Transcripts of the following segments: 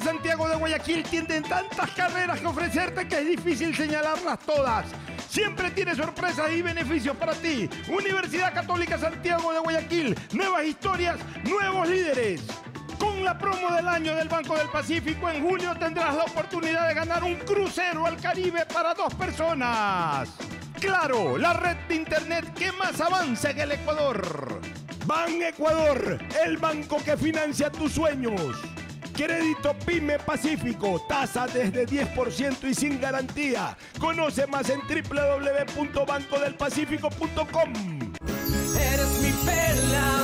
Santiago de Guayaquil tienen tantas carreras que ofrecerte que es difícil señalarlas todas. Siempre tiene sorpresas y beneficios para ti. Universidad Católica Santiago de Guayaquil. Nuevas historias, nuevos líderes. Con la promo del año del Banco del Pacífico, en julio tendrás la oportunidad de ganar un crucero al Caribe para dos personas. Claro, la red de internet que más avanza en el Ecuador. Ban Ecuador, el banco que financia tus sueños. Crédito Pyme Pacífico, tasa desde 10% y sin garantía. Conoce más en www.bancodelpacifico.com. Eres mi perla.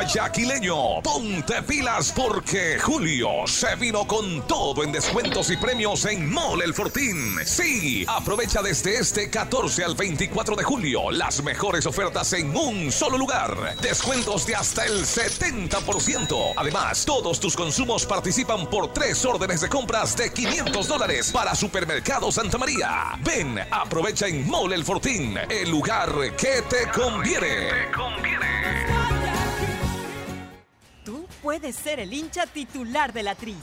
Guayaquileño, ponte pilas porque Julio se vino con todo en descuentos y premios en Mole El Fortín. Sí, aprovecha desde este 14 al 24 de julio las mejores ofertas en un solo lugar. Descuentos de hasta el 70%. Además, todos tus consumos participan por tres órdenes de compras de 500 dólares para Supermercado Santa María. Ven, aprovecha en Mole El Fortín, el lugar que te conviene. Tú puedes ser el hincha titular de la Tri.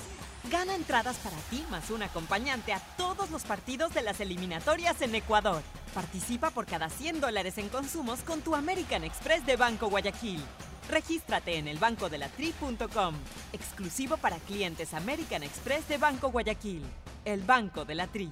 Gana entradas para ti más un acompañante a todos los partidos de las eliminatorias en Ecuador. Participa por cada 100 dólares en consumos con tu American Express de Banco Guayaquil. Regístrate en elbancodelatri.com. Exclusivo para clientes American Express de Banco Guayaquil. El Banco de la Tri.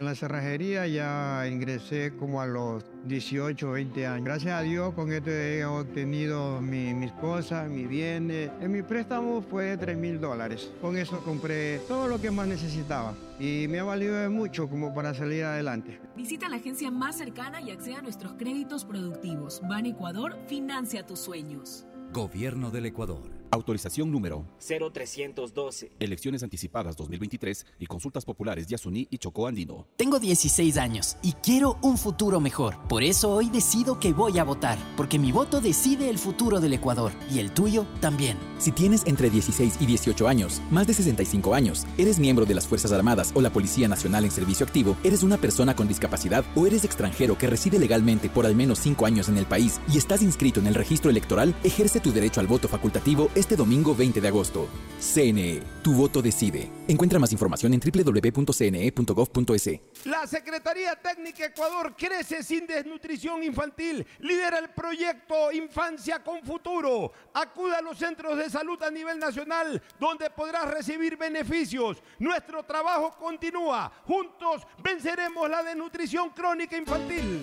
En la cerrajería ya ingresé como a los 18, 20 años. Gracias a Dios con esto he obtenido mi- mis cosas, mis bienes. En mi préstamo fue de 3 mil dólares. Con eso compré todo lo que más necesitaba y me ha valido de mucho como para salir adelante. Visita la agencia más cercana y acceda a nuestros créditos productivos. Ban Ecuador financia tus sueños. Gobierno del Ecuador. Autorización número 0312. Elecciones anticipadas 2023 y consultas populares Yasuní y Chocó Andino. Tengo 16 años y quiero un futuro mejor. Por eso hoy decido que voy a votar, porque mi voto decide el futuro del Ecuador y el tuyo también. Si tienes entre 16 y 18 años, más de 65 años, eres miembro de las Fuerzas Armadas o la Policía Nacional en servicio activo, eres una persona con discapacidad o eres extranjero que reside legalmente por al menos 5 años en el país y estás inscrito en el registro electoral, ejerce tu derecho al voto facultativo este domingo 20 de agosto. CNE, tu voto decide. Encuentra más información en www.cne.gov.es. La Secretaría Técnica Ecuador crece sin desnutrición infantil. Lidera el proyecto Infancia con Futuro. Acuda a los centros de salud a nivel nacional donde podrás recibir beneficios. Nuestro trabajo continúa. Juntos venceremos la desnutrición crónica infantil.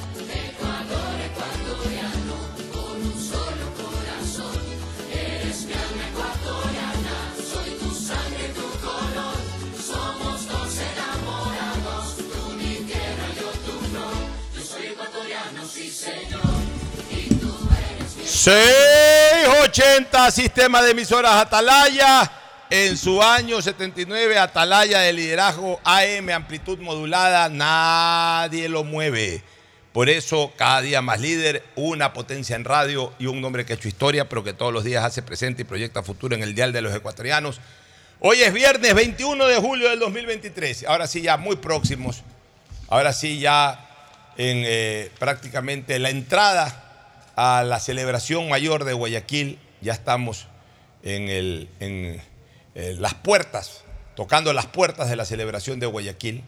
680 Sistema de Emisoras Atalaya. En su año 79, Atalaya de liderazgo AM, amplitud modulada, nadie lo mueve. Por eso, cada día más líder, una potencia en radio y un nombre que ha hecho historia, pero que todos los días hace presente y proyecta futuro en el dial de los ecuatorianos. Hoy es viernes 21 de julio del 2023. Ahora sí, ya muy próximos. Ahora sí, ya en eh, prácticamente la entrada a la celebración mayor de Guayaquil. Ya estamos en, eh, las puertas, tocando las puertas de la celebración de Guayaquil.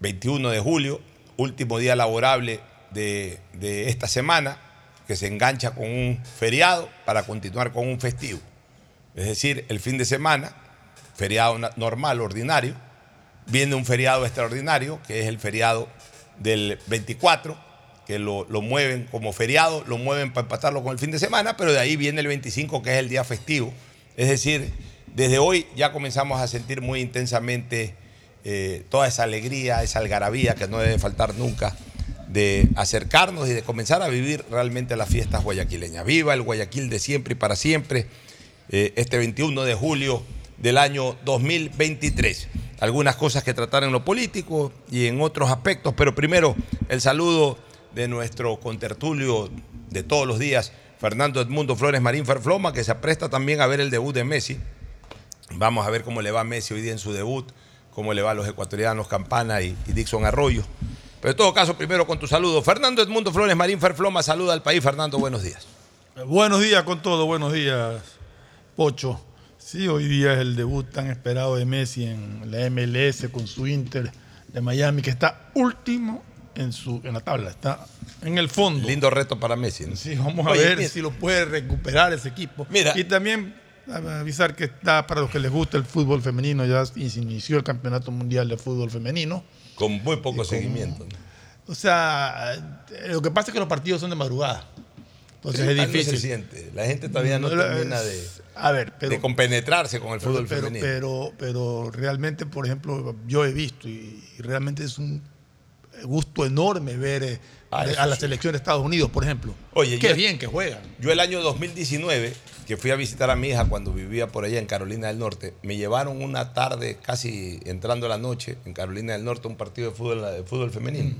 21 de julio, último día laborable de, de esta semana, que se engancha con un feriado para continuar con un festivo. Es decir, el fin de semana, feriado normal, ordinario, viene un feriado extraordinario, que es el feriado del 24, que lo, lo mueven como feriado, lo mueven para empatarlo con el fin de semana, pero de ahí viene el 25, que es el día festivo. Es decir, desde hoy ya comenzamos a sentir muy intensamente eh, toda esa alegría, esa algarabía que no debe faltar nunca de acercarnos y de comenzar a vivir realmente las fiestas guayaquileñas. Viva el Guayaquil de siempre y para siempre, eh, este 21 de julio del año 2023. Algunas cosas que tratar en lo político y en otros aspectos, pero primero el saludo de nuestro contertulio de todos los días, Fernando Edmundo Flores Marín Ferfloma, que se apresta también a ver el debut de Messi. Vamos a ver cómo le va a Messi hoy día en su debut, cómo le va a los ecuatorianos Campana y, y Dixon Arroyo. Pero en todo caso, primero con tu saludo. Fernando Edmundo Flores Marín Ferfloma, saluda al país. Fernando, buenos días. Buenos días con todo, buenos días, Pocho. Sí, hoy día es el debut tan esperado de Messi en la MLS con su Inter de Miami, que está último en, su, en la tabla, está en el fondo. Lindo reto para Messi. ¿no? Sí, vamos a ver mira. si lo puede recuperar ese equipo. Mira. Y también avisar que está para los que les gusta el fútbol femenino, ya se inició el Campeonato Mundial de Fútbol Femenino. Con muy poco con- seguimiento. O sea, lo que pasa es que los partidos son de madrugada. Entonces es difícil. se siente. La gente todavía no, termina de, A ver, pero, de compenetrarse con el fútbol pero, femenino. Pero, pero realmente, por ejemplo, yo he visto y, y realmente es un gusto enorme ver eh, Ah, a, la sí. selección de Estados Unidos, por ejemplo. Oye, Qué yo- bien que juegan. Yo el año 2019, que fui a visitar a mi hija cuando vivía por allá en Carolina del Norte, me llevaron una tarde, casi entrando a la noche, en Carolina del Norte, un partido de fútbol, de fútbol femenino.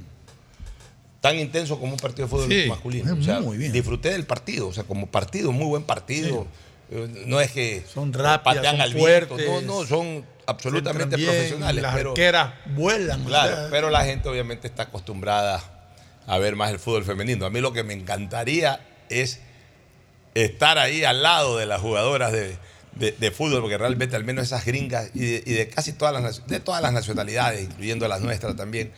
Tan intenso como un partido de fútbol Sí, masculino. O sea, muy bien. disfruté del partido, o sea, como partido, muy buen partido. Eh, No es que Son rápidas, patean son al viento, fuertes, no, no, son absolutamente bien, profesionales. Las pero, arqueras vuelan. o Claro, sea, pero la gente obviamente está acostumbrada a ver más el fútbol femenino. A mí lo que me encantaría es estar ahí al lado de las jugadoras de, de- de fútbol, porque realmente al menos esas gringas y de, y de casi todas las, de todas las nacionalidades, incluyendo las nuestras también,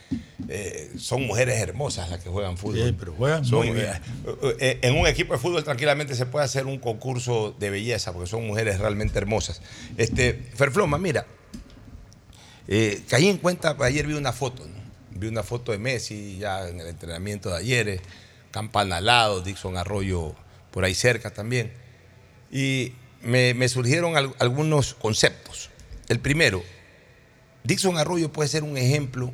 eh, son mujeres hermosas las que juegan fútbol. Sí, pero juegan Son, muy bien. eh, eh, en un equipo de fútbol tranquilamente se puede hacer un concurso de belleza porque son mujeres realmente hermosas. Este, Ferfloma, mira, eh, caí en cuenta, ayer vi una foto, ¿no? vi una foto de Messi ya en el entrenamiento de ayer, eh, Campana al lado, Dixon Arroyo por ahí cerca también. Y me, surgieron al- algunos conceptos. El primero, Dixon Arroyo puede ser un ejemplo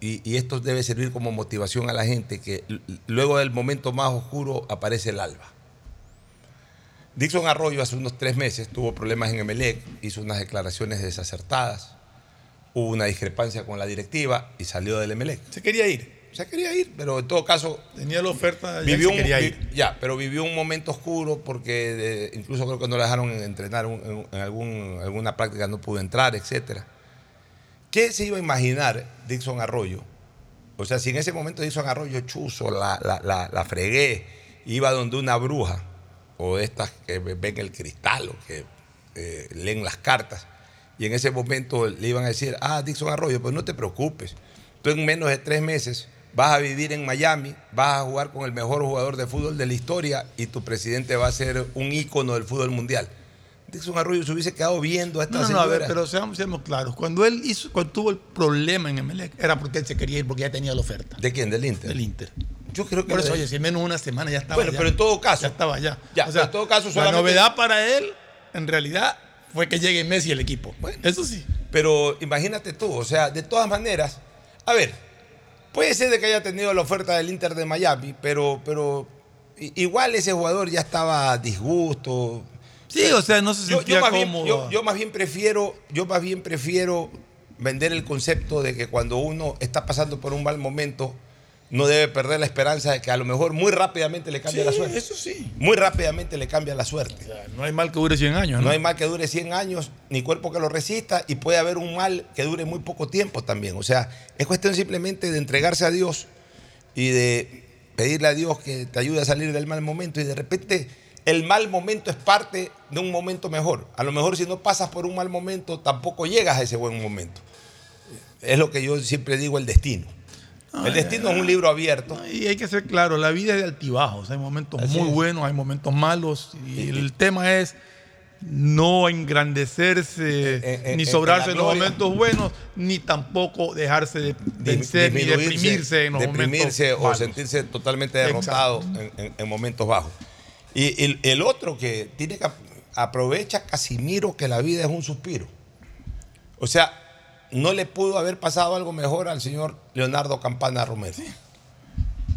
y, y esto debe servir como motivación a la gente que luego del momento más oscuro aparece el alba. Dixon Arroyo hace unos tres meses tuvo problemas en Emelec, hizo unas declaraciones desacertadas, hubo una discrepancia con la directiva y salió del Emelec. Se quería ir. Se quería ir, pero en todo caso Tenía la oferta, ya vivió se un, quería vi- ir. ya, pero vivió un momento oscuro porque eh, incluso creo que no le dejaron entrenar en, en algún, alguna práctica, no pudo entrar, etcétera. ¿Qué se iba a imaginar Dixon Arroyo? O sea, si en ese momento Dixon Arroyo chuzo, la, la, la, la fregué, iba donde una bruja, o de estas que ven el cristal, o que eh, leen las cartas, y en ese momento le iban a decir, ah, Dixon Arroyo, pues no te preocupes, tú en menos de tres meses vas a vivir en Miami, vas a jugar con el mejor jugador de fútbol de la historia y tu presidente va a ser un ícono del fútbol mundial. Dixon Arroyo se hubiese quedado viendo a esta No, no, no, a ver, pero seamos, seamos claros. Cuando él hizo, cuando tuvo el problema en Emelec, era porque él se quería ir porque ya tenía la oferta. ¿De quién? ¿Del Inter? Del Inter. Yo creo que Por eso, de- oye, si en menos de una semana ya estaba Bueno, allá. pero en todo caso. Ya estaba allá. Ya, O sea, en todo caso, la solamente- novedad para él, en realidad, fue que llegue Messi al equipo. eso sí. Pero imagínate tú, o sea, de todas maneras, a ver, puede ser de que haya tenido la oferta del Inter de Miami, pero, pero igual ese jugador ya estaba a disgusto. Sí, o sea, no se Yo- yo sentía bien- cómodo. yo, yo más bien prefiero, yo más bien prefiero vender el concepto de que cuando uno está pasando por un mal momento, no debe perder la esperanza de que a lo mejor muy rápidamente le cambia Sí, la suerte. eso sí. Muy rápidamente le cambia la suerte. No hay mal que dure 100 años, ¿no? No hay mal que dure 100 años, ni cuerpo que lo resista, y puede haber un mal que dure muy poco tiempo también. O sea, es cuestión simplemente de entregarse a Dios y de pedirle a Dios que te ayude a salir del mal momento y de repente el mal momento es parte de un momento mejor. A lo mejor si no pasas por un mal momento, tampoco llegas a ese buen momento. Es lo que yo siempre digo, el destino. El destino es un libro abierto. Y hay que ser claro, la vida es de altibajos. Hay momentos Así muy es. buenos, hay momentos malos. Y el tema es no engrandecerse en- ni sobrarse en los momentos buenos, ni tampoco dejarse de vencer ni deprimirse en los deprimirse momentos o malos. sentirse totalmente derrotado en, en- en momentos bajos. Y el, el otro que tiene que ap- aprovecha Casimiro que la vida es un suspiro. O sea, no le pudo haber pasado algo mejor al señor Leonardo Campana Romero.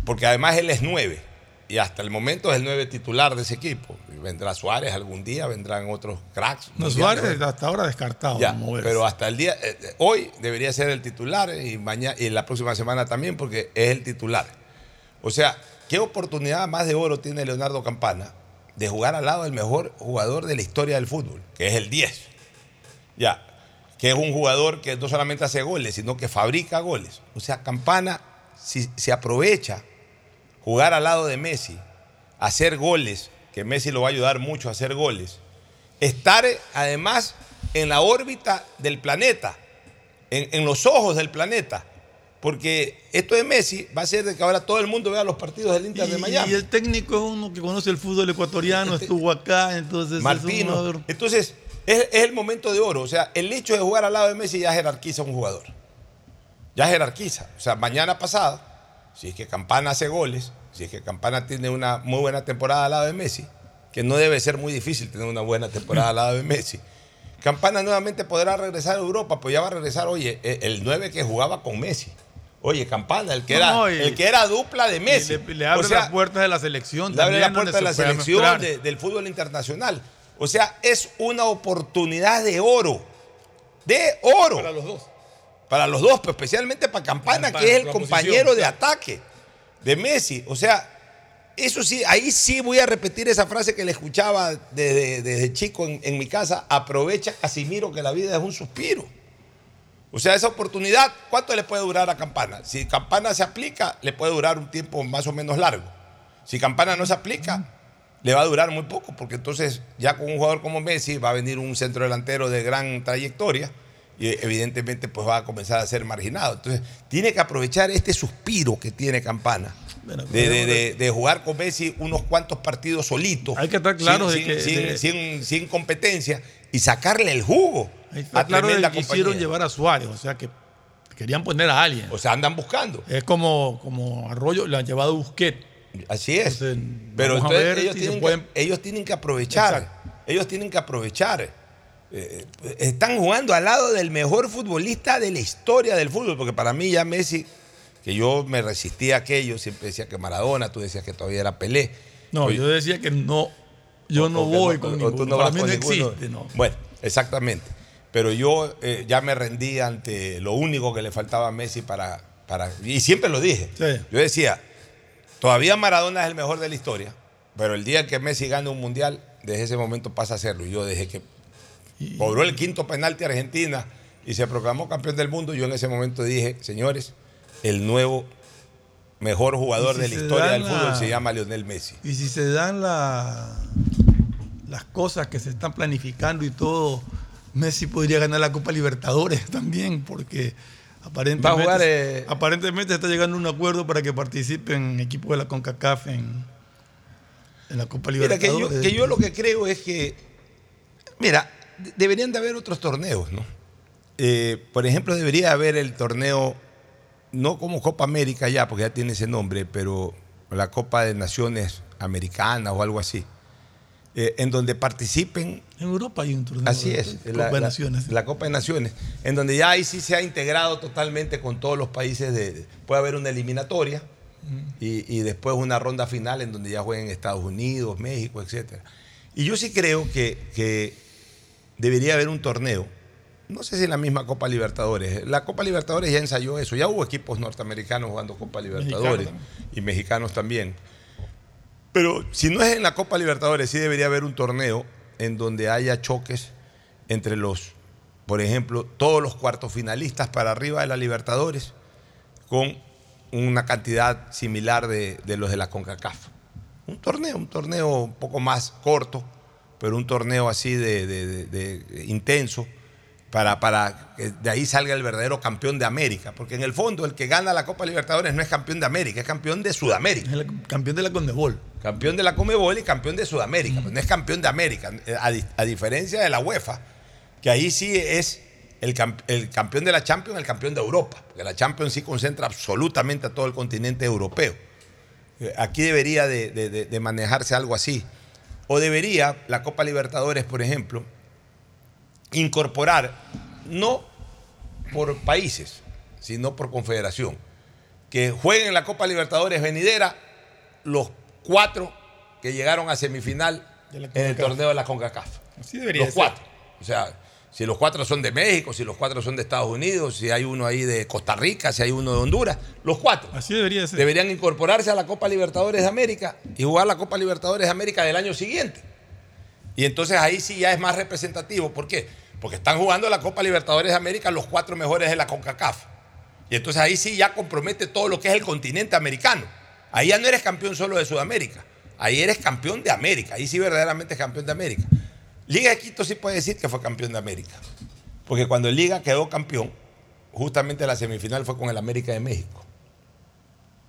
Porque además él es nueve. Y hasta el momento es el nueve titular de ese equipo. Vendrá Suárez algún día, vendrán otros cracks. No. Suárez hasta ahora descartado. Ya, pero hasta el día, eh, eh, hoy debería ser el titular y mañana y la próxima semana también porque es el titular. O sea, qué oportunidad más de oro tiene Leonardo Campana de jugar al lado del mejor jugador de la historia del fútbol, que es el 10. Ya, que es un jugador que no solamente hace goles, sino que fabrica goles. O sea, Campana, si se aprovecha jugar al lado de Messi, hacer goles, que Messi lo va a ayudar mucho a hacer goles, estar eh, además en la órbita del planeta, en, en los ojos del planeta. Porque esto de Messi va a ser de que ahora todo el mundo vea los partidos del Inter de Miami. Y el técnico es uno que conoce el fútbol ecuatoriano, estuvo acá, entonces Martino. Entonces, es, es el momento de oro. O sea, el hecho de jugar al lado de Messi ya jerarquiza a un jugador. Ya jerarquiza. O sea, mañana pasado, si es que Campana hace goles, si es que Campana tiene una muy buena temporada al lado de Messi, que no debe ser muy difícil tener una buena temporada al lado de Messi. Campana nuevamente podrá regresar a Europa, pues ya va a regresar, oye, e- el 9 que jugaba con Messi. Oye, Campana, el que era, No, el que era dupla de Messi. Y le, le abre O sea, las puertas de la selección. le abre la también, puerta de la selección de- del fútbol internacional. O sea, es una oportunidad de oro. De oro. Para los dos. Para los dos, pero especialmente para Campana, Campana, que es el compañero de ataque de Messi. O sea, eso sí, ahí sí voy a repetir esa frase que le escuchaba desde, desde chico en, en mi casa. Aprovecha, Casimiro, que la vida es un suspiro. O sea, esa oportunidad, ¿cuánto le puede durar a Campana? Si Campana se aplica, le puede durar un tiempo más o menos largo. Si Campana no se aplica, le va a durar muy poco, porque entonces ya con un jugador como Messi va a venir un centro delantero de gran trayectoria y evidentemente pues va a comenzar a ser marginado. Entonces, tiene que aprovechar este suspiro que tiene Campana. De, de- de- de jugar con Messi unos cuantos partidos solitos. Hay que estar claro sin, de sin- que- sin- competencia y sacarle el jugo a claro de que quisieron llevar a Suárez, o sea que querían poner a alguien. O sea, andan buscando. Es como, como Arroyo le han llevado Busquets. Así es. Entonces, Pero ver ellos, tienen pueden. que, ellos tienen que aprovechar. Ellos tienen que aprovechar. Eh, eh, están jugando al lado del mejor futbolista de la historia del fútbol, porque para mí ya Messi, que yo me resistía a aquello, siempre decía que Maradona, tú decías que todavía era Pelé. No, Oye, yo decía que no, yo no voy con ninguno. tú no Para mí no existe, no. Bueno, exactamente. Pero yo eh, ya me rendí ante lo único que le faltaba a Messi para, para. Y siempre lo dije. Yo decía, todavía Maradona es el mejor de la historia, pero el día que Messi gane un mundial, desde ese momento pasa a serlo. Y yo desde que cobró el quinto penalti a Argentina y se proclamó campeón del mundo, yo en ese momento dije, señores, el nuevo mejor jugador si de la historia del fútbol la- se llama Lionel Messi. Y si se dan la- las cosas que se están planificando y todo, Messi podría ganar la Copa Libertadores también, porque aparentemente, Va a jugar, eh, aparentemente está llegando a un acuerdo para que participen equipos de la CONCACAF en, en la Copa Mira, que Libertadores. yo, que yo lo que creo es que, mira, de- deberían de haber otros torneos, ¿no? Eh, por ejemplo, debería haber el torneo, no como Copa América ya, porque ya tiene ese nombre, pero la Copa de Naciones Americanas o algo así, eh, en donde participen En Europa hay un torneo. Así de es, Copa la, de la- Naciones. la Copa de Naciones, en donde ya ahí sí se ha integrado totalmente con todos los países. De, de- puede haber una eliminatoria y, y después una ronda final en donde ya jueguen Estados Unidos, México, etc. Y yo sí creo que, que debería haber un torneo. No sé si en la misma Copa Libertadores. La Copa Libertadores ya ensayó eso. Ya hubo equipos norteamericanos jugando Copa Libertadores y mexicanos también. Pero si no es en la Copa Libertadores, sí debería haber un torneo en donde haya choques entre los, por ejemplo, todos los cuartos finalistas para arriba de la Libertadores con una cantidad similar de, los de la CONCACAF. Un torneo, un torneo un poco más corto, pero un torneo así de intenso para, para que de ahí salga el verdadero campeón de América. Porque en el fondo el que gana la Copa Libertadores no es campeón de América, es campeón de Sudamérica. Es el campeón de la Condebol. Campeón de la Comebol y campeón de Sudamérica, pero no es campeón de América, a, di- a diferencia de la UEFA, que ahí sí es el, el campeón de la Champions, el campeón de Europa, porque la Champions sí concentra absolutamente a todo el continente europeo. Eh, Aquí debería de, de- de- de manejarse algo así. O debería la Copa Libertadores, por ejemplo, incorporar, no por países, sino por confederación, que jueguen la Copa Libertadores venidera los cuatro que llegaron a semifinal en el torneo de la CONCACAF. Así debería los ser. cuatro. O sea, si los cuatro son de México, si los cuatro son de Estados Unidos, si hay uno ahí de Costa Rica, si hay uno de Honduras, los cuatro. Así debería ser. Deberían incorporarse a la Copa Libertadores de América y jugar la Copa Libertadores de América del año siguiente. Y entonces ahí sí ya es más representativo. ¿Por qué? Porque están jugando la Copa Libertadores de América los cuatro mejores de la CONCACAF. Y entonces ahí sí ya compromete todo lo que es el continente americano. Ahí ya no eres campeón solo de Sudamérica. Ahí eres campeón de América. Ahí sí verdaderamente es campeón de América. Liga de Quito sí puede decir que fue campeón de América. Porque cuando Liga quedó campeón, justamente la semifinal fue con el América de México.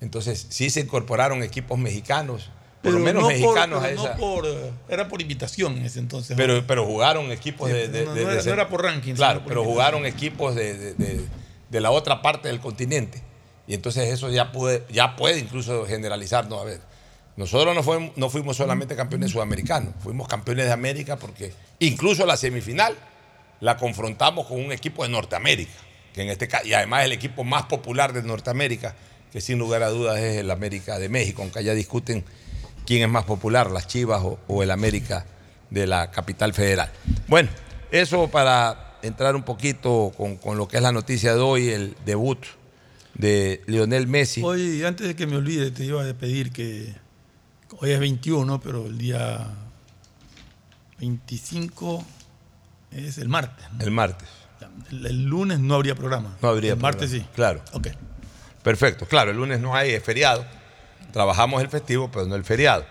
Entonces sí se incorporaron equipos mexicanos, por lo Pero menos no mexicanos por, a pero no esa. por, eh, era por invitación en ese entonces. Pero, pero jugaron equipos Sí, de, de- no- de- era- de- no era por ranking, Claro, por pero invitación. jugaron equipos de, la otra parte del continente. Y entonces eso ya puede, ya puede incluso generalizarnos. A ver, nosotros no fuimos, no fuimos solamente campeones sudamericanos, fuimos campeones de América porque incluso la semifinal la confrontamos con un equipo de Norteamérica, que en este ca- y además el equipo más popular de Norteamérica, que sin lugar a dudas es el América de México, aunque allá discuten quién es más popular, las Chivas o, o el América de la capital federal. Bueno, eso para entrar un poquito con, con lo que es la noticia de hoy, el debut de Lionel Messi. Oye, y antes de que me olvide, te iba a pedir que hoy es 21, pero el día 25 es el martes. ¿no? El martes. El, el lunes no habría programa. No habría El martes sí. Claro. Ok. Perfecto. Claro, el lunes no hay, es feriado. Trabajamos el festivo, pero no el feriado.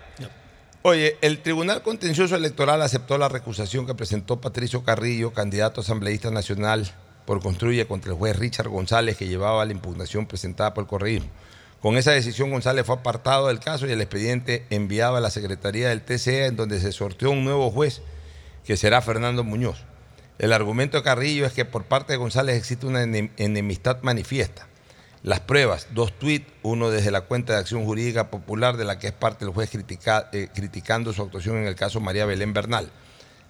Oye, el Tribunal Contencioso Electoral aceptó la recusación que presentó Patricio Carrillo, candidato asambleísta nacional por Construye contra el juez Richard González que llevaba la impugnación presentada por el correísmo. Con esa decisión González fue apartado del caso y el expediente enviado a la Secretaría del TCE en donde se sorteó un nuevo juez que será Fernando Muñoz. El argumento de Carrillo es que por parte de González existe una enem- enemistad manifiesta. Las pruebas, dos tweets, uno desde la cuenta de Acción Jurídica Popular de la que es parte el juez eh, criticando su actuación en el caso María Belén Bernal.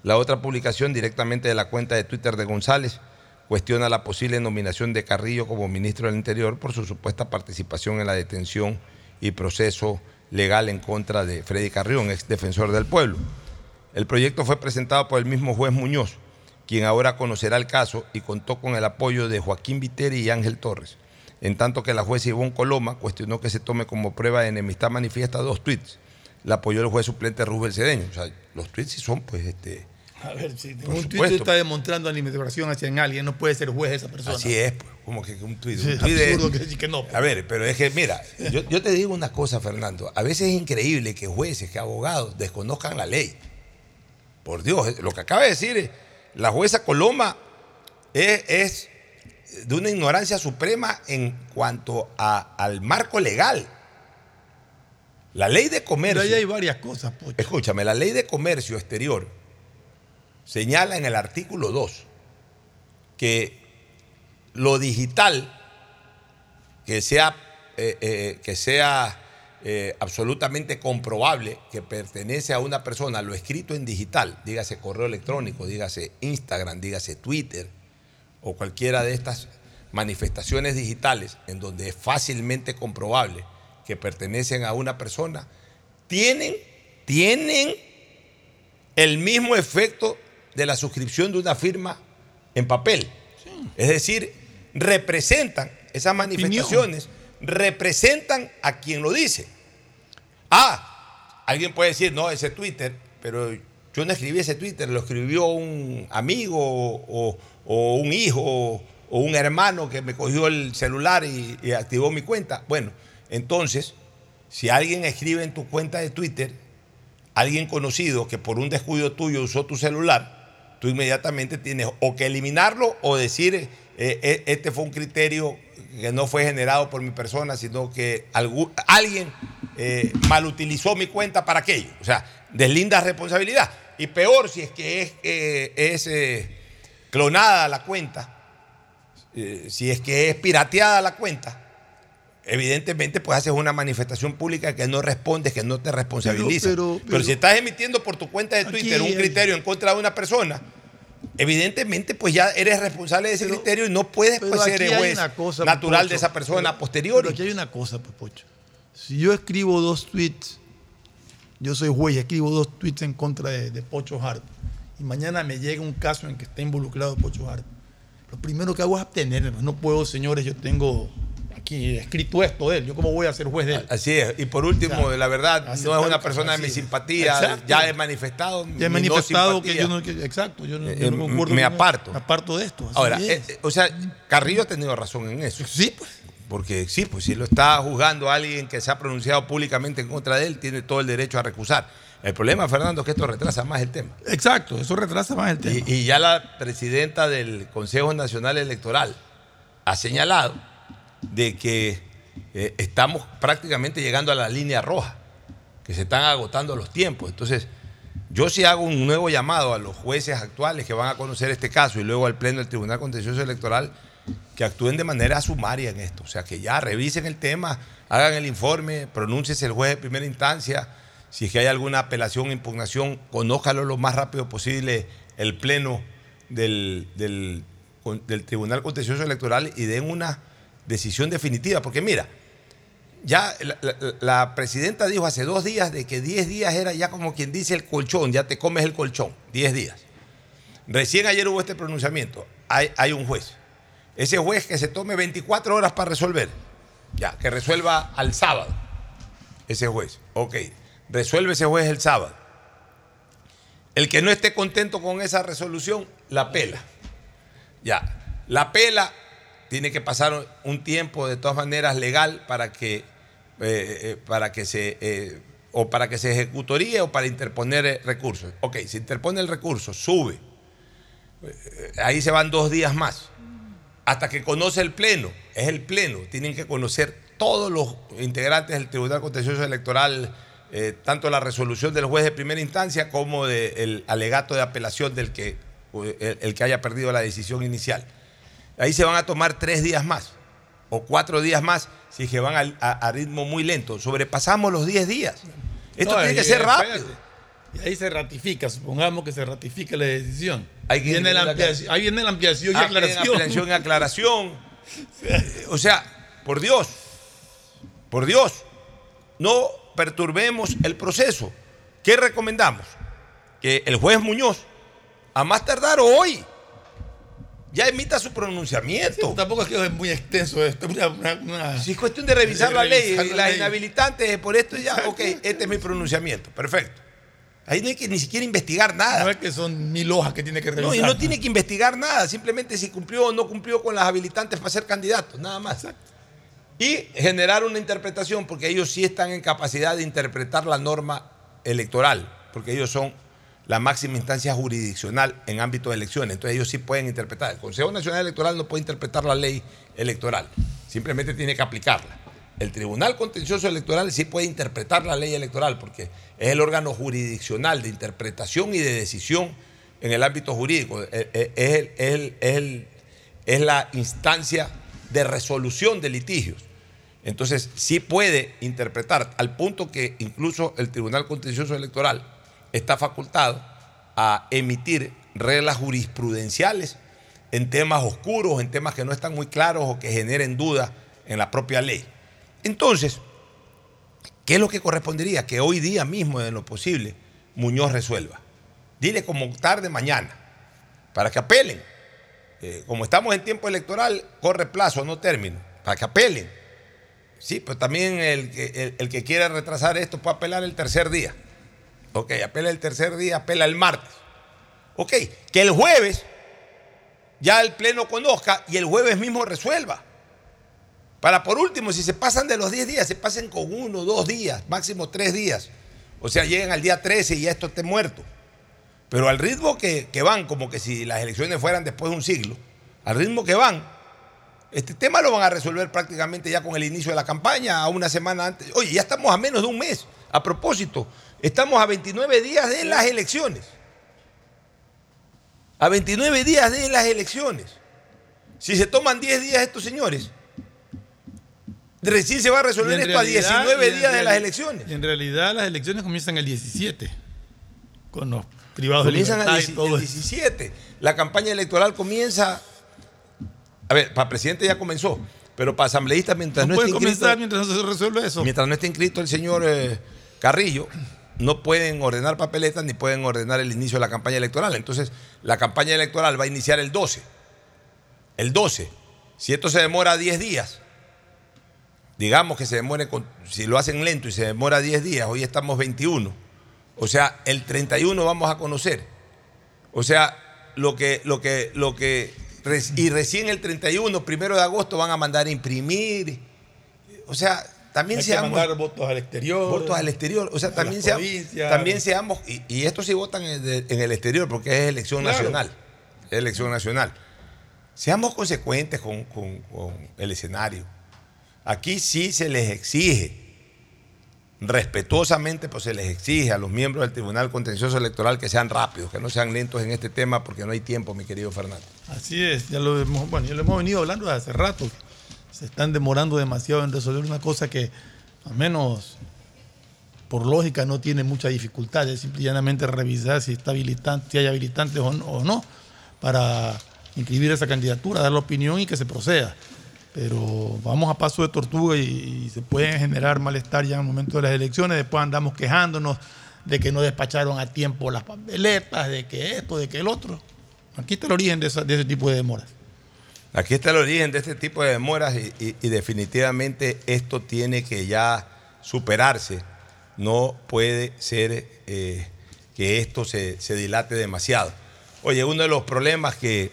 La otra publicación directamente de la cuenta de Twitter de González cuestiona la posible nominación de Carrillo como ministro del Interior por su supuesta participación en la detención y proceso legal en contra de Freddy Carrión, ex defensor del pueblo. El proyecto fue presentado por el mismo juez Muñoz, quien ahora conocerá el caso y contó con el apoyo de Joaquín Viteri y Ángel Torres. En tanto que la jueza Ivonne Coloma cuestionó que se tome como prueba de enemistad manifiesta dos tweets. La apoyó el juez suplente Rubén Cedeño. O sea, los tweets sí son, pues, este. A ver, si un tuit está demostrando animación hacia alguien, no puede ser juez esa persona. Así es, pues, como que un tweet. Sí, un es tuit absurdo que decir que no. A ver, pero es que, mira, yo, yo te digo una cosa, Fernando. A veces es increíble que jueces, que abogados desconozcan la ley. Por Dios, lo que acaba de decir la jueza Coloma es, es de una ignorancia suprema en cuanto a- al marco legal. La ley de comercio. Pero ahí hay varias cosas, Pocho. Escúchame, la ley de comercio exterior señala en el artículo 2 que lo digital que sea, eh, eh, que sea eh, absolutamente comprobable que pertenece a una persona, lo escrito en digital, dígase correo electrónico, dígase Instagram, dígase Twitter o cualquiera de estas manifestaciones digitales en donde es fácilmente comprobable que pertenecen a una persona, tienen, tienen el mismo efecto de la suscripción de una firma en papel. Es decir, representan esas manifestaciones, representan a quien lo dice. Ah, alguien puede decir, no, ese Twitter, pero yo no escribí ese Twitter, lo escribió un amigo o, o un hijo o, un hermano que me cogió el celular y, activó mi cuenta. Bueno, entonces, si alguien escribe en tu cuenta de Twitter, alguien conocido que por un descuido tuyo usó tu celular, tú inmediatamente tienes o que eliminarlo o decir, eh, eh, este fue un criterio que no fue generado por mi persona, sino que alguien eh, malutilizó mi cuenta para aquello. O sea, deslinda responsabilidad. Y peor si es que es, clonada la cuenta, eh, si es que es pirateada la cuenta, evidentemente pues haces una manifestación pública que no respondes, que no te responsabiliza. Pero- Pero, pero- si estás emitiendo por tu cuenta de Aquí Twitter un criterio en contra de una persona, evidentemente pues ya eres responsable de ese criterio y no puedes pues, ser el juez cosa, natural Pocho, de esa persona pero- posterior. Pero aquí hay una cosa, Pocho. Si yo escribo dos tweets, yo soy juez y escribo dos tweets en contra de, de Pocho Hart, y mañana me llega un caso en que está involucrado Pocho Hart, lo primero que hago es abstenerme. No puedo, señores, yo tengo aquí escrito esto de él. ¿Yo cómo voy a ser juez de él? Así es. Y por último, O sea, la verdad, no es una persona de mi simpatía. Exacto. Ya he manifestado. Ya he no manifestado que yo no. que- exacto, yo no, Eh, yo no eh, concuerdo me aparto. Me aparto de esto. Ahora, es. eh, eh, o sea, Carrillo ha tenido razón en eso. Sí, pues. Porque sí, pues si lo está juzgando a alguien que se ha pronunciado públicamente en contra de él, tiene todo el derecho a recusar. El problema, Fernando, es que esto retrasa más el tema. Exacto, eso retrasa más el tema. Y, y ya la presidenta del Consejo Nacional Electoral ha señalado de que eh, estamos prácticamente llegando a la línea roja, que se están agotando los tiempos. Entonces, yo sí hago un nuevo llamado a los jueces actuales que van a conocer este caso y luego al Pleno del Tribunal Contencioso Electoral que actúen de manera sumaria en esto. O sea, que ya revisen el tema, hagan el informe, pronúnciese el juez de primera instancia. Si es que hay alguna apelación impugnación, conójalo lo más rápido posible el Pleno del, del, Tribunal Contencioso Electoral y den una decisión definitiva. Porque mira, ya la presidenta dijo hace dos días de que 10 días era ya como quien dice el colchón, ya te comes el colchón, 10 días. Recién ayer hubo este pronunciamiento, hay, hay un juez. Ese juez que se tome 24 horas para resolver, ya, que resuelva al sábado, ese juez, ok, resuelve ese juez el sábado. El que no esté contento con esa resolución, la pela. Ya, la pela tiene que pasar un tiempo de todas maneras legal para que, eh, eh, para que se eh, o para que se ejecutoríe o para interponer recursos. Ok, se interpone el recurso, sube. Ahí se van dos días más. hasta que conoce el Pleno. Es el Pleno. Tienen que conocer todos los integrantes del Tribunal Contencioso Electoral, eh, tanto la resolución del juez de primera instancia como del alegato de apelación del que, el, el que haya perdido la decisión inicial. Ahí se van a tomar tres días más o cuatro días más si es que van a, a ritmo muy lento. Sobrepasamos los 10 días. Esto No, tiene que ser espérate. rápido. Y ahí se ratifica, supongamos que se ratifica la decisión. Ahí viene la ampliación, ahí viene la ampliación y Ah, aclaración. ampliación y aclaración. O sea, por Dios, por Dios, no perturbemos el proceso. ¿Qué recomendamos? Que el juez Muñoz, a más tardar hoy, ya emita su pronunciamiento. Tampoco es que es muy extenso esto. Una, una- una- Si es cuestión de revisar de la ley, revisar y la las ley. inhabilitantes, por esto ya, ok, este es mi pronunciamiento, perfecto. Ahí no hay que ni siquiera investigar nada. No es que son mil hojas que tiene que revisar. No, y no tiene que investigar nada, simplemente si cumplió o no cumplió con las habilitantes para ser candidato, nada más. Y generar una interpretación, porque ellos sí están en capacidad de interpretar la norma electoral, porque ellos son la máxima instancia jurisdiccional en ámbito de elecciones, entonces ellos sí pueden interpretar. El Consejo Nacional Electoral no puede interpretar la ley electoral, simplemente tiene que aplicarla. El Tribunal Contencioso Electoral sí puede interpretar la ley electoral, porque es el órgano jurisdiccional de interpretación y de decisión en el ámbito jurídico. Es el- es el- es la instancia de resolución de litigios. Entonces, sí puede interpretar al punto que incluso el Tribunal Contencioso Electoral está facultado a emitir reglas jurisprudenciales en temas oscuros, en temas que no están muy claros o que generen dudas en la propia ley. Entonces, ¿qué es lo que correspondería? Que hoy día mismo, en lo posible, Muñoz resuelva. Dile como tarde mañana, para que apelen. Eh, como estamos en tiempo electoral, corre plazo, no término, para que apelen. Sí, pero también el el, el que quiera retrasar esto puede apelar el tercer día. Ok, apela el tercer día, apela el martes. Ok, que el jueves ya el Pleno conozca y el jueves mismo resuelva. Para por último, si se pasan de los 10 días, se pasen con uno, dos días, máximo tres días. O sea, lleguen al día 13 y ya esto esté muerto. Pero al ritmo que, que van, como que si las elecciones fueran después de un siglo, al ritmo que van, este tema lo van a resolver prácticamente ya con el inicio de la campaña, a una semana antes. Oye, ya estamos a menos de un mes. A propósito, estamos a 29 días de las elecciones. A 29 días de las elecciones. Si se toman 10 días estos señores, recién se va a resolver esto a realidad- 19 y en días de las elecciones. Y en realidad las elecciones comienzan el 17, con los privados Comienzan de libertad el eso. 17. La campaña electoral comienza. A ver, para presidente ya comenzó, pero para asambleístas, mientras no, No esté pueden inscrito, comenzar mientras no se resuelve eso. mientras no esté inscrito el señor eh, Carrillo, no pueden ordenar papeletas ni pueden ordenar el inicio de la campaña electoral. Entonces, la campaña electoral va a iniciar el 12. El 12. Si esto se demora 10 días, digamos que se demore, si lo hacen lento y se demora 10 días, hoy estamos 21. O sea, el 31 vamos a conocer. O sea, lo que, lo que, lo que, y recién el 31, primero de agosto, van a mandar a imprimir. O sea, también Hay que seamos. mandar votos al exterior. Votos al exterior. O sea, también, seamos, también seamos. Y, y estos sí votan en el, en el exterior porque es elección Claro. nacional. Es elección nacional. Seamos consecuentes con, con- con el escenario. Aquí sí se les exige, respetuosamente, pues se les exige a los miembros del Tribunal Contencioso Electoral que sean rápidos, que no sean lentos en este tema porque no hay tiempo, mi querido Fernando. Así es, ya lo hemos, bueno, ya lo hemos venido hablando desde hace rato. Se están demorando demasiado en resolver una cosa que, al menos por lógica, no tiene mucha dificultad. Es simplemente revisar si está habilitante, si hay habilitantes o no, o no, para inscribir esa candidatura, dar la opinión y que se proceda. Pero vamos a paso de tortuga y, se puede generar malestar ya en el momento de las elecciones. Después andamos quejándonos de que no despacharon a tiempo las papeletas, de que esto, de que el otro. Aquí está el origen de, ese tipo de demoras. Aquí está el origen de este tipo de demoras y, definitivamente esto tiene que ya superarse. No puede ser eh, que esto se, se dilate demasiado. Oye, uno de los problemas que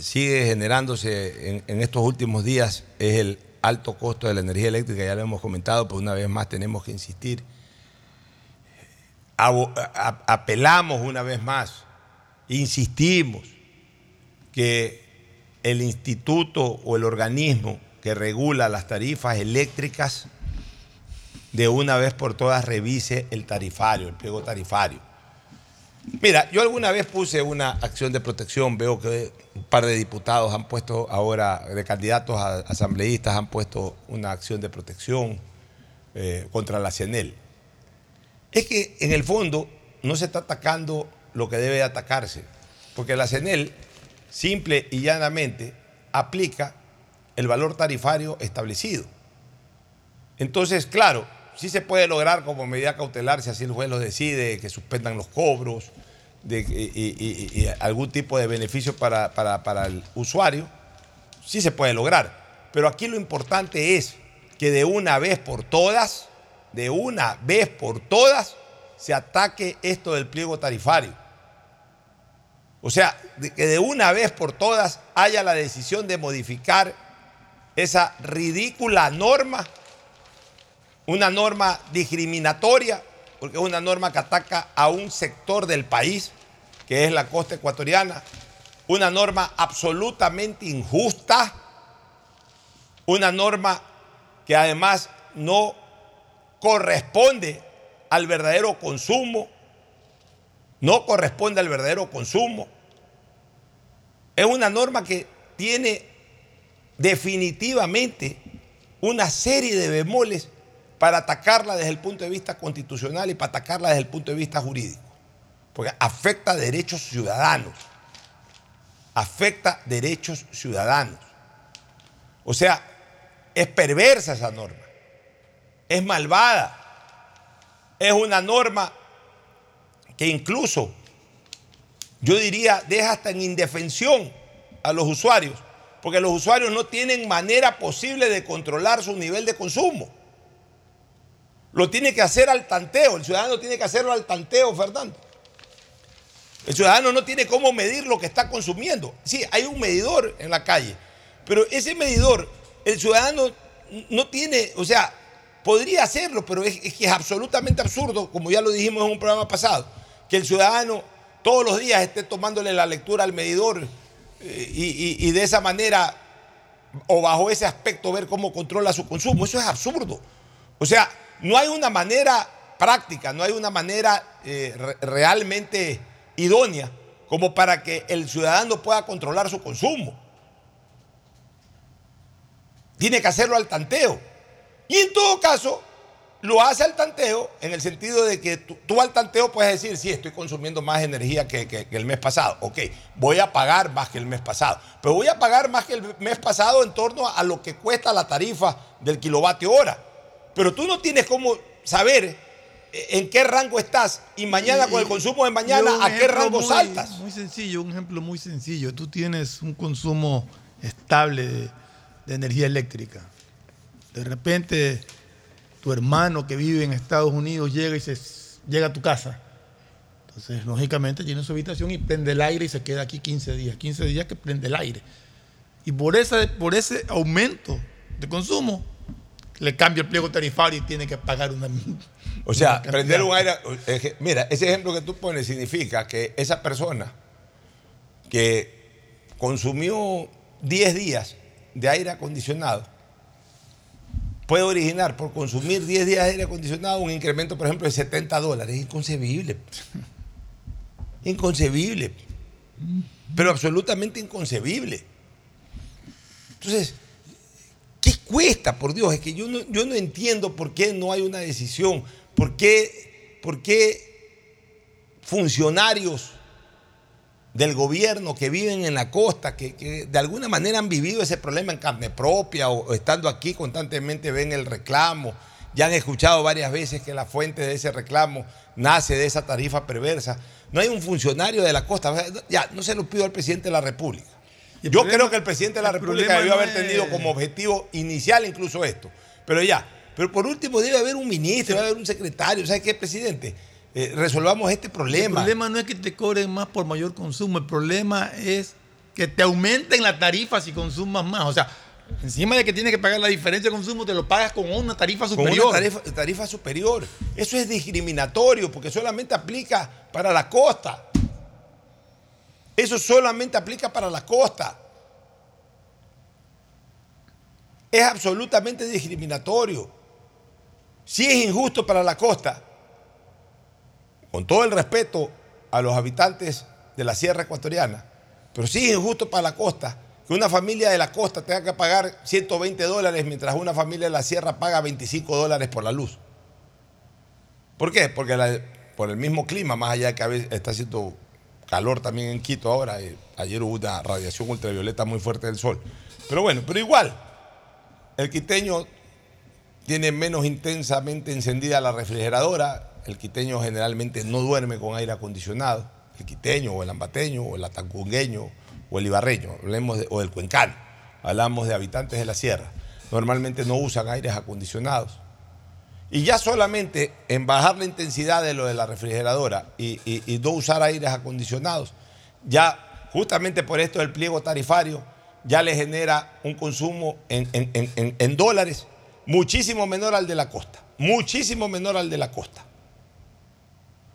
sigue generándose en, estos últimos días es el alto costo de la energía eléctrica, ya lo hemos comentado, pero una vez más tenemos que insistir. Apelamos una vez más, insistimos que el instituto o el organismo que regula las tarifas eléctricas de una vez por todas revise el tarifario, el pliego tarifario. Mira, yo alguna vez puse una acción de protección, veo que un par de diputados han puesto ahora, de candidatos a asambleístas han puesto una acción de protección eh, contra la CNL. Es que en el fondo no se está atacando lo que debe atacarse, porque la CNL simple y llanamente aplica el valor tarifario establecido. Entonces, claro, sí se puede lograr como medida cautelar si así el juez lo decide, que suspendan los cobros de, y, algún tipo de beneficio para, para- para el usuario, sí se puede lograr. Pero aquí lo importante es que de una vez por todas, de una vez por todas, se ataque esto del pliego tarifario. O sea, que de una vez por todas haya la decisión de modificar esa ridícula norma, una norma discriminatoria, porque es una norma que ataca a un sector del país, que es la costa ecuatoriana, una norma absolutamente injusta, una norma que además no corresponde al verdadero consumo, no corresponde al verdadero consumo. Es una norma que tiene definitivamente una serie de bemoles para atacarla desde el punto de vista constitucional y para atacarla desde el punto de vista jurídico. Porque afecta derechos ciudadanos. Afecta derechos ciudadanos. O sea, es perversa esa norma. Es malvada. Es una norma que incluso, yo diría, deja hasta en indefensión a los usuarios, porque los usuarios no tienen manera posible de controlar su nivel de consumo. Lo tiene que hacer al tanteo, el ciudadano tiene que hacerlo al tanteo, Fernando. El ciudadano no tiene cómo medir lo que está consumiendo. Sí, hay un medidor en la calle, pero ese medidor, el ciudadano no tiene, o sea, podría hacerlo, pero es, que es absolutamente absurdo, como ya lo dijimos en un programa pasado, que el ciudadano todos los días esté tomándole la lectura al medidor eh, y, y- y de esa manera o bajo ese aspecto ver cómo controla su consumo. Eso es absurdo. O sea, no hay una manera práctica, no hay una manera eh, re- realmente idónea como para que el ciudadano pueda controlar su consumo. Tiene que hacerlo al tanteo. Y en todo caso, lo hace al tanteo en el sentido de que tú, al tanteo puedes decir, sí, estoy consumiendo más energía que, que- que el mes pasado. Ok, voy a pagar más que el mes pasado. Pero voy a pagar más que el mes pasado en torno a lo que cuesta la tarifa del kilovatio hora. Pero tú no tienes cómo saber eh, en qué rango estás y mañana con el consumo de mañana a qué rango muy- saltas. Muy sencillo, un ejemplo muy sencillo. Tú tienes un consumo estable de, de energía eléctrica. De repente, tu hermano que vive en Estados Unidos llega y se, llega a tu casa. Entonces, lógicamente, tiene su habitación y prende el aire y se queda aquí 15 días. 15 días que prende el aire. Y por ese, por ese aumento de consumo, le cambia el pliego tarifario y tiene que pagar una. O sea, una prender un aire. es que, Mira, ese ejemplo que tú pones significa que esa persona que consumió 10 días de aire acondicionado puede originar por consumir 10 días de aire acondicionado un incremento, por ejemplo, de 70 dólares. Es inconcebible. Inconcebible. Pero absolutamente inconcebible. Entonces, ¿Qué cuesta, por Dios? Es que yo no, yo no entiendo por qué no hay una decisión, por qué, por qué funcionarios del gobierno que viven en la costa, que, de alguna manera han vivido ese problema en carne propia o estando aquí constantemente ven el reclamo, ya han escuchado varias veces que la fuente de ese reclamo nace de esa tarifa perversa. No hay un funcionario de la costa, ya no se lo pido al presidente de la República. Yo problema- creo que el presidente de la República problema debió haber tenido es- como objetivo inicial incluso esto. Pero ya, pero por último debe haber un ministro, debe haber un secretario. ¿Sabes qué, presidente? Eh, resolvamos este El problema. problema no es que te cobren más por mayor consumo, el problema es que te aumenten la tarifa si consumas más. O sea, encima de que tienes que pagar la diferencia de consumo, te lo pagas con una tarifa Con superior. una tarifa, tarifa superior. Eso es discriminatorio porque solamente aplica para la costa. Eso solamente aplica para la costa. es absolutamente discriminatorio. Sí es injusto para la costa, con todo el respeto a los habitantes de la sierra ecuatoriana, pero sí es injusto para la costa que una familia de la costa tenga que pagar 120 dólares mientras una familia de la sierra paga 25 dólares por la luz. ¿Por qué? Porque por el mismo clima, más allá de que a veces está haciendo calor también en Quito ahora, eh, ayer hubo una radiación ultravioleta muy fuerte del sol. Pero bueno, pero igual, el quiteño tiene menos intensamente encendida la refrigeradora, el quiteño generalmente no duerme con aire acondicionado, el quiteño o el ambateño o el atacungueño o el ibarreño, hablemos de- o el cuencano, hablamos de habitantes de la sierra, normalmente no usan aires acondicionados. Y ya solamente en bajar la intensidad de lo de la refrigeradora y, no usar aires acondicionados, ya justamente por esto del pliego tarifario, ya le genera un consumo en dólares muchísimo menor al de la costa, muchísimo menor al de la costa.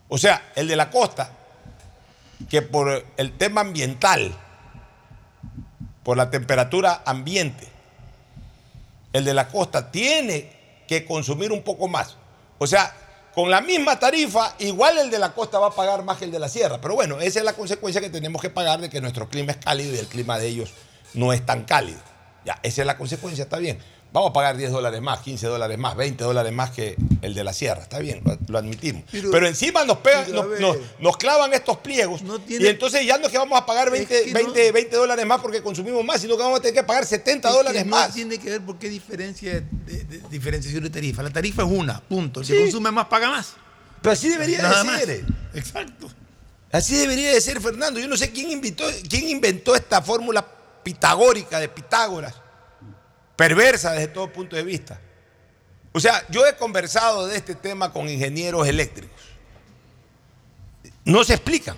O sea, el de la costa, que por el tema ambiental, por la temperatura ambiente, el de la costa tiene que consumir un poco más. O sea, con la misma tarifa, igual el de la costa va a pagar más que el de la sierra. Pero bueno, esa es la consecuencia que tenemos que pagar de que nuestro clima es cálido y el clima de ellos no es tan cálido. Ya, esa es la consecuencia, está bien. Vamos a pagar 10 dólares más, 15 dólares más, 20 dólares más que el de la sierra, está bien, lo, lo admitimos. Pero, Pero- encima nos, pegan, pero a nos, ver. nos- nos clavan estos pliegos tiene- y entonces ya no es que vamos a pagar 20, que no- 20, 20 dólares más porque consumimos más, sino que vamos a tener que pagar 70 Es que dólares no más. tiene que ver por qué diferencia de, de- diferenciación de tarifa. La tarifa es una, punto. El que consume más paga más. Pero así debería Nada de más. ser. Exacto. Así debería de ser, Fernando. Yo no sé quién inventó, quién inventó esta fórmula pitagórica de Pitágoras, perversa desde todo punto de vista. O sea, yo he conversado de este tema con ingenieros eléctricos. No se explican.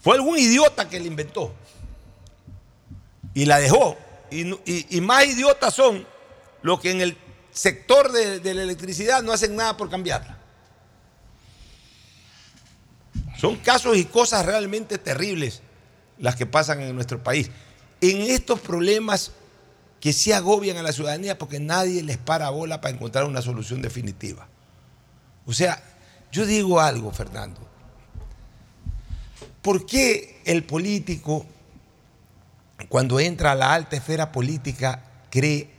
Fue algún idiota que la inventó. Y la dejó. Y, más idiotas son los que en el sector de, de la electricidad no hacen nada por cambiarla. Son casos y cosas realmente terribles las que pasan en nuestro país. En estos problemas que sí agobian a la ciudadanía porque nadie les para bola para encontrar una solución definitiva. O sea, yo digo algo, Fernando. ¿Por qué el político, cuando entra a la alta esfera política, cree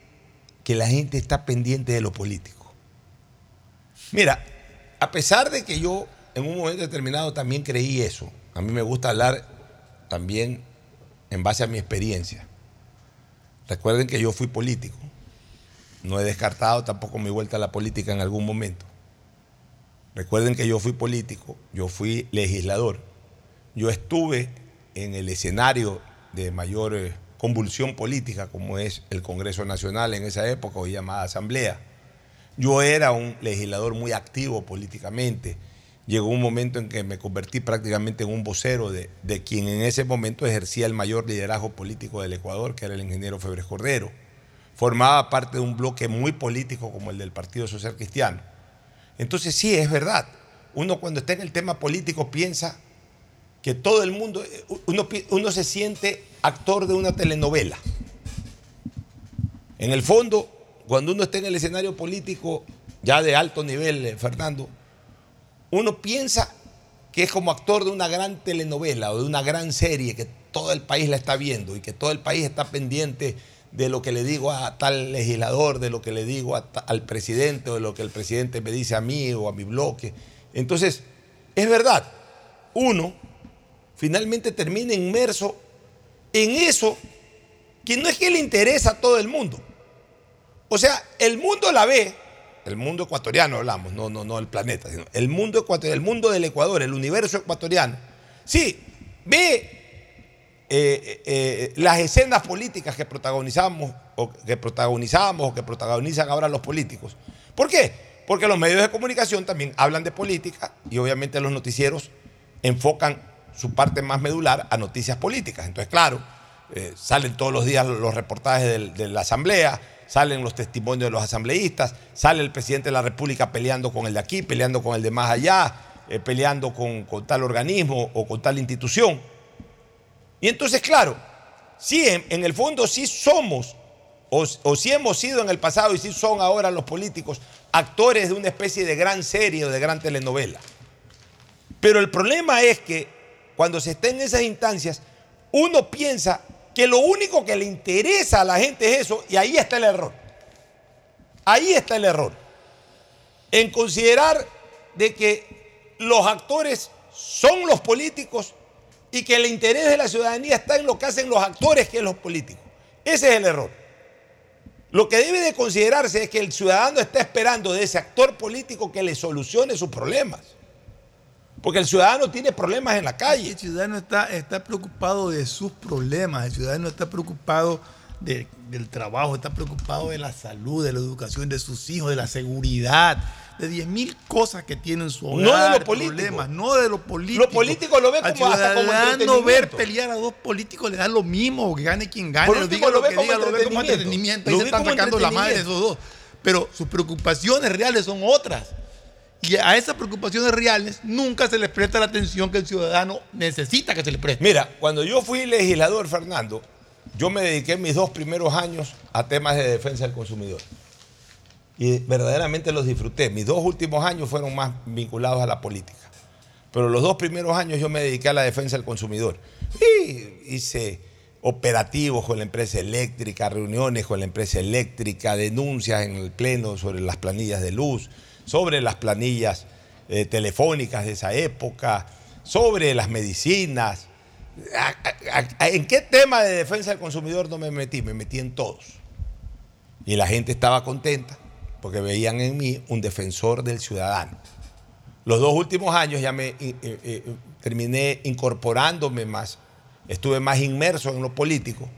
que la gente está pendiente de lo político? Mira, a pesar de que yo en un momento determinado también creí eso, a mí me gusta hablar también en base a mi experiencia. Recuerden que yo fui político. No he descartado tampoco mi vuelta a la política en algún momento. Recuerden que yo fui político, yo fui legislador. Yo estuve en el escenario de mayor eh, convulsión política, como es el Congreso Nacional en esa época, hoy llamada Asamblea. Yo era un legislador muy activo políticamente. Llegó un momento en que me convertí prácticamente en un vocero de, quien en ese momento ejercía el mayor liderazgo político del Ecuador, que era el ingeniero Febres Cordero. Formaba parte de un bloque muy político como el del Partido Social Cristiano. Entonces sí, es verdad. Uno cuando está en el tema político piensa que todo el mundo, uno, pi- uno se siente actor de una telenovela. En el fondo, cuando uno está en el escenario político ya de alto nivel, eh, Fernando, uno piensa que es como actor de una gran telenovela o de una gran serie que todo el país la está viendo y que todo el país está pendiente de lo que le digo a tal legislador, de lo que le digo a al presidente o de lo que el presidente me dice a mí o a mi bloque. Entonces, es verdad, uno finalmente termina inmerso en eso que no es que le interesa a todo el mundo. O sea, el mundo la ve, el mundo ecuatoriano hablamos, no, no, no el planeta, sino el mundo ecuatoriano, el mundo del Ecuador, el universo ecuatoriano. Sí, ve eh, eh, las escenas políticas que protagonizamos o que protagonizábamos o que protagonizan ahora los políticos. ¿Por qué? Porque los medios de comunicación también hablan de política y obviamente los noticieros enfocan su parte más medular a noticias políticas. Entonces, claro, eh, salen todos los días los reportajes de la Asamblea, salen los testimonios de los asambleístas, sale el presidente de la República peleando con el de aquí, peleando con el de más allá, eh, peleando con, tal organismo o con tal institución. Y entonces, claro, sí, en, el fondo sí somos o, o si hemos sido en el pasado y si son ahora los políticos actores de una especie de gran serie o de gran telenovela. Pero el problema es que cuando se está en esas instancias, uno piensa que lo único que le interesa a la gente es eso y ahí está el error. Ahí está el error. En considerar de que los actores son los políticos y que el interés de la ciudadanía está en lo que hacen los actores que los políticos. Ese es el error. Lo que debe de considerarse es que el ciudadano está esperando de ese actor político que le solucione sus problemas. Porque el ciudadano tiene problemas en la calle. El ciudadano está, está preocupado de sus problemas, el ciudadano está preocupado de- del trabajo, está preocupado de la salud, de la educación de sus hijos, de la seguridad, de 10 mil cosas que tienen su hogar. No de lo político. problemas, no de lo político. Lo político lo ve como hasta como ciudadano ver pelear a dos políticos le da lo mismo, que gane quien gane, Político diga lo lo, ve que como diga, lo ve como entretenimiento. Lo ahí se están sacando la madre de esos dos. Pero sus preocupaciones reales son otras. Y a esas preocupaciones reales nunca se les presta la atención que el ciudadano necesita que se le preste. Mira, cuando yo fui legislador, Fernando, yo me dediqué mis dos primeros años a temas de defensa del consumidor. Y verdaderamente los disfruté. Mis dos últimos años fueron más vinculados a la política. Pero los dos primeros años yo me dediqué a la defensa del consumidor. Y hice operativos con la empresa eléctrica, reuniones con la empresa eléctrica, denuncias en el Pleno sobre las planillas de luz, sobre las planillas eh, telefónicas de esa época, sobre las medicinas. ¿En qué tema de defensa del consumidor no me metí? Me metí en todos. Y la gente estaba contenta porque veían en mí un defensor del ciudadano. Los dos últimos años ya me eh, eh, eh, terminé incorporándome más, estuve más inmerso en lo político.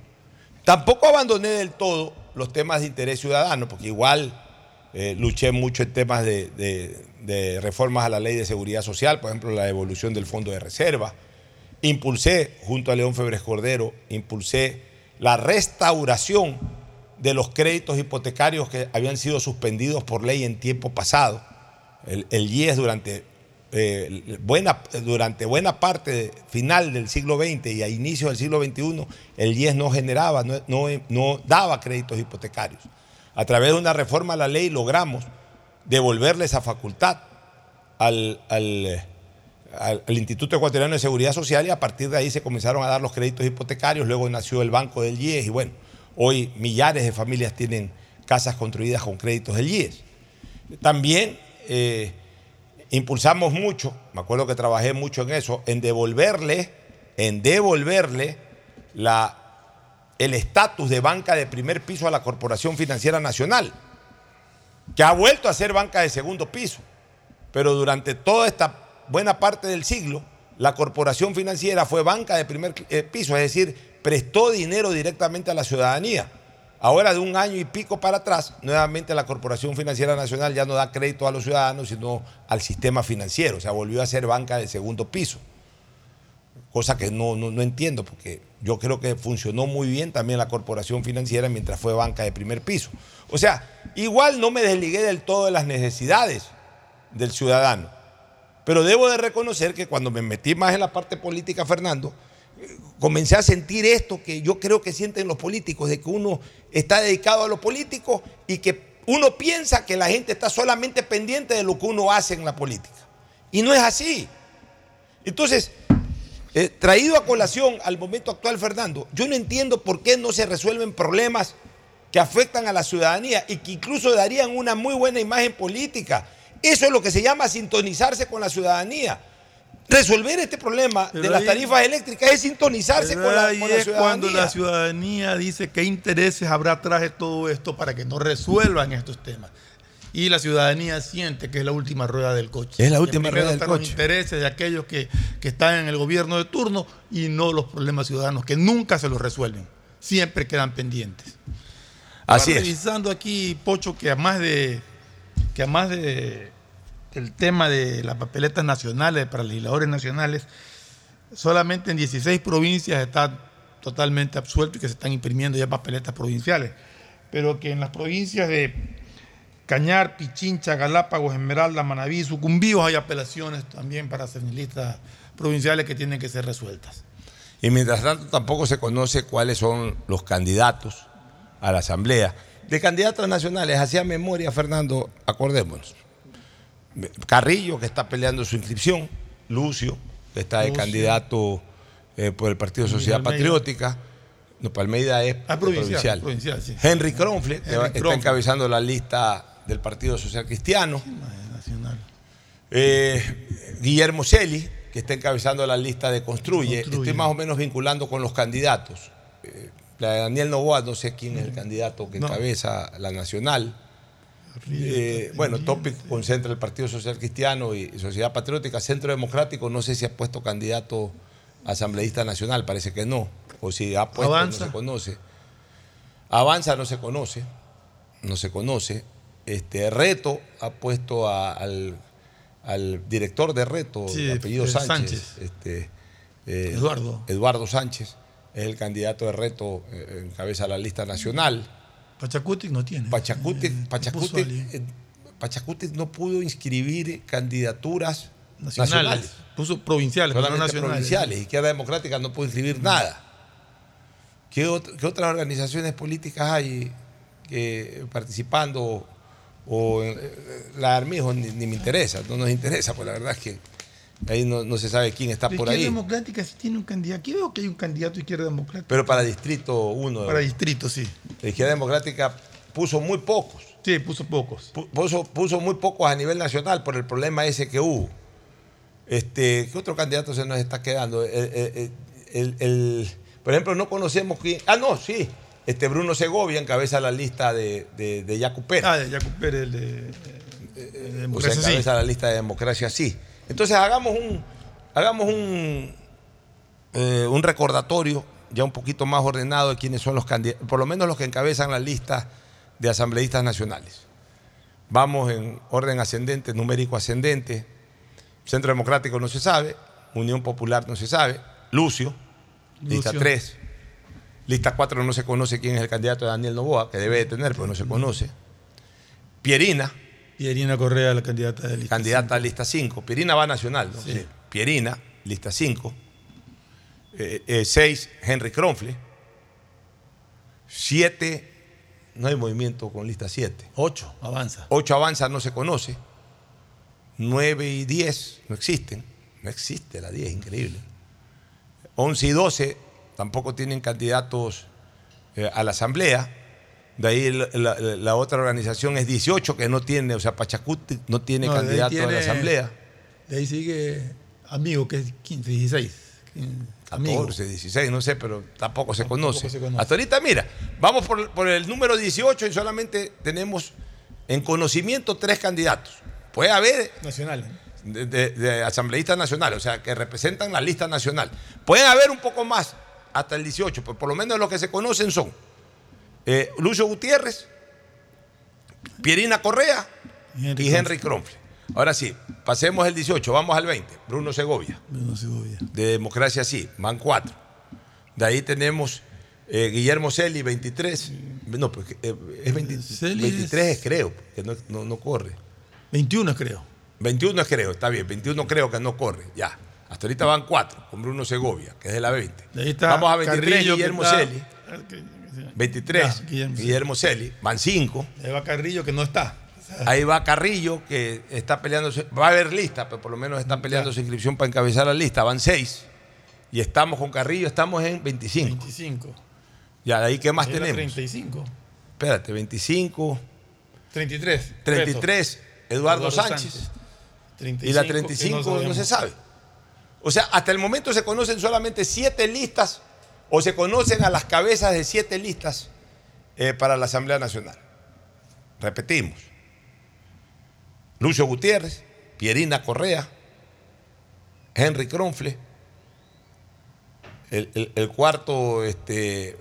Tampoco abandoné del todo los temas de interés ciudadano, porque igual eh, luché mucho en temas de, reformas a la ley de seguridad social, por ejemplo, la devolución del fondo de reserva. Impulsé, junto a León Febres Cordero, impulsé la restauración de los créditos hipotecarios que habían sido suspendidos por ley en tiempo pasado. El, el IES durante, eh, buena, durante buena parte de- final del siglo XX y a inicio del siglo XXI, el IES no generaba, no, no- no daba créditos hipotecarios. A través de una reforma a la ley logramos devolverle esa facultad eh, al- al Instituto Ecuatoriano de Seguridad Social y a partir de ahí se comenzaron a dar los créditos hipotecarios, luego nació el Banco del IES y bueno, hoy millares de familias tienen casas construidas con créditos del IES. También eh, impulsamos mucho, me acuerdo que trabajé mucho en eso, en devolverle, en devolverle la, el estatus de banca de primer piso a la Corporación Financiera Nacional, que ha vuelto a ser banca de segundo piso. Pero durante toda esta buena parte del siglo, la corporación financiera fue banca de primer eh, piso, es decir, prestó dinero directamente a la ciudadanía. Ahora, de un año y pico para atrás, nuevamente la Corporación Financiera Nacional ya no da crédito a los ciudadanos, sino al sistema financiero. O sea, volvió a ser banca de segundo piso. Cosa que no, no, no entiendo, porque yo creo que funcionó muy bien también la Corporación Financiera mientras fue banca de primer piso. O sea, igual no me desligué del todo de las necesidades del ciudadano. Pero debo de reconocer que cuando me metí más en la parte política, Fernando, comencé a sentir esto que yo creo que sienten los políticos, de que uno está dedicado a lo político y que uno piensa que la gente está solamente pendiente de lo que uno hace en la política. Y no es así. Entonces, eh, traído a colación al momento actual, Fernando, yo no entiendo por qué no se resuelven problemas que afectan a la ciudadanía y que incluso darían una muy buena imagen política. Eso es lo que se llama sintonizarse con la ciudadanía. Resolver este problema de las ahí- tarifas eléctricas es sintonizarse con la, ahí con la es cuando la ciudadanía dice qué intereses habrá atrás de todo esto para que no resuelvan estos temas. Y la ciudadanía siente que es la última rueda del coche. Es la última rueda del están los coche. intereses de aquellos que, que están en el gobierno de turno y no los problemas ciudadanos que nunca se los resuelven. Siempre quedan pendientes. Así Estaba es. Revisando aquí, Pocho, que a más de que a más de el tema de las papeletas nacionales para legisladores nacionales, solamente en 16 provincias está totalmente absuelto y que se están imprimiendo ya papeletas provinciales. Pero que en las provincias de Cañar, Pichincha, Galápagos, Esmeralda, Manaví, Sucumbíos hay apelaciones también para hacer listas provinciales que tienen que ser resueltas. Y mientras tanto tampoco se conoce cuáles son los candidatos a la Asamblea. De candidatos nacionales, hacía memoria, Fernando, acordémonos. Carrillo, que está peleando su inscripción, Lucio, que está de Lucio. candidato eh, por el Partido Sociedad. Patriótica. No, Palmeida es Ah, provincial, provincial, sí. Henry Kronfle, que está encabezando la lista del Partido Social Cristiano. Nacional. Eh, Guillermo Celi, que está encabezando la lista de Construye. Construye. Estoy más o menos vinculando con los candidatos. Eh, la de Daniel Novoa, no sé quién es el candidato que No. encabeza la nacional. Eh, bueno, Topic concentra el Partido Social Cristiano y Sociedad Patriótica. Centro Democrático, no sé si ha puesto candidato a asambleísta nacional, parece que no. O si ha puesto, Avanza. no se conoce. Avanza, no se conoce. No se conoce. Este Reto ha puesto a- al, al director de Reto, Sí, de apellido eh, Sánchez. Sánchez. Este, eh, Eduardo. Eduardo Sánchez es el candidato de Reto, eh, encabeza la lista nacional. Pachacutic no tiene. Pachacutic, eh, Pachacutic no pudo inscribir candidaturas Nacionales. nacionales, Puso provinciales, pero no nacionales. provinciales. Izquierda Democrática no pudo inscribir nada. ¿Qué, ot- qué otras organizaciones políticas hay participando? O eh, la Armijo ni, ni me interesa, no nos interesa, pues la verdad es que ahí no, no se sabe quién está La por izquierda ahí. democrática sí tiene un candidato. Aquí veo que hay un candidato de izquierda democrática. Pero para Distrito 1. Para distrito, sí. La izquierda democrática puso muy pocos. Sí, puso pocos. Pu- Puso, puso muy pocos a nivel nacional por el problema ese que hubo. Este, ¿Qué otro candidato se nos está quedando? El- el- el- el- por ejemplo, no conocemos quién. Ah, no, sí. Este Bruno Segovia encabeza la lista de, de, de Yacu Pérez. Ah, de Pérez, el de, de o sea, democracia, sí. encabeza la lista de democracia sí. Entonces hagamos un, hagamos un, eh, un recordatorio ya un poquito más ordenado de quiénes son los candidatos, por lo menos los que encabezan la lista de asambleístas nacionales. Vamos en orden ascendente, numérico ascendente. Centro Democrático no se sabe, Unión Popular no se sabe, Lucio, lista Lucio. 3. Lista 4 no se conoce quién es el candidato de Daniel Novoa, que debe de tener, pero no se conoce. Pierina, Pierina Correa, la candidata de lista. candidata a lista 5. Pierina va nacional, ¿no? Sí. Pierina, lista 5. 6, Henry Kronfle. 7, no hay movimiento con lista 7. 8, avanza. 8 avanza, no se conoce. 9 y 10 no existen. No existe la 10, increíble. 11 y 12 tampoco tienen candidatos eh, a la asamblea. De ahí la, la- la otra organización es 18 que no tiene, o sea, Pachacuti no tiene No, candidato a la asamblea. De ahí sigue Amigo, que es 15, 16. 14, 16, no sé, pero tampoco se conoce. se conoce. Hasta ahorita, mira, vamos por, por el número 18 y solamente tenemos en conocimiento tres candidatos. Puede haber Nacional. de, de- de asambleístas nacionales, o sea, que representan la lista nacional. Pueden haber un poco más, hasta el 18, pero por lo menos los que se conocen son eh, Lucio Gutiérrez, Pierina Correa y Henry Kronfle. Ahora sí, pasemos el 18, vamos al 20, Bruno Segovia. Bruno Segovia. De Democracia Sí, van cuatro. De ahí tenemos eh, Guillermo Celi, 23. No, pues eh, es 20 Celi 23 es creo, que no, no- no corre. 21 creo. 21 es creo, está bien, 21 creo que no corre, ya. Hasta ahorita van cuatro, con Bruno Segovia, que es de la 20. De ahí está Vamos a 23, Carrillo, Guillermo está- Celi. 23, Ya, Guillermo Guillermo, Celi. Van cinco. Ahí va Carrillo, que no está. Ahí va Carrillo, que está peleando, va a haber lista, pero por lo menos está peleando su inscripción para encabezar la lista. Van seis. Y estamos con Carrillo, estamos en 25. 25. Ya, de ahí, ¿qué más Ahí tenemos? 35. Espérate, 25, 33. 33, Eduardo, Sánchez. Y la 35 no, sabemos. se sabe. O sea, hasta el momento se conocen solamente siete listas o se conocen a las cabezas de siete listas eh, para la Asamblea Nacional. Repetimos. Lucio Gutiérrez, Pierina Correa, Henry Kronfle, el, el- el cuarto, este,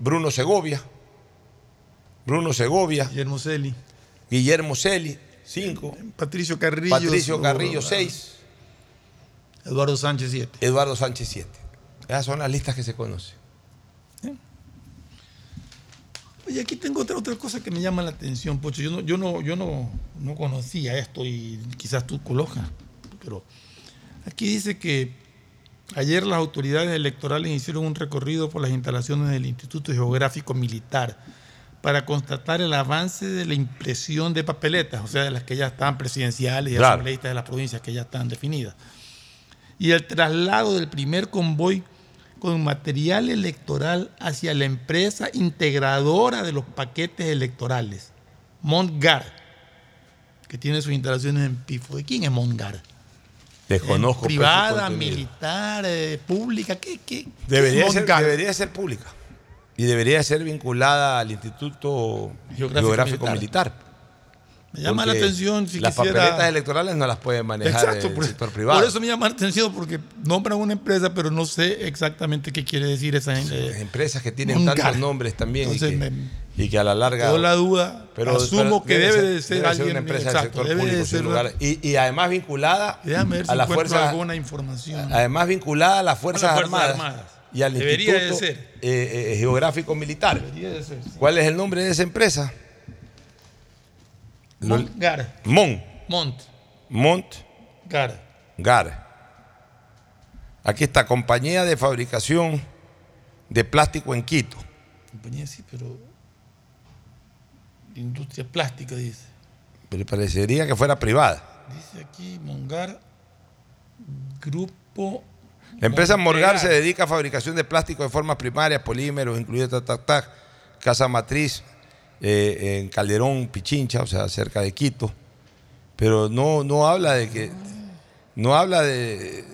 Bruno Segovia, Bruno Segovia, Guillermo Celi. Guillermo Celi, cinco, Patricio Carrillo. Patricio Carrillo, seis, Eduardo Sánchez, 7. Eduardo Sánchez, siete. Esas son las listas que se conocen. Oye, aquí tengo otra, otra cosa que me llama la atención, Pocho. Yo no, yo no, yo no, no conocía esto y quizás tú colojas, pero aquí dice que ayer las autoridades electorales hicieron un recorrido por las instalaciones del Instituto Geográfico Militar para constatar el avance de la impresión de papeletas, o sea, de las que ya están presidenciales y Claro. asambleístas de las provincias que ya están definidas. Y el traslado del primer convoy con material electoral hacia la empresa integradora de los paquetes electorales, Montgar, que tiene sus instalaciones en Pifo. ¿De quién es Montgar? Desconozco. Privada, militar, eh, pública, ¿qué? qué Debería qué ser, debería ser pública. Y debería ser vinculada al Instituto Geográfico Geográfico, Militar. Militar. Me llama la Porque atención si Las quisiera- papeletas electorales no las puede manejar Exacto, el por, sector privado. por eso me llama la atención, porque nombran una empresa, pero no sé exactamente qué quiere decir esa gente. empresas que tienen Montgar. tantos nombres también y que, me- y que a la larga. quedó la duda. Asumo que debe de ser debe alguien- una empresa exacto, del sector debe de público. sin ser- lugar- y, y además vinculada Déjame ver si a encuentro fuerzas. alguna información. Además vinculada a las Fuerzas, A las Fuerzas Armadas, Armadas. y al Debería de Instituto ser. eh, eh, Geográfico Militar. Debería de ser, sí. ¿Cuál es el nombre de esa empresa? Montgar. Mon. Mont. Mont. Gar. Gar. Aquí está, compañía de fabricación de plástico en Quito. Compañía sí, pero. Industria plástica, dice. Pero parecería que fuera privada. Dice aquí Mongar Grupo. La empresa Morgar Montegar. se dedica a fabricación de plástico de formas primarias, polímeros, incluido tac, tac, tac, casa matriz eh, en Calderón, Pichincha, o sea, cerca de Quito. Pero no, no habla de que. No habla de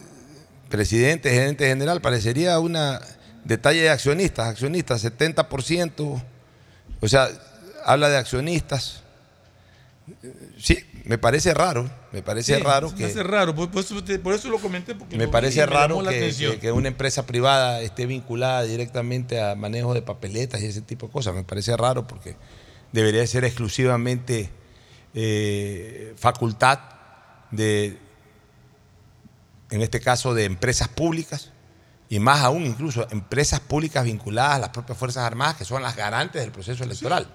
presidente, gerente general, parecería una detalle de accionistas, accionistas, 70%, o sea, habla de accionistas. Sí, me parece raro, me parece Sí, raro se me que... hace raro, por, por eso, por eso lo comenté. Porque Me parece me raro que, que- que una empresa privada esté vinculada directamente a manejo de papeletas y ese tipo de cosas. Me parece raro porque debería ser exclusivamente eh, facultad de, en este caso, de empresas públicas y más aún incluso empresas públicas vinculadas a las propias Fuerzas Armadas que son las garantes del proceso electoral.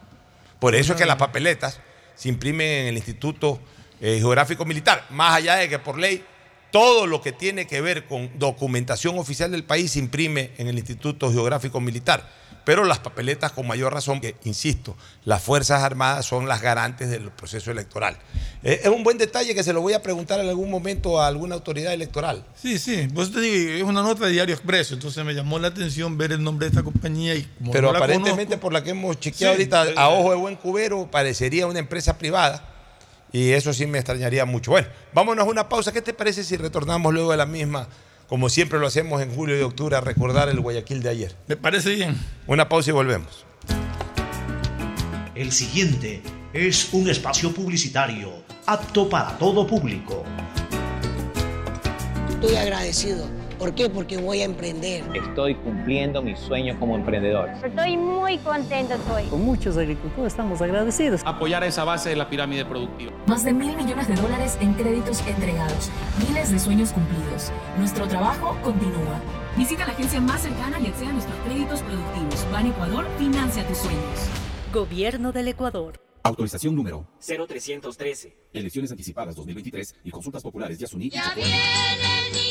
Por eso es que las papeletas se imprimen en el Instituto eh, Geográfico Militar, más allá de que por ley todo lo que tiene que ver con documentación oficial del país se imprime en el Instituto Geográfico Militar. Pero las papeletas con mayor razón, que insisto, las Fuerzas Armadas son las garantes del proceso electoral. Eh, es un buen detalle que se lo voy a preguntar en algún momento a alguna autoridad electoral. Sí, sí, pues te digo, es una nota de Diario Expreso, entonces me llamó la atención ver el nombre de esta compañía y como Pero no la aparentemente conozco- por la que hemos chequeado Sí, ahorita eh, a ojo de buen cubero parecería una empresa privada y eso sí me extrañaría mucho. Bueno, vámonos a una pausa. ¿Qué te parece si retornamos luego de la misma, como siempre lo hacemos en julio y octubre, a recordar el Guayaquil de ayer? Me parece bien. Una pausa y volvemos. El siguiente es un espacio publicitario apto para todo público. Estoy agradecido. ¿Por qué? Porque voy a emprender. Estoy cumpliendo mi sueño como emprendedor. Estoy muy contento hoy. Con muchos agricultores estamos agradecidos. Apoyar a esa base de la pirámide productiva. Más de mil millones de dólares en créditos entregados. Miles de sueños cumplidos. Nuestro trabajo continúa. Visita la agencia más cercana y acceda a nuestros créditos productivos. Ban Ecuador, financia tus sueños. Gobierno del Ecuador. Autorización número 0313. Elecciones anticipadas 2023 y consultas populares de Asuní y Ya viene el niño.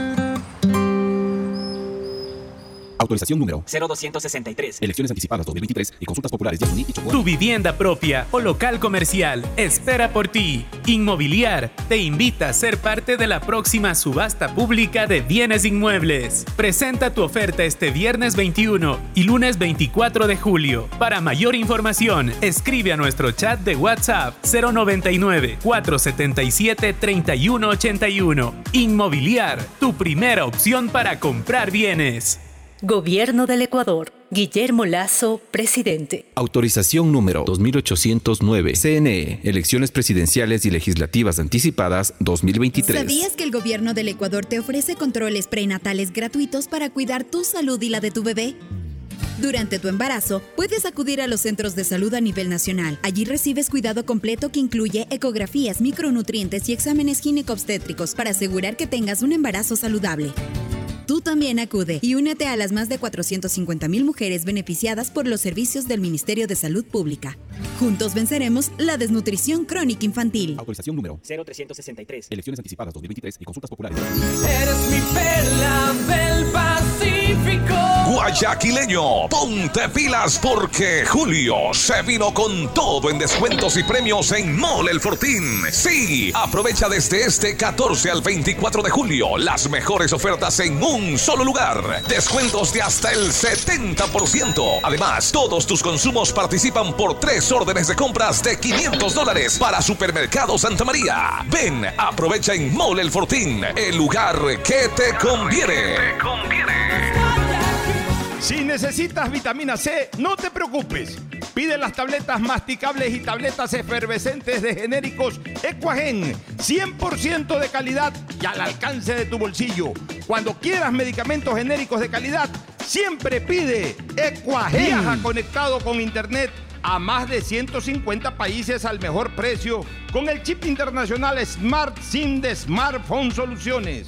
Autorización número 0263. Elecciones anticipadas 2023 y consultas populares de y Chocó. Tu vivienda propia o local comercial espera por ti. Inmobiliar te invita a ser parte de la próxima subasta pública de bienes inmuebles. Presenta tu oferta este viernes 21 y lunes 24 de julio. Para mayor información, escribe a nuestro chat de WhatsApp 099 477 3181. Inmobiliar, tu primera opción para comprar bienes. Gobierno del Ecuador. Guillermo Lazo, presidente. Autorización número 2809. CNE. Elecciones presidenciales y legislativas anticipadas 2023. ¿Sabías que el gobierno del Ecuador te ofrece controles prenatales gratuitos para cuidar tu salud y la de tu bebé? Durante tu embarazo, puedes acudir a los centros de salud a nivel nacional. Allí recibes cuidado completo que incluye ecografías, micronutrientes y exámenes ginecobstétricos para asegurar que tengas un embarazo saludable. Tú también acude y únete a las más de 450 mil mujeres beneficiadas por los servicios del Ministerio de Salud Pública. Juntos venceremos la desnutrición crónica infantil. Autorización número 0363. Elecciones anticipadas 2023 y consultas populares. Eres mi perla del Pacífico. Guayaquileño, ponte pilas porque Julio se vino con todo en descuentos y premios en Mole El Fortín. Sí, aprovecha desde este 14 al 24 de julio las mejores ofertas en un solo lugar. Descuentos de hasta el 70%. Además, todos tus consumos participan por tres órdenes de compras de 500 dólares para Supermercado Santa María. Ven, aprovecha en Mole El Fortín, el lugar que te conviene. Si necesitas vitamina C, no te preocupes. Pide las tabletas masticables y tabletas efervescentes de genéricos Equagen, 100% de calidad y al alcance de tu bolsillo. Cuando quieras medicamentos genéricos de calidad, siempre pide Equagen. Viaja conectado con internet a más de 150 países al mejor precio con el chip internacional Smart SIM de Smartphone Soluciones.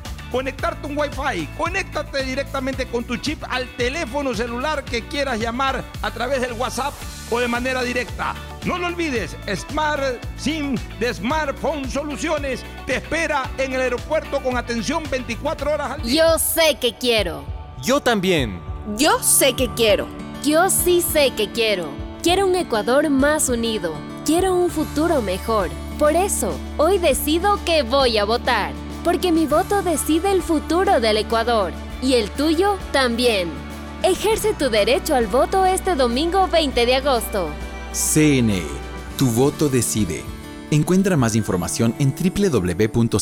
conectarte un Wi-Fi. Conéctate directamente con tu chip al teléfono celular que quieras llamar a través del WhatsApp o de manera directa. No lo olvides, Smart SIM de Smartphone Soluciones te espera en el aeropuerto con atención 24 horas al día. Yo sé que quiero. Yo también. Yo sé que quiero. Yo sí sé que quiero. Quiero un Ecuador más unido. Quiero un futuro mejor. Por eso, hoy decido que voy a votar. Porque mi voto decide el futuro del Ecuador. Y el tuyo también. Ejerce tu derecho al voto este domingo 20 de agosto. CNE. Tu voto decide. Encuentra más información en www.cne.gov.es.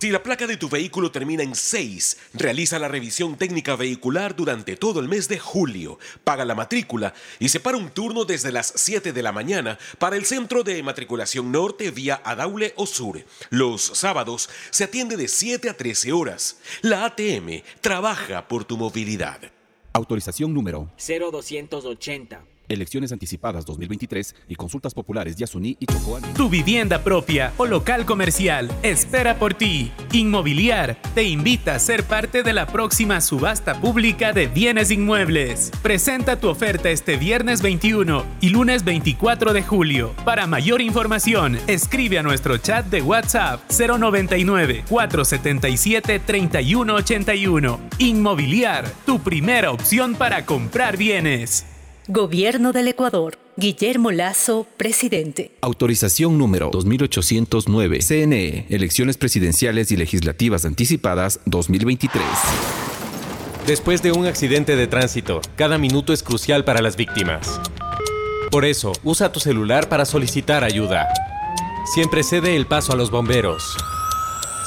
Si la placa de tu vehículo termina en 6, realiza la revisión técnica vehicular durante todo el mes de julio, paga la matrícula y separa un turno desde las 7 de la mañana para el centro de matriculación norte vía Adaule o Sur. Los sábados se atiende de 7 a 13 horas. La ATM trabaja por tu movilidad. Autorización número 0280. Elecciones anticipadas 2023 y consultas populares Yasuní y Chocó. Tu vivienda propia o local comercial espera por ti. Inmobiliar te invita a ser parte de la próxima subasta pública de bienes inmuebles. Presenta tu oferta este viernes 21 y lunes 24 de julio. Para mayor información, escribe a nuestro chat de WhatsApp 099 477 3181. Inmobiliar, tu primera opción para comprar bienes. Gobierno del Ecuador. Guillermo Lazo, presidente. Autorización número 2809. CNE. Elecciones presidenciales y legislativas anticipadas 2023. Después de un accidente de tránsito, cada minuto es crucial para las víctimas. Por eso, usa tu celular para solicitar ayuda. Siempre cede el paso a los bomberos.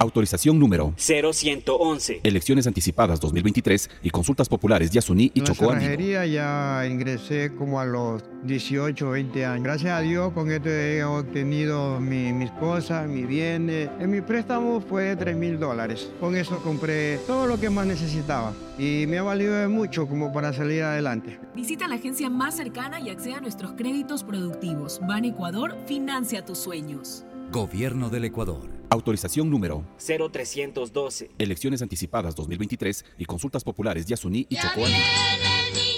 Autorización número 0111. Elecciones anticipadas 2023 y consultas populares Yasuní y En la Chocó Andino. cerrajería ya ingresé como a los 18, 20 años. Gracias a Dios con esto he obtenido mi- mis cosas, mis bienes. En mi préstamo fue de 3 mil dólares. Con eso compré todo lo que más necesitaba y me ha valido de mucho como para salir adelante. Visita la agencia más cercana y acceda a nuestros créditos productivos. Ban Ecuador financia tus sueños. Gobierno del Ecuador. Autorización número 0312. Elecciones anticipadas 2023 y consultas populares Yasuní y Chocó Andino.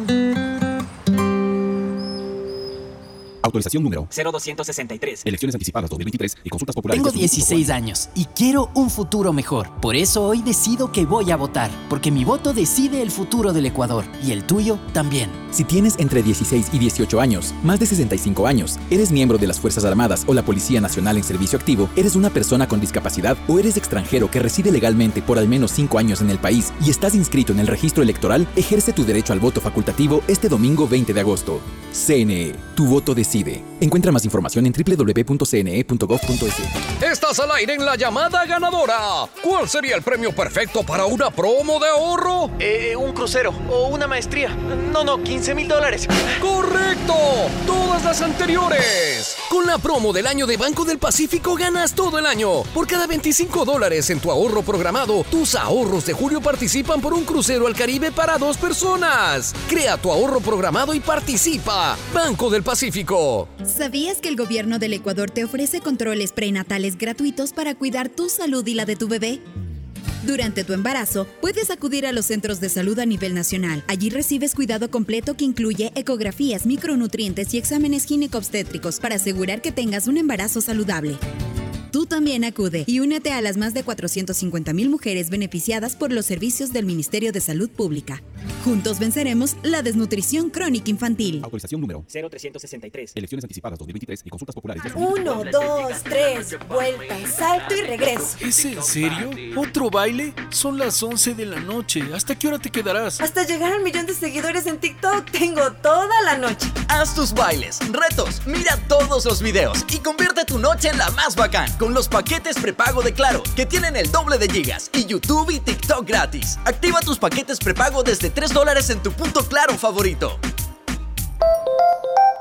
Autorización número 0263. Elecciones anticipadas 2023 y consultas populares Tengo Yasuní y Chocó 16 años y quiero un futuro mejor. Por eso hoy decido que voy a votar, porque mi voto decide el futuro del Ecuador y el tuyo también. Si tienes entre 16 y 18 años, más de 65 años, eres miembro de las Fuerzas Armadas o la Policía Nacional en servicio activo, eres una persona con discapacidad o eres extranjero que reside legalmente por al menos 5 años en el país y estás inscrito en el registro electoral, ejerce tu derecho al voto facultativo este domingo 20 de agosto. CNE, tu voto decide. Encuentra más información en www.cne.gov.es. Estás al aire en la llamada ganadora. ¿Cuál sería el premio perfecto para una promo de ahorro? Eh, un crucero o una maestría. No, no, 15 mil dólares. ¡Correcto! Todas las anteriores. Con la promo del año de Banco del Pacífico ganas todo el año. Por cada 25 dólares en tu ahorro programado, tus ahorros de julio participan por un crucero al Caribe para dos personas. Crea tu ahorro programado y participa. Banco del Pacífico. ¿Sabías que el gobierno del Ecuador te ofrece controles prenatales gratuitos para cuidar tu salud y la de tu bebé? Durante tu embarazo, puedes acudir a los centros de salud a nivel nacional. Allí recibes cuidado completo que incluye ecografías, micronutrientes y exámenes ginecobstétricos para asegurar que tengas un embarazo saludable. Tú también acude y únete a las más de 450 mil mujeres beneficiadas por los servicios del Ministerio de Salud Pública. Juntos venceremos la desnutrición crónica infantil. Autorización número 0363. Elecciones anticipadas 2023 y consultas populares Yasuní. Uno, dos, tres, vuelta, salto y regreso. ¿Es en serio? ¿Otro baile? Son las 11 de la noche. ¿Hasta qué hora te quedarás? Hasta llegar al millón de seguidores en TikTok tengo toda la noche. Haz tus bailes, retos, mira todos los videos y convierte tu noche en la más bacán con los paquetes prepago de Claro, que tienen el doble de gigas y YouTube y TikTok gratis. Activa tus paquetes prepago desde 3 dólares en tu punto Claro favorito.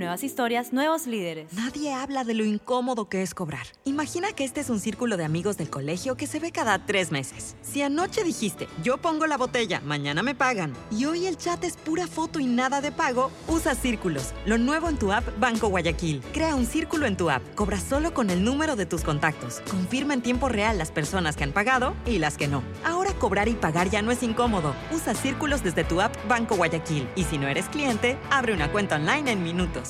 Nuevas historias, nuevos líderes. Nadie habla de lo incómodo que es cobrar. Imagina que este es un círculo de amigos del colegio que se ve cada tres meses. Si anoche dijiste, yo pongo la botella, mañana me pagan, y hoy el chat es pura foto y nada de pago, usa Círculos, lo nuevo en tu app Banco Guayaquil. Crea un círculo en tu app, cobra solo con el número de tus contactos. Confirma en tiempo real las personas que han pagado y las que no. Ahora cobrar y pagar ya no es incómodo. Usa Círculos desde tu app Banco Guayaquil. Y si no eres cliente, abre una cuenta online en minutos.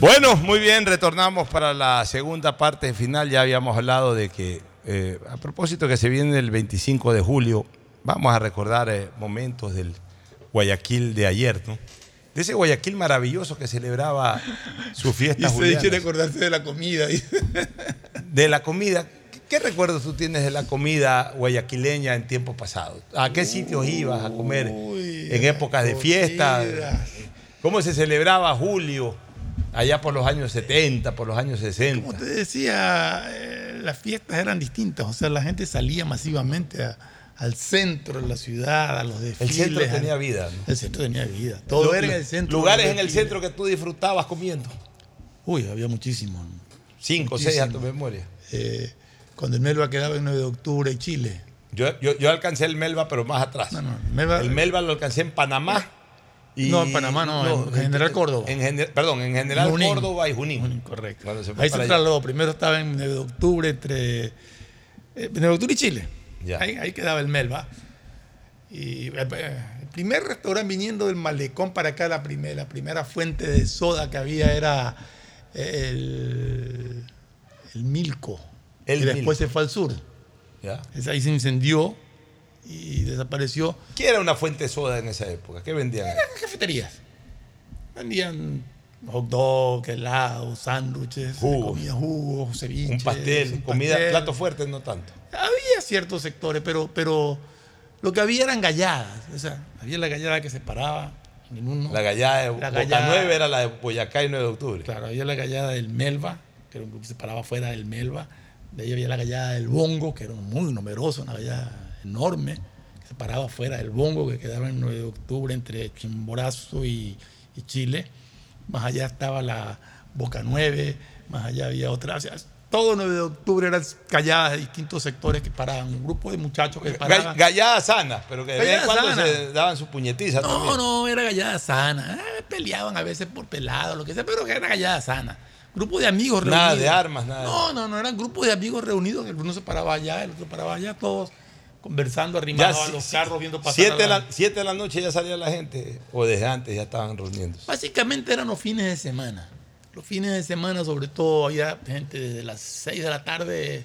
Bueno, muy bien, retornamos para la segunda parte final. Ya habíamos hablado de que, eh, a propósito que se viene el 25 de julio, vamos a recordar eh, momentos del Guayaquil de ayer, ¿no? De ese Guayaquil maravilloso que celebraba su fiesta Y se juliana. dice recordarse de la comida. De la comida, ¿qué- ¿qué recuerdos tú tienes de la comida guayaquileña en tiempos pasados? ¿A qué sitios ibas a comer en épocas de fiesta? ¿Cómo se celebraba julio allá por los años 70, por los años 60? Como te decía, eh, las fiestas eran distintas. O sea, la gente salía masivamente a- al centro de la ciudad, a los El desfiles. centro a- tenía vida. ¿no? El centro tenía vida. Todo era en el centro. Lugares en el centro que tú disfrutabas comiendo. Uy, había muchísimos. Cinco o seis a tu memoria. Eh, cuando el Melba quedaba en 9 de octubre en Chile. Yo, yo, yo alcancé el Melba, pero más atrás. Melba- el Melba lo alcancé en Panamá. Y- No, en Panamá no, en General Córdoba. En, perdón, en General Junín. Córdoba y Junín. correcto. Se Ahí se trasladó. Primero estaba en 9 de octubre entre eh, 9 de octubre y Chile. Ya. Ahí, ahí quedaba el Melba. Y eh, el primer restaurante viniendo del malecón para acá, la primera, la primera fuente de soda que había era el, el Milco. El y después Milco. se fue al sur. Ya. Ahí se incendió y desapareció. ¿Qué era una fuente de soda en esa época? ¿Qué vendían? ahí? cafeterías. Vendían hot dog, helados, sándwiches, Jugos. comida, jugos, ceviches. Un pastel, un comida, pastel. plato fuerte, no tanto. Había ciertos sectores, pero, pero lo que había eran galladas. O sea, había la gallada que se paraba en uno. La gallada de La Boca gallada- 9 era la de Boyacá y 9 de octubre. Claro, había la gallada del Melva, que era un grupo que se paraba fuera del Melva. De ahí había la gallada del Bongo, que era muy numerosa, una gallada enorme, que se paraba fuera del Bongo, que quedaba en 9 de octubre entre Chimborazo y, y Chile. Más allá estaba la Boca 9, más allá había otra. O sea, todo 9 de octubre eran galladas de distintos sectores que paraban. Un grupo de muchachos que paraban. Galladas sanas, pero que de vez en cuando sana. se daban su puñetiza No, también. no, era gallada sana. Eh, peleaban a veces por pelado, lo que sea, pero era gallada sana. Grupo de amigos Nada reunidos. de armas, nada No, no, no, eran grupos de amigos reunidos. El uno se paraba allá, el otro paraba allá, todos conversando, arrimados a los si- carros, viendo pasar. Siete de, a la- la, siete de la noche ya salía la gente, o desde antes ya estaban reuniéndose. Básicamente eran los fines de semana. Los fines de semana, sobre todo, había gente desde las 6 de la tarde,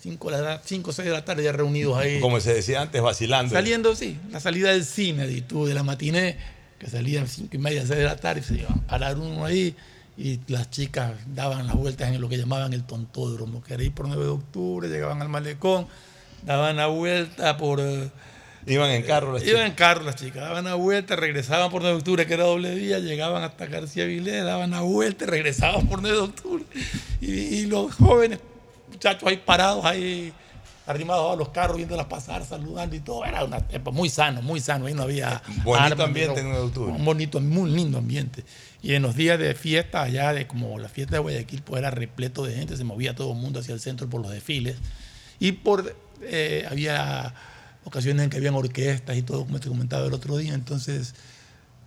5 o 6 de la tarde ya reunidos ahí. Como se decía antes, vacilando. Saliendo, sí, la salida del cine, di tú, de la matiné, que salían cinco y media, seis de la tarde, y se iban a parar uno ahí, y las chicas daban las vueltas en lo que llamaban el tontódromo, que era ir por 9 de octubre, llegaban al malecón, daban la vuelta por... eh, Iban en carro las Iban chicas. en carro las chicas, daban la vuelta, regresaban por 9 de octubre, que era doble vía, llegaban hasta García Vilés, daban la vuelta, y regresaban por 9 de octubre. Y, y los jóvenes, muchachos ahí parados, ahí arrimados a los carros, viéndolas pasar, saludando y todo. Era una muy sano, muy sano. Ahí no había. Bonito armas, ambiente en 9 de octubre. Un bonito, muy lindo ambiente. Y en los días de fiesta, allá de como la fiesta de Guayaquil, pues era repleto de gente, se movía todo el mundo hacia el centro por los desfiles. Y por eh, había ocasiones en que habían orquestas y todo, como te comentaba el otro día. Entonces,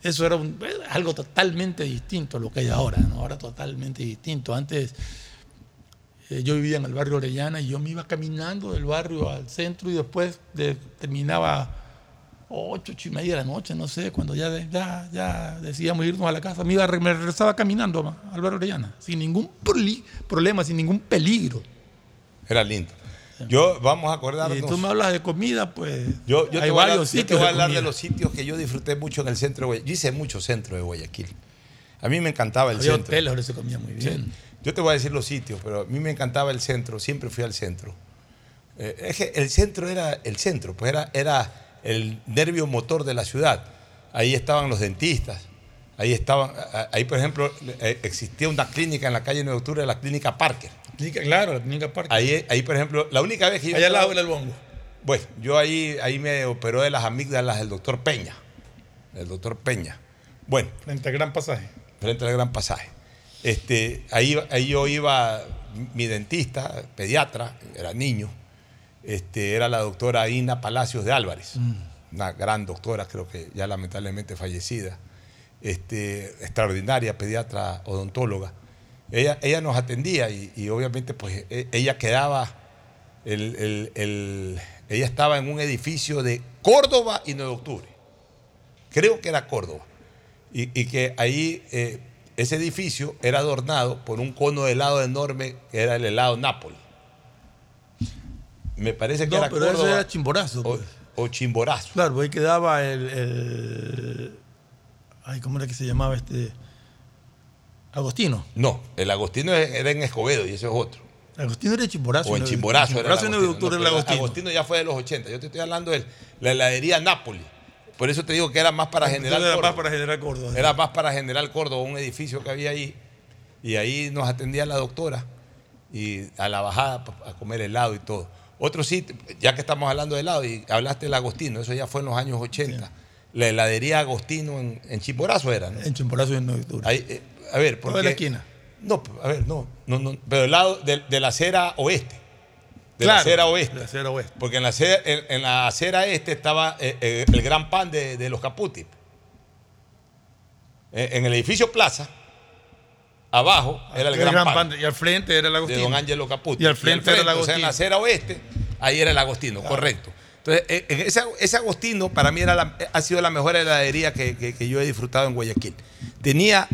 eso era era algo totalmente distinto a lo que hay ahora, ¿no? Ahora totalmente distinto. Antes eh, yo vivía en el barrio Orellana y yo me iba caminando del barrio al centro y después de- terminaba ocho, ocho y media de la noche, no sé, cuando ya, ya, ya decíamos irnos a la casa, me, iba, me regresaba caminando al barrio Orellana, sin ningún problema, sin ningún peligro. Era lindo. Yo, vamos a acordarnos. Y tú me hablas de comida, pues Yo, yo hay te voy a hablar, varios yo te sitios voy a de hablar de los sitios que yo disfruté mucho en el centro de Guayaquil. Yo hice mucho centro de Guayaquil. A mí me encantaba el Había centro. hoteles donde se comía muy Sí. bien. Yo te voy a decir los sitios, pero a mí me encantaba el centro, siempre fui al centro. Eh, es que el centro era el centro, pues era, era el nervio motor de la ciudad. Ahí estaban los dentistas, ahí estaban, a- a- ahí por ejemplo eh, existía una clínica en la calle 9 de octubre, la clínica Parker. Claro, la clínica Parque. Ahí, ahí por ejemplo, la única vez que yo... Allá al lado estaba- era el bongo. bueno, yo ahí, ahí me operó de las amígdalas el doctor Peña. El doctor Peña. Bueno. Frente al gran pasaje. Frente al gran pasaje. Este, ahí, ahí yo iba, mi dentista, pediatra, era niño, este, era la doctora Ina Palacios de Álvarez, una gran doctora, creo que ya lamentablemente fallecida, este, extraordinaria pediatra odontóloga. Ella, ella nos atendía y, y obviamente pues e- ella quedaba, el- el- el- ella estaba en un edificio de Córdoba y 9 de octubre. Creo que era Córdoba. Y, y que ahí eh, ese edificio era adornado por un cono de helado enorme que era el helado Nápoles. Me parece que No, era pero Córdoba era Chimborazo. o, pues. o Chimborazo. Claro, ahí quedaba el, el- Ay, ¿cómo era que se llamaba este? Agostino. No, el Agostino era en Escobedo y ese es otro. Agostino era Chimborazo. O en ¿no? Chimborazo era el Chimborazo Agostino. octubre No, era el Agostino. Agostino ya fue de los 80. Yo te estoy hablando de la heladería Nápoles. Por eso te digo que era más para General Era Córdoba. más para General Córdoba. Era más para General Córdoba, un edificio que había ahí. Y ahí nos atendía la doctora. Y a la bajada a comer helado y todo. Otro sitio, ya que estamos hablando de helado y hablaste del Agostino, eso ya fue en los años 80. La heladería Agostino en, en Chimborazo era, ¿no? En Chimborazo y en 9 de octubre. Ahí, eh, a ver, porque... la esquina. No, a ver, no, no, no, pero del lado de, de la acera oeste. De la Claro, acera oeste. de la acera oeste. Porque en la acera, en, en la acera este estaba eh, eh, el gran pan de, de los Caputi. Eh, en el edificio Plaza, abajo era el, gran, pan, Y al frente era el de Agostino. don Ángelo Caputi. Y al frente era el o sea, en la Agostino. acera oeste, ahí era el Agostino, correcto. Entonces, eh, ese, ese Agostino para mí era la- ha sido la mejor heladería que, que- que yo he disfrutado en Guayaquil. Tenía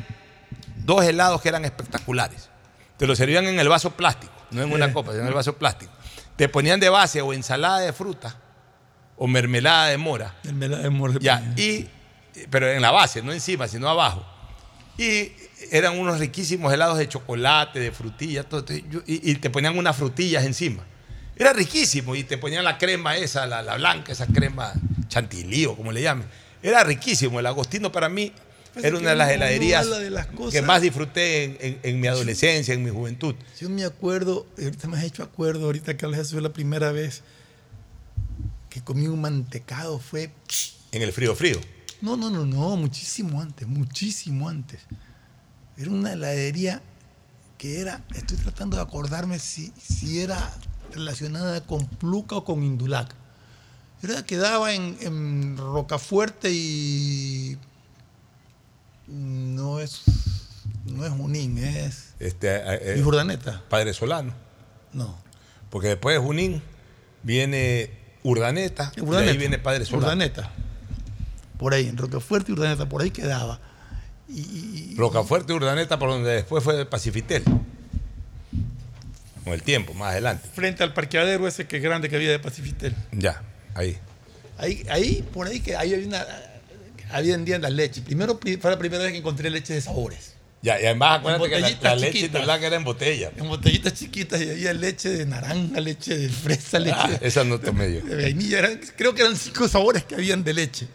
dos helados que eran espectaculares. Te lo servían en el vaso plástico, no en una Sí. copa, sino en el vaso plástico. Te ponían de base o ensalada de fruta o mermelada de mora. Mermelada de mora. Ya, y, pero en la base, no encima, sino abajo. Y eran unos riquísimos helados de chocolate, de frutillas, todo, y, y- y te ponían unas frutillas encima. Era riquísimo y te ponían la crema esa, la, la blanca, esa crema chantilly o como le llamen. Era riquísimo. El Agostino para mí Pues era una de las heladerías de las que más disfruté en, en- en mi adolescencia, en mi juventud. Yo me acuerdo, ahorita me has hecho acuerdo, ahorita que hablas fue la primera vez que comí un mantecado, fue... En el frío frío. No, no, no, no, muchísimo antes, muchísimo antes. Era una heladería que era, estoy tratando de acordarme si, si era relacionada con Pluca o con Indulac. Era que daba en, en Rocafuerte y no es no es Junín, es Este, eh, ¿Y Urdaneta? Padre Solano. No. Porque después de Junín viene Urdaneta, y Urdaneta. ahí viene Padre Solano. Urdaneta. Por ahí, en Rocafuerte y Urdaneta, por ahí quedaba. Y, y- Rocafuerte y Urdaneta, por donde después fue Pacifitel. Con el tiempo, más adelante. frente al parqueadero ese que grande que había de Pacifitel. Ya, ahí. Ahí, ahí, por ahí que ahí había una había vendían la leche. Primero pri- fue la primera vez que encontré leche de sabores. Ya, y además acuérdate que la, la leche blanca era en botella. En botellitas chiquitas y había leche de naranja, leche de fresa, leche Ah, esa no tomé yo. de vainilla. Eran- creo que eran cinco sabores que habían de leche.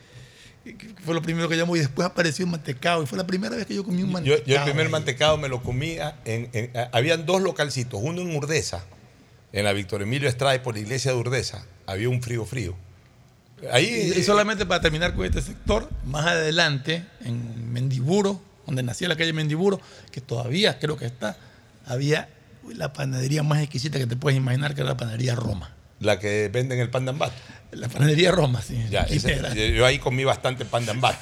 Fue lo primero que llamó y después apareció un mantecado. Y fue la primera vez que yo comí un mantecado. yo el primer mantecado me lo comía en, en- habían dos localcitos, uno en Urdesa, en la Víctor Emilio Estrade por la iglesia de Urdesa, había un frío frío. Ahí Y, y solamente para terminar con este sector, más adelante, en Mendiburo, donde nacía la calle Mendiburo, que todavía creo que está, había la panadería más exquisita que te puedes imaginar, que era la panadería Roma. la que venden el pan de ambato. La panadería Roma, sí. Ya, ese- yo, ahí comí bastante pan de ambato.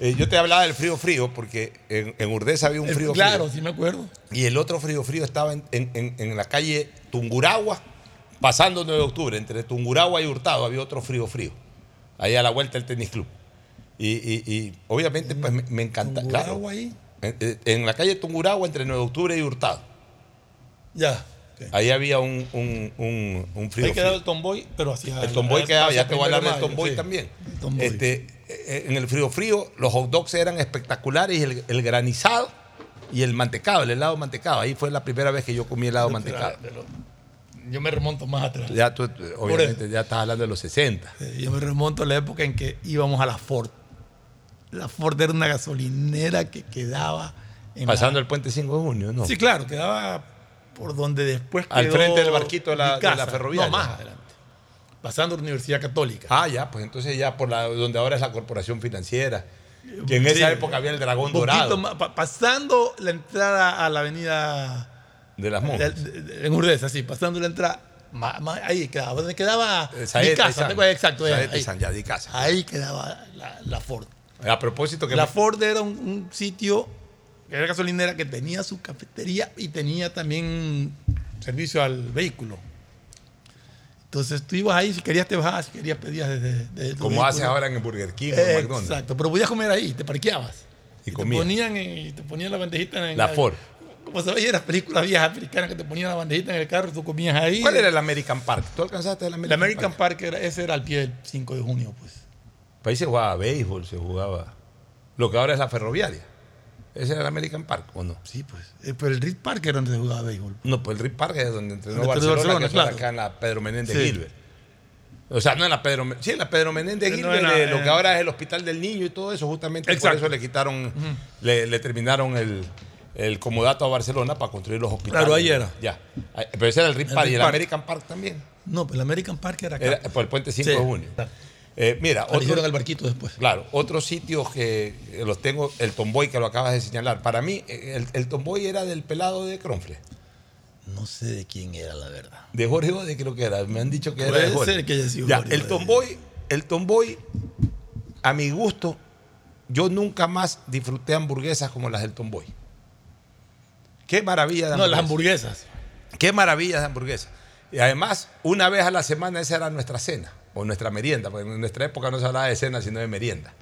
Eh, yo te hablaba del frío frío porque en, en Urdesa había un El- frío claro, frío. sí me acuerdo. Y el otro frío frío estaba en, en- en- en la calle Tunguragua, pasando 9 de octubre, entre Tunguragua y Hurtado había otro frío frío, ahí a la vuelta del tenis club. Y, y- y obviamente pues me, me encanta. Claro, Tungurahua ahí? en, en- en la calle Tunguragua, entre 9 de octubre y Hurtado. Ya. Ahí había un, un, un, un frío Ahí quedaba el tomboy, pero hacia El tomboy quedaba, ya te voy a hablar del tomboy sí. también. El tomboy. Este, eh, en el frío frío, los hot dogs eran espectaculares y el, el granizado y el mantecado, el helado mantecado. Ahí fue la primera vez que yo comí helado mantecado. Yo me remonto más atrás. Ya tú, obviamente, ya estás hablando de los 60. Eh, Yo me remonto a la época en que íbamos a la Ford. La Ford era una gasolinera que quedaba en la- Pasando el puente 5 de junio, ¿no? Sí, claro, quedaba por donde después Al frente del barquito de la, de la ferroviaria. No, más adelante. Pasando la Universidad Católica. Ah, ya, pues entonces ya por la, donde ahora es la corporación financiera. Que en esa época había el dragón dorado más, pasando la entrada a la avenida de las monjas. de- de- en Urdesa, sí, pasando la entrada. ma- ma- ahí quedaba, donde quedaba Eh, mi Saeta y casa, San. ¿te acuerdas? exacto, Saeta y ahí. San, ya, di casa. Ahí quedaba la, la Ford. A propósito que La me- Ford era un, un sitio era gasolinera que tenía su cafetería y tenía también servicio al vehículo. Entonces tú ibas ahí, si querías te bajabas, si querías pedías desde, desde tu Como hace vehículo. ahora en el Burger King o en McDonald's. Exacto, pero podías comer ahí, te parqueabas. Y te comías. ponían, en- y te ponían la bandejita en La Ford. Como se veía en las películas viejas americanas que te ponían la bandejita en el carro y tú comías ahí. ¿Cuál era el American Park? ¿Tú alcanzaste el El American, American Park? Park, era, ese era al pie del 5 de junio, pues. Ahí se jugaba béisbol, se jugaba. Lo que ahora es la ferroviaria. ¿Ese era el American Park o no? Sí, pues. Eh, pero el Reed Park era donde se jugaba béisbol. No, pues el Rick Park es donde entrenó Donde Barcelona, Barcelona, que claro. acá en la Pedro Menéndez Sí. Gilbert. O sea, no en la Pedro, sí, en la Pedro Menéndez No, Gilbert, eh, lo que ahora es el Hospital del Niño y todo eso, justamente Exacto. por eso le quitaron, le, le terminaron el, el comodato a Barcelona para construir los hospitales. Claro, ahí era. Ya. Pero ese era el El Park y el. American Park también. No, pero el American Park era acá. Era por el puente 5 Sí. de junio. Eh, mira, hicieron el barquito después. Claro, otros sitios que los tengo, el Tomboy que lo acabas de señalar. Para mí, eh, el, el Tomboy era del pelado de Cronfle. No sé de quién era, la verdad. De Jorge Ode creo que era. Me han dicho que era de Jorge. ser que haya sido Ya, Jorge el. Tomboy, el Tomboy, a mi gusto, yo nunca más disfruté hamburguesas como las del Tomboy. Qué maravilla de No, las hamburguesas. hamburguesas. Qué maravillas de hamburguesas. Y además, una vez a la semana esa era nuestra cena o nuestra merienda, porque en nuestra época no se hablaba de cena, sino de merienda.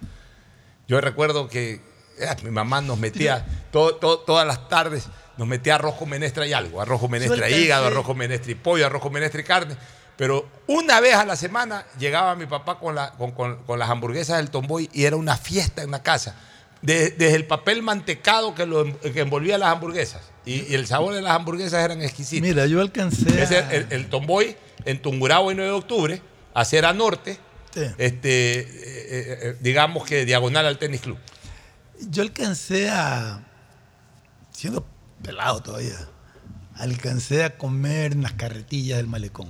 Yo recuerdo que eh, mi mamá nos metía todo- todo- todas las tardes, nos metía arroz con menestra y algo, arroz con menestra y hígado, arroz con menestra y pollo, arroz con menestra y carne. Pero una vez a la semana llegaba mi papá con, la- con- con- con las hamburguesas del tomboy y era una fiesta en la casa. De- desde el papel mantecado que, lo, que envolvía las hamburguesas. Y, y el sabor de las hamburguesas eran exquisitos. Mira, yo alcancé. Ese, el, el Tomboy en Tungurahua y 9 de octubre, Acera Norte, Sí. este, eh, eh, eh, digamos que diagonal al tenis club. Yo alcancé a. Siendo pelado todavía. Alcancé a comer las carretillas del malecón.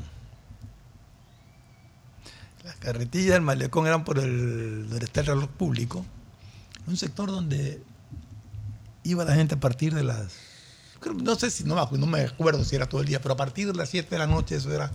Las carretillas del malecón eran por el. donde está el reloj público. Un sector donde iba la gente a partir de las. no sé si, no, no me acuerdo si era todo el día, pero a partir de las 7 de la noche eso era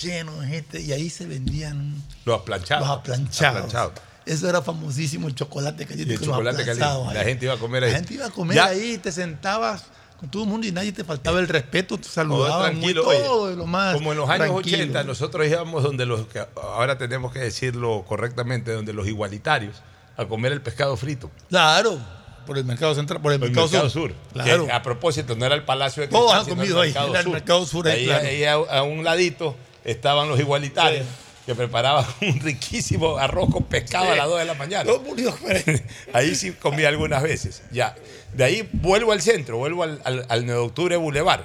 lleno de gente y ahí se vendían Los aplanchados. los aplanchados. Aplanchados. Eso era famosísimo, el chocolate caliente. El chocolate caliente. La gente iba a comer ahí. La gente iba a comer Ya. ahí, te sentabas con todo el mundo y nadie te faltaba el respeto, te saludaban muy todo Oye, lo más como en los años tranquilo. 80, nosotros íbamos donde los, que ahora tenemos que decirlo correctamente, donde los igualitarios, a comer el pescado frito. Claro, por el mercado central, por el El mercado, mercado sur. sur. Claro. Que, a propósito, no era el Palacio de Todos Cristal, han sino comido ahí, era el Mercado Sur ahí, Ahí, claro. ahí a, a un ladito estaban los igualitarios. Que preparaban un riquísimo arroz con pescado Sí. a las 2 de la mañana. Todo murió, Ahí sí comí algunas veces. Ya. De ahí vuelvo al centro, vuelvo al, al, al 9 de octubre Boulevard.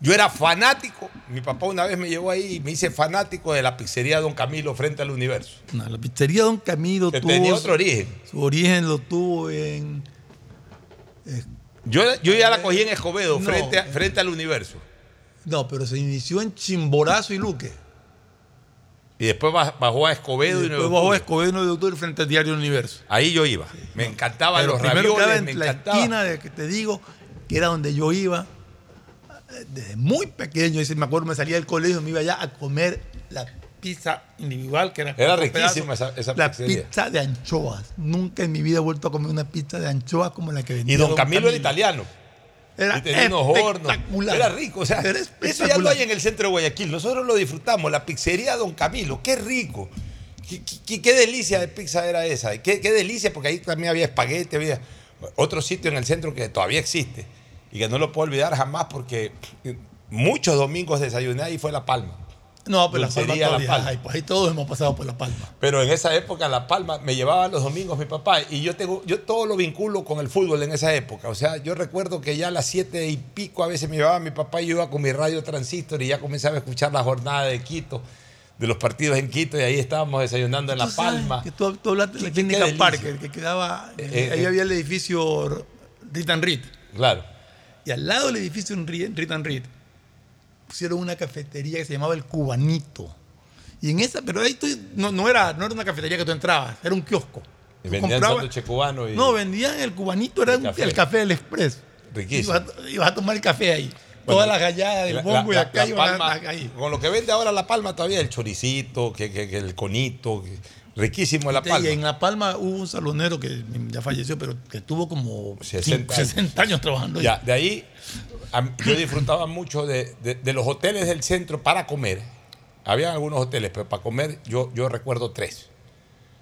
Yo era fanático. Mi papá una vez me llevó ahí y me hice fanático de la pizzería Don Camilo frente al universo. No, la pizzería Don Camilo Que tuvo tenía otro origen. Su origen lo tuvo en Yo, yo ya la cogí en Escobedo, No. frente, a- frente al universo. No, pero se inició en Chimborazo y Luque. Y después ba- bajó a Escobedo y, después de bajó a. Escobedo y 9 de octubre frente al diario Universo. Ahí yo iba. Me encantaban Pero los ravioles, me en la encantaba. esquina de que te digo, que era donde yo iba. Desde muy pequeño, y me acuerdo, me salía del colegio, me iba allá a comer la pizza individual, que era, Era riquísima esa- esa La pizzería. pizza de anchoas. Nunca en mi vida he vuelto a comer una pizza de anchoas como la que vendía. Y don Camilo era italiano. Era y tenía unos hornos. espectacular. Era rico. O sea, eso ya lo hay en el centro de Guayaquil. Nosotros lo disfrutamos. La pizzería Don Camilo. Qué rico. Qué, qué- qué delicia de pizza era esa. Qué, qué delicia, porque ahí también había espagueti, había otro sitio en el centro que todavía existe y que no lo puedo olvidar jamás porque muchos domingos desayuné ahí fue La Palma. No, pero la Palma La Palma. pues ahí todos hemos pasado por La Palma. Pero en esa época La Palma me llevaba los domingos mi papá y yo tengo yo todo lo vinculo con el fútbol en esa época. O sea, yo recuerdo que ya a las siete y pico a veces me llevaba mi papá y yo iba con mi radio transistor y ya comenzaba a escuchar la jornada de Quito, de los partidos en Quito y ahí estábamos desayunando en La Palma. Que tú, tú hablaste de la clínica. Parker, que quedaba. Eh, ahí eh, había el edificio Rit and. Claro. Y al lado del edificio en Rit and pusieron una cafetería que se llamaba El Cubanito. Y en esa, pero ahí tú- no, no era, no era una cafetería que tú entrabas, era un kiosco. Y vendían sándwiches cubanos y No, vendían el cubanito, era El un- café. el café del Express. riquísimo. Ibas a, a tomar el café ahí. Todas las galladas del la- bombo y acá la iban a- Palma, a- ahí. Con lo que vende ahora La Palma todavía, el choricito, que, que- que el conito, que- riquísimo La Y Palma. en La Palma hubo un salonero que ya falleció, pero que tuvo como 60 60, 60 años trabajando. ahí. Ya, de ahí a mí- yo disfrutaba mucho de, de- de los hoteles del centro para comer. Había algunos hoteles, pero para comer yo, yo recuerdo tres.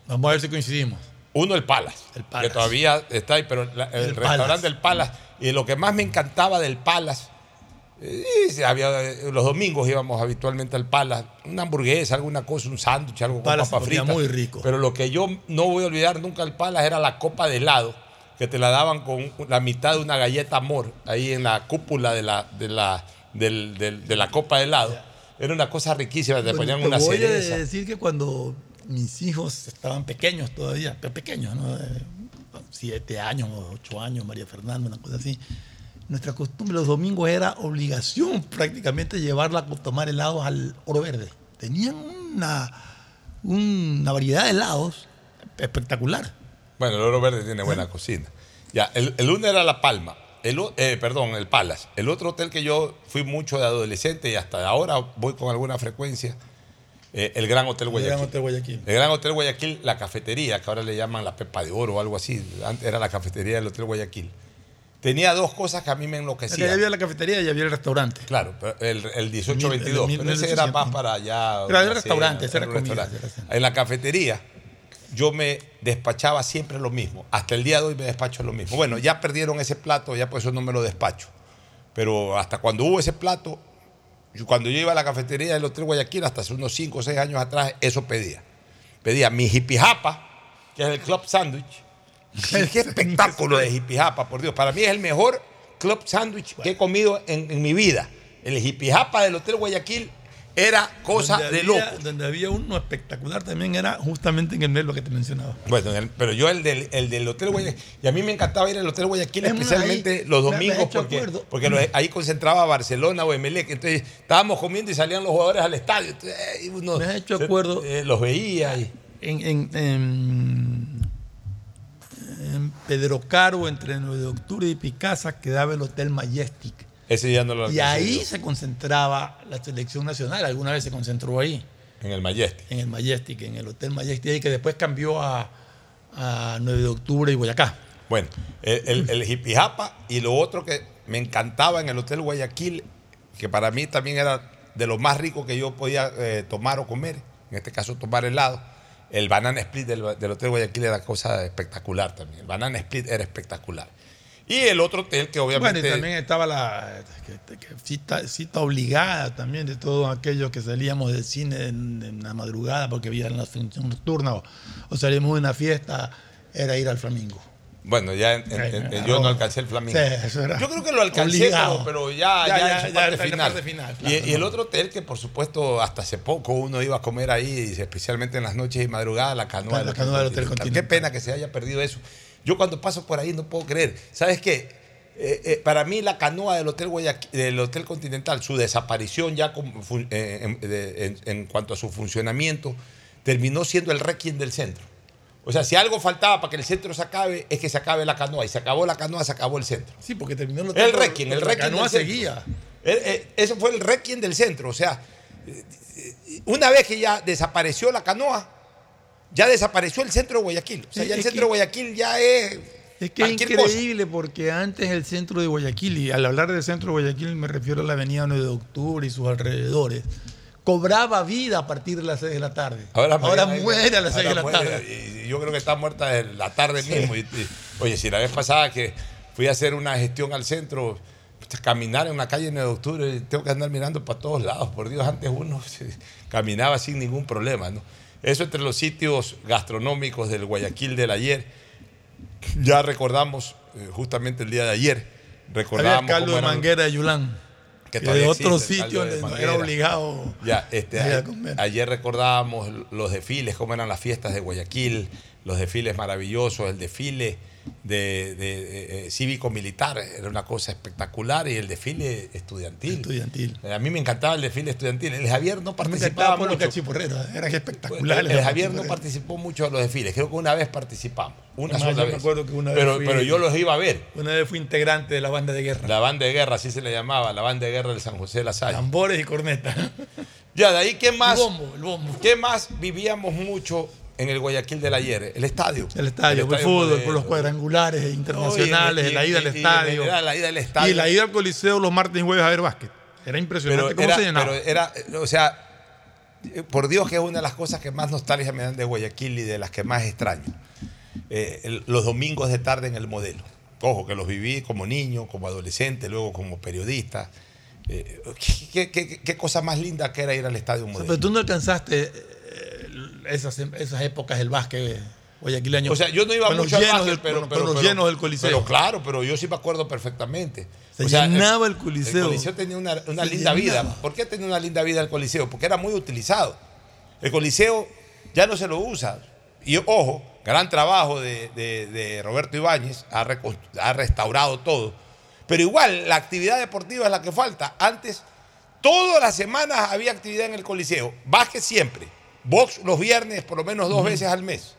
Vamos a ver si coincidimos. Uno, el Palace, que todavía está ahí, pero la- el, El restaurante Palace. del Palace. Y lo que más me encantaba del Palace, eh, sí, había, eh, los domingos íbamos habitualmente al Palace, una hamburguesa, alguna cosa, un sándwich, algo con papa frita. muy rico. Pero lo que yo no voy a olvidar nunca del Palace era la copa de helado, que te la daban con la mitad de una galleta amor, ahí en la cúpula de la, de la, del- del- de la copa de helado. Era una cosa riquísima, te Bueno, ponían te una voy cereza. a decir que cuando mis hijos estaban pequeños todavía, pe- pequeños, ¿no? Eh, siete años, ocho años, María Fernanda, una cosa así. Nuestra costumbre los domingos era obligación prácticamente llevarla a tomar helados al oro verde. Tenían una, una variedad de helados espectacular. Bueno, el Oro Verde tiene buena cocina. Ya, el, el uno era La Palma, el, eh, perdón, el Palace. El otro hotel que yo fui mucho de adolescente y hasta ahora voy con alguna frecuencia, eh, el Gran Hotel El Guayaquil. Gran Hotel Guayaquil. El Gran Hotel Guayaquil, la cafetería, que ahora le llaman la Pepa de Oro o algo así, antes era la cafetería del Hotel Guayaquil. Tenía dos cosas que a mí me Ya enloquecían. había la cafetería y había el restaurante. Claro, pero el, el 1822, El de mil- pero ese era 1800. más para allá. Pero era una restaurante, ese era un comida, restaurante. En la cafetería yo me despachaba siempre lo mismo. Hasta el día de hoy me despacho lo mismo. Bueno, ya perdieron ese plato, ya por eso no me lo despacho. Pero hasta cuando hubo ese plato, yo- cuando yo iba a la cafetería del Hotel Guayaquil, hasta hace unos 5 o 6 años atrás, eso pedía. Pedía mi jipijapa, que es el club sandwich. Qué espectáculo de jipijapa, por Dios. Para mí es el mejor club sandwich que he comido en, en mi vida. El jipijapa del Hotel Guayaquil era cosa Donde de había- loco. Donde había uno espectacular también era justamente en el Melo que te mencionaba. Bueno, el- pero yo el del, el del Hotel Guayaquil, y a mí me encantaba ir al Hotel Guayaquil, Es especialmente ahí los domingos, porque, acuerdo. porque los- ahí concentraba Barcelona o Emelec. Entonces estábamos comiendo y salían los jugadores al estadio. Entonces, eh, uno Me has hecho se- acuerdo. eh, los veía. Y, En, en, en- en Pedro Caro, entre 9 de octubre y Picasa, quedaba el Hotel Majestic. ese ya no lo Y ahí se concentraba la selección nacional. Alguna vez se concentró ahí, en el Majestic. en el Majestic, en el Hotel Majestic, que después cambió a, a 9 de octubre y Boyacá. Bueno, el, el, el jipijapa y lo otro que me encantaba en el Hotel Guayaquil, que para mí también era de lo más rico que yo podía eh, tomar o comer, en este caso tomar helado, el banana split del, del Hotel Guayaquil era cosa espectacular también. El banana split era espectacular. Y el otro hotel que obviamente... Bueno, y también estaba la que- que cita, cita obligada también de todos aquellos que salíamos del cine en, en la madrugada porque había la función nocturna o, o salíamos de una fiesta, era ir al Flamingo. Bueno, ya en- yo no alcancé el Flamingo. Sí, yo creo que lo alcancé, pero, pero ya, Ya, ya, ya, en su ya, parte final. parte final, y, claro, y el otro hotel que, por supuesto, hasta hace poco uno iba a comer ahí, especialmente en las noches y madrugadas, la canoa, La canoa del Hotel Qué Continental. pena que se haya perdido eso. Yo cuando paso por ahí no puedo creer. ¿Sabes qué? Eh, eh, para mí la canoa del Hotel, Guayaquil- del Hotel Continental, su desaparición ya fun- eh, en- en cuanto a su funcionamiento, terminó siendo el requiem del centro. O sea, si algo faltaba para que el centro se acabe, es que se acabe la canoa. Y se acabó la canoa, se acabó el centro. Sí, porque terminó el El requiem, el la requiem canoa del centro. seguía. Eh, eh, Eso fue el requiem del centro. O sea, eh, una vez que ya desapareció la canoa, ya desapareció el centro de Guayaquil. O sea, ya el centro de Guayaquil ya es. Es que es cosa. increíble porque antes el centro de Guayaquil, y al hablar del centro de Guayaquil me refiero a la avenida 9 de octubre y sus alrededores, cobraba vida a partir de las 6 de la tarde. Ahora, Mariana, muere a las 6 de ahora la muere, tarde. Y yo creo que está muerta la tarde mismo. Y- y- oye, si la vez pasada que fui a hacer una gestión al centro, pues, caminar en una calle en el octubre, tengo que andar mirando para todos lados. Por Dios, antes uno caminaba sin ningún problema. ¿no? Eso entre los sitios gastronómicos del Guayaquil del ayer. Ya recordamos, eh, justamente el día de ayer, caldo cómo de manguera de Yulán. Que de otro sitio donde no era obligado. Ya, este, ayer recordábamos los desfiles, cómo eran las fiestas de Guayaquil, los desfiles maravillosos, el desfile de, de, eh, cívico-militar, era una cosa espectacular, y el desfile estudiantil. Estudiantil. A mí me encantaba el desfile estudiantil. El Javier no Me participaba encantaba por los mucho. cachiporreros, eran espectaculares. El Javier no participó mucho en los desfiles, creo que una vez participamos, una Además, sola yo me vez. acuerdo que una vez pero, fui- pero yo los iba a ver. Una vez fui integrante de la banda de guerra. La banda de guerra, así se le llamaba, la banda de guerra del San José de la Salle. Tambores y cornetas. Ya, de ahí, ¿qué más? El bombo, el bombo. ¿Qué más vivíamos mucho en el Guayaquil del ayer? El estadio. El estadio, por fútbol, por los cuadrangulares internacionales, No, y en- la ida al estadio. la ida al estadio. Y la ida al Coliseo los martes y jueves a ver básquet. Era impresionante pero cómo era, se llenaba. pero era, o sea, por Dios que es una de las cosas que más nostalgia me dan de Guayaquil y de las que más extraño. Eh, el- los domingos de tarde en el modelo. Ojo, que los viví como niño, como adolescente, luego como periodista. Eh, ¿qué, qué- qué- qué cosa más linda que era ir al estadio O sea, modelo? pero tú no alcanzaste eh, esas, esas épocas del básquet guayaquileño. O sea, yo no iba con los mucho al llenos básquet, del, pero, con, pero- con los pero- llenos del Coliseo. Pero claro, pero yo sí me acuerdo perfectamente. Se O sea, llenaba el Coliseo. El Coliseo tenía una, una linda vida. ¿Por qué tenía una linda vida el Coliseo? Porque era muy utilizado. El Coliseo ya no se lo usa. Y ojo, gran trabajo de, de- de Roberto Ibáñez, ha, ha restaurado todo. Pero igual, la actividad deportiva es la que falta. Antes, todas las semanas había actividad en el Coliseo. Básquet siempre. Box los viernes, por lo menos dos veces al mes.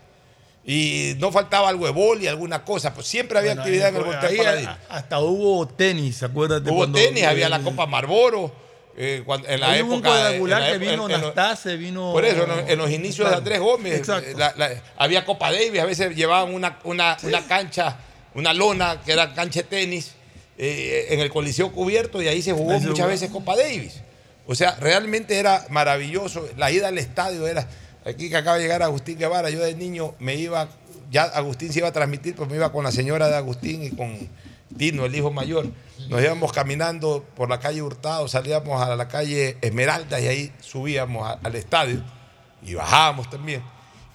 Y no faltaba algo de bol y alguna cosa. Pues siempre había Bueno, actividad en el ahí Paladín. Hasta hubo tenis, acuérdate. Hubo cuando- tenis, había la Copa Marlboro. eh, cuando- en la época. en la que vino en- Nastase, vino. Por eso, en los, en los inicios de Andrés Gómez, eh, la- la- había Copa Davis, a veces llevaban una, una, una cancha, una lona que era cancha de tenis eh, en el Coliseo cubierto y ahí se jugó Ahí se muchas jugó. veces Copa Davis. O sea, realmente era maravilloso. La ida al estadio era. Aquí que acaba de llegar Agustín Guevara, yo de niño me iba, ya Agustín se iba a transmitir, pues me iba con la señora de Agustín y con Tino, el hijo mayor. Nos íbamos caminando por la calle Hurtado, salíamos a la calle Esmeralda y ahí subíamos al estadio y bajábamos también.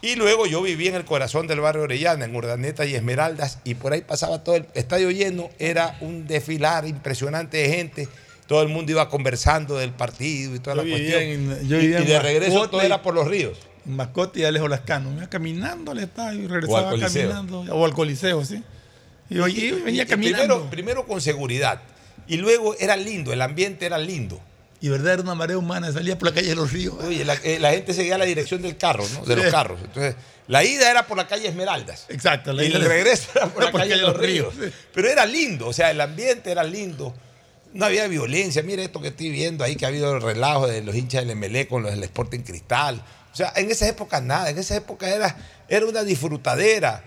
Y luego yo viví en el corazón del barrio Orellana, en Urdaneta y Esmeraldas, y por ahí pasaba todo el estadio lleno, era un desfilar impresionante de gente, todo el mundo iba conversando del partido y toda Yo la cuestión. en- yo y, de regreso todo era por los ríos. En Mascote y Alejo Lascano. Iba caminando al estadio y O regresaba Coliseo. caminando. O al Coliseo, sí. Y, yo allí venía Y- y caminando. Primero, primero con seguridad, y luego era lindo, el ambiente era lindo. Y verdad era una marea humana, salía por la calle de los ríos. Oye, la, eh, la gente seguía la dirección del carro, ¿no? De los carros. Entonces, la ida era por la calle Esmeraldas. Exacto, la y ida el regreso era por la por calle de los ríos. sí. Pero era lindo, o sea, el ambiente era lindo. No había violencia. Mire esto que estoy viendo ahí, que ha habido el relajo de los hinchas del MLE con los del Sporting Cristal. O sea, en esa época nada, en esa época era, era una disfrutadera.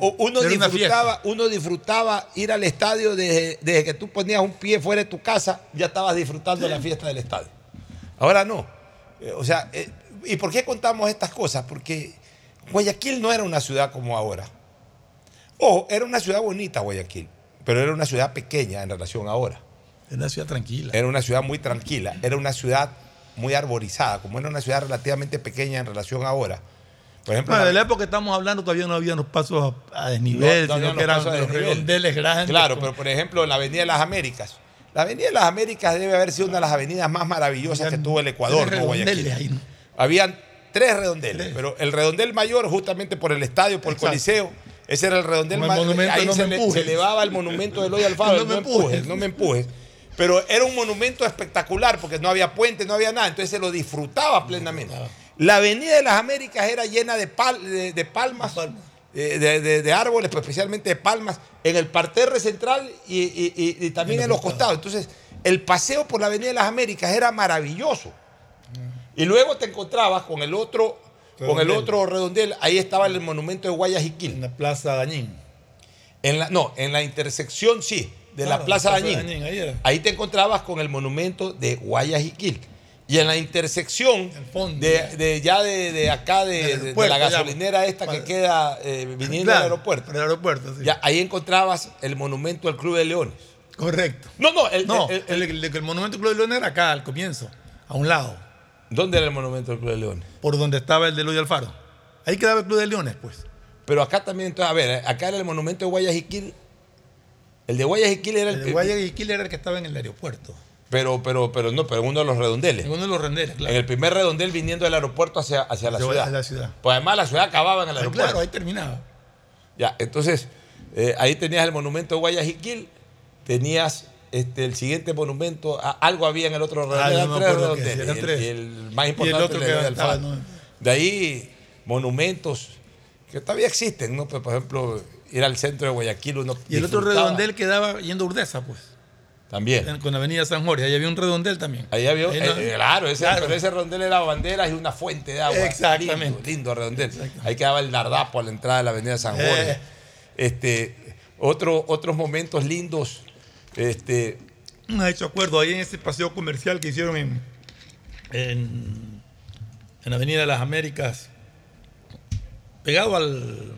O- Uno Era una disfrutaba, uno disfrutaba ir al estadio desde, desde que tú ponías un pie fuera de tu casa, ya estabas disfrutando la fiesta del estadio. Ahora no. Eh, O sea, eh, ¿y por qué contamos estas cosas? Porque Guayaquil no era una ciudad como ahora. Ojo, era una ciudad bonita Guayaquil, pero era una ciudad pequeña en relación a ahora. Era una ciudad tranquila. Era una ciudad muy tranquila, era una ciudad muy arborizada, como era una ciudad relativamente pequeña en relación a ahora. Por ejemplo, de la época que estamos hablando todavía no había los pasos a, a desnivel, no, no sino que eran los redondeles grandes. Claro, pero por ejemplo, en la Avenida de las Américas. La Avenida de las Américas debe haber sido una de las avenidas más maravillosas que tuvo el Ecuador, tres ¿no? Guayaquil. redondeles ahí, ¿no? Habían tres redondeles, pero el redondel mayor, justamente por el estadio, por el. Coliseo, ese era el redondel mayor. Ahí No se, me le- empujes. se elevaba el monumento de Eloy Alfaro, No no, me me empujes, empujes. no me empujes. Pero era un monumento espectacular porque no había puente, no había nada, entonces se lo disfrutaba plenamente. La Avenida de las Américas era llena de, pal- de- de palmas, eh, de, de- de árboles, pues, especialmente de palmas, en el parterre central y, y- y- y también en los costados. Entonces, el paseo por la Avenida de las Américas era maravilloso. Y luego te encontrabas con el otro, con el Redondel. otro redondel, ahí estaba el monumento de Guayaquil. En la Plaza Dañín. En la, no, en la intersección sí, de Claro, la Plaza Dañín. Dañín, ahí te encontrabas con el monumento de Guayaquil. Y en la intersección de, de ya de, de acá, de, la ya. gasolinera esta que queda eh, viniendo Claro, del aeropuerto. El aeropuerto, sí. Ya, ahí encontrabas el monumento del Club de Leones. Correcto. No, no, el, No, el- el, el- el monumento Club de León era acá, al comienzo, a un lado, ¿Dónde era el monumento del Club de Leones? por donde estaba el de Eloy Alfaro. Ahí quedaba el Club de Leones, pues. Pero acá también, entonces, a ver, acá era el monumento de Guayaquil. El de Guayaquil era el, El de Guayaquil era el que estaba en el aeropuerto. Pero, pero, pero no, pero en uno de los redondeles. En uno de los renderes, claro. En el primer redondel viniendo del aeropuerto hacia, hacia la ciudad. la ciudad. Pues además la ciudad acababa en el Ah, aeropuerto. claro, ahí terminaba. Ya, entonces, Eh, ahí tenías el monumento de Guayaquil, tenías este, el siguiente monumento, a- algo había en el otro Ah, redondel, eran no tres redondeles, eran el- tres. y el, más Y el importante otro el que Alfaro. ¿no? De ahí monumentos que todavía existen, ¿no? Pues, por ejemplo, ir al centro de Guayaquil uno Y el otro redondel quedaba yendo a Urdesa, pues. También. en- Con la avenida San Jorge. Ahí había un redondel también. Ahí había, Ahí eh, no- eh, claro, ese, Claro. pero ese redondel era banderas y una fuente de agua. Exactamente. Lindo, lindo redondel. Ahí quedaba el Dardapo a la entrada de la avenida San Jorge. Eh. Este, otro, otros momentos lindos. Este, Me ha hecho acuerdo ahí en ese paseo comercial que hicieron en, en, en Avenida de las Américas, pegado al.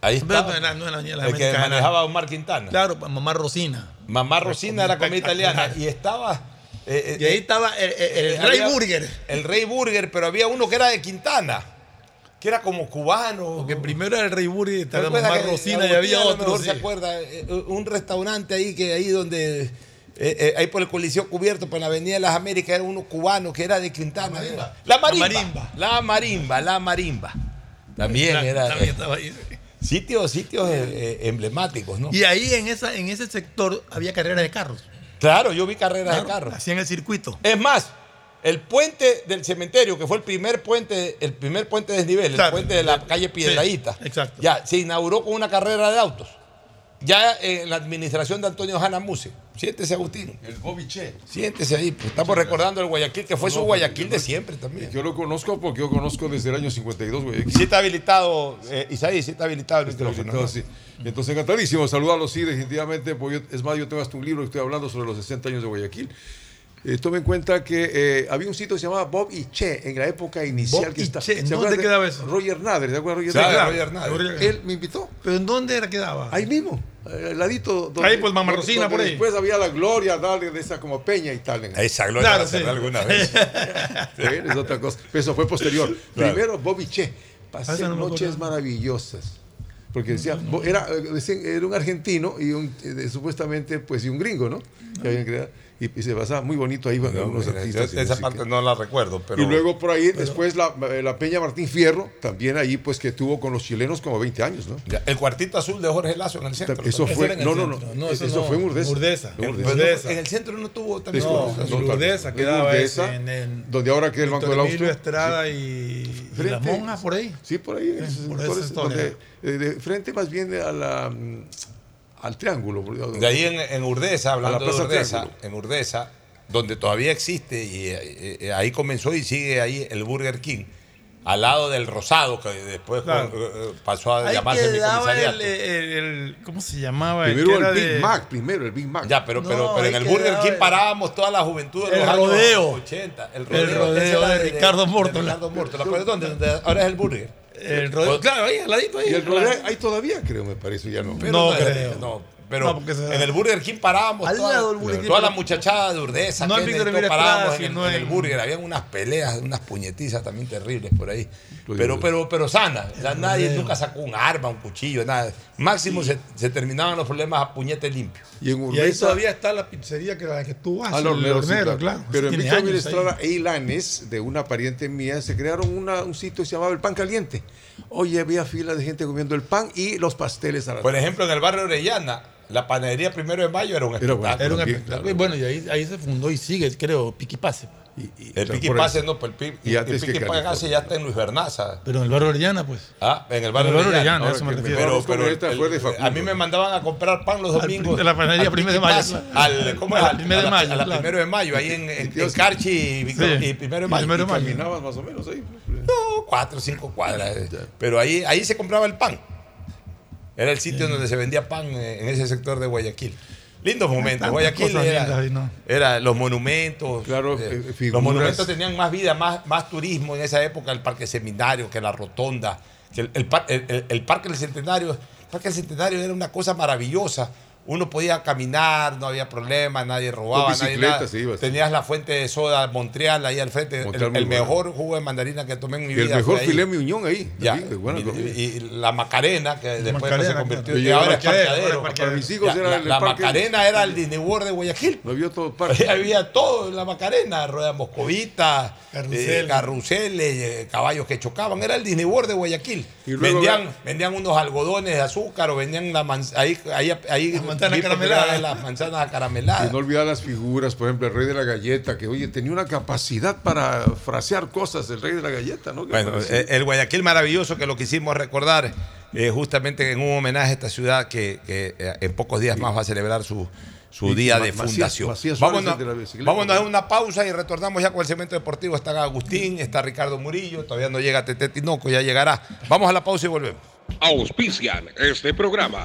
Ahí estaba. no, no, no, en la el que era- manejaba Omar Quintana. Claro, Mamá Rosina. Mamá Rosina era comida italiana y estaba. eh, Y ahí estaba el, el- el Rey había- Burger. El Rey Burger, pero había uno que era de Quintana, que era como cubano. Porque primero era el Rey Burger y estaba ¿Recuerda Mamá Rosina y había otro. mejor sí. se acuerda? Eh, Un restaurante ahí que ahí donde. eh, eh, ahí por el Coliseo Cubierto, por la Avenida de las Américas, era uno cubano que era de Quintana. La marimba. La marimba. La marimba, También Exacto, era. también eh, estaba ahí. Sitios sitios eh, eh, emblemáticos, ¿no? Y ahí en, esa, en ese sector había carreras de carros. Claro, yo vi carreras Claro, de carros. Hacían el circuito. Es más, el puente del cementerio, que fue el primer puente, el primer puente de desnivel, el puente de la calle Piedradita, exacto. ya se inauguró con una carrera de autos. Ya en la administración de Antonio Hanna Muse. Siéntese, Agustín. El Bobby Che. Siéntese ahí. pues, estamos recordando el Guayaquil, que fue su Guayaquil de siempre también. Yo lo conozco porque yo conozco desde el año 52 Guayaquil. Sí está habilitado, eh, Isaí, sí está habilitado el micrófono. habilitado, ¿no? sí. Entonces, encantadísimo saludarlos, sí, definitivamente. porque yo- es más, yo tengo hasta un libro que estoy hablando sobre los 60 años de Guayaquil. Eh, tome en cuenta que eh, había un sitio que se llamaba Bob y Che en la época inicial Bob que y está. Che, ¿en ¿se dónde quedaba eso? Roger Nader, ¿se acuerdan de Sí, Roger Nader? Roger Nader. Él me invitó. ¿Pero en dónde era quedaba? Ahí mismo, eh, al ladito. Ahí, pues, Mamá donde- Rosina, donde por ahí. Después había la gloria, dale, de esa como peña y tal. en- Esa gloria Claro, sí. alguna vez. Sí, es otra cosa. Pero eso fue posterior. Claro. Primero, Bobby Che. Pasé Ah, esa no noches maravillosas. Porque decía, era, eh, era un argentino y un, eh, supuestamente, pues, y un gringo, ¿no? Que habían creado. Y, y se pasaba muy bonito ahí, bueno, No, unos mira, artistas. esa y esa música. parte no la recuerdo, pero. y luego por ahí, después la, eh, la Peña Martín Fierro, también ahí, pues, que tuvo con los chilenos como 20 años, ¿no? Ya, El cuartito azul de Jorge Lazo en el centro. Eso fue, no, no, no, eso, eso no. fue en Urdesa. Urdesa. En En Urdesa. Urdesa. En el centro no tuvo también. No, Urdesa quedaba Urdesa, en el- donde ahora queda el Banco del Austro. Estrada y, y Frente- las monjas por ahí. Sí, por ahí. por donde, eh, de frente más bien a la, mm, al triángulo. De ahí en, en Urdesa, hablando de Urdesa, en Urdesa, donde todavía existe, y eh, eh, ahí comenzó y sigue ahí el Burger King, al lado del Rosado, que después Claro. eh, eh, pasó a Ahí llamarse mi comisariato. el, el- el- ¿Cómo se llamaba? Primero que era el Big de- Mac, primero el Big Mac. Ya, pero, pero, No, pero en ahí el Burger King el- parábamos toda la juventud de El los años rodeo. 80. El El rodeo, rodeo esa era de Ricardo Morton. Ricardo Morton. ¿La acuerdas dónde? Ahora es el Burger. El rodeo. Claro, ahí, al ladito ahí. Y el claro. rodeo ahí todavía, creo, me parece, ya no. Pero No creo. no, pero No, se- en el Burger King parábamos Al toda, lado del Burger King, toda la muchachada de Urdesa, No Kennedy, Emilio parábamos en, el, sino en el Burger. Habían unas peleas, unas puñetizas también terribles por ahí. Pero, pero, pero sana. O sea, nadie nunca sacó un arma, un cuchillo, nada. Máximo se, se terminaban los problemas a puñete limpio. Y en Y ahí Urdesa, todavía está la pizzería que, la que tú vas. al el hornero, sí, claro. claro. Pero en Víctor. Estrada e Ilanes, de una pariente mía, se crearon una- un sitio que se llamaba El Pan Caliente. Oye, había filas de gente comiendo el pan y los pasteles a la Por ejemplo, en el barrio Orellana, la panadería primero de mayo era un espectáculo. Era un espectáculo. claro. Y bueno, y ahí, ahí se fundó y sigue, creo, Piquipase. Y- y- El claro, piqui por pase eso. no, pues el Y antes el piqui pase ya está en Luis Bernaza. Pero en el barrio Orellana, pues. Ah, en el barrio En el barrio Orellana. Eso me refiero. Pero, pero el- a mí me mandaban a comprar pan los domingos. de la panadería Primero de Mayo. Al, ¿Cómo es? Al Primero de a la- Mayo, A la primero de mayo, ahí en, en, Carchi y, Sí. y primero de Y mayo. Primero de Y Mayo. caminabas más o menos ahí. No, cuatro o cinco cuadras. eh. Pero ahí, ahí se compraba el pan. Era el sitio donde se vendía pan eh, en ese sector de Guayaquil. Lindos momentos. Guayaquil era, ahí, ¿no? era los monumentos. Claro, eh, eh, los monumentos tenían más vida, más, más turismo en esa época. El Parque Seminario, que la Rotonda, que el, el- el- el Parque del Centenario. El Parque del Centenario era una cosa maravillosa. Uno podía caminar, no había problema, nadie robaba, nadie nada. sí. Tenías la fuente de soda Montreal ahí al frente. El, Montreal el bueno. mejor jugo de mandarina que tomé en mi Y el vida. mejor fue ahí. filé miñón ahí. Ya, Ahí, de buena y, y- y la Macarena, que después Macarena, se convirtió y ahora es Parqueadero, Para mis hijos Ya, era la, el la parque- Macarena era el Disney World de Guayaquil. Lo vio todo el parque. Ahí había todo en la Macarena, ruedas moscovitas, Carruseles. eh, carruseles, eh, caballos que chocaban. Era el Disney World de Guayaquil. Y luego- vendían, vendían unos algodones de azúcar o vendían la ahí, ahí, ahí manzanas las manzanas carameladas. Y no olvidar las figuras, por ejemplo, el rey de la galleta, que oye, tenía una capacidad para frasear cosas, el rey de la galleta, ¿no? Bueno, eh, el Guayaquil maravilloso que lo quisimos recordar eh, justamente en un homenaje a esta ciudad que, que, eh, en pocos días más va a celebrar su, su Y día de Macías- fundación. Macías Suárez, vámonos, de a una pausa y retornamos ya con el segmento deportivo. Está Agustín, está Ricardo Murillo, todavía no llega Tete Tinoco, ya llegará. Vamos a la pausa y volvemos. Auspician este programa.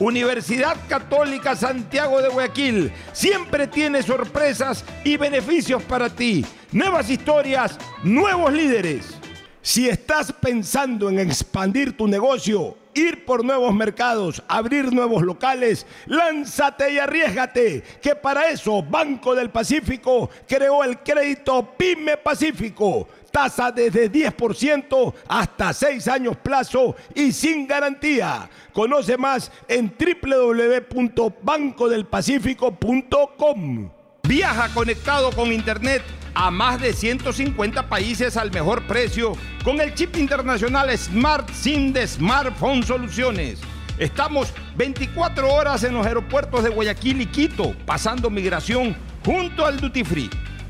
Universidad Católica Santiago de Guayaquil siempre tiene sorpresas y beneficios para ti. Nuevas historias, nuevos líderes. Si estás pensando en expandir tu negocio, ir por nuevos mercados, abrir nuevos locales, lánzate y arriesgate, que para eso Banco del Pacífico creó el crédito Pyme Pacífico. Tasa desde 10% hasta 6 años plazo y sin garantía. Conoce más en www.bancodelpacifico.com. Viaja conectado con Internet a más de 150 países al mejor precio con el chip internacional Smart SIM de Smartphone Soluciones. Estamos 24 horas en los aeropuertos de Guayaquil y Quito, pasando migración junto al Duty Free.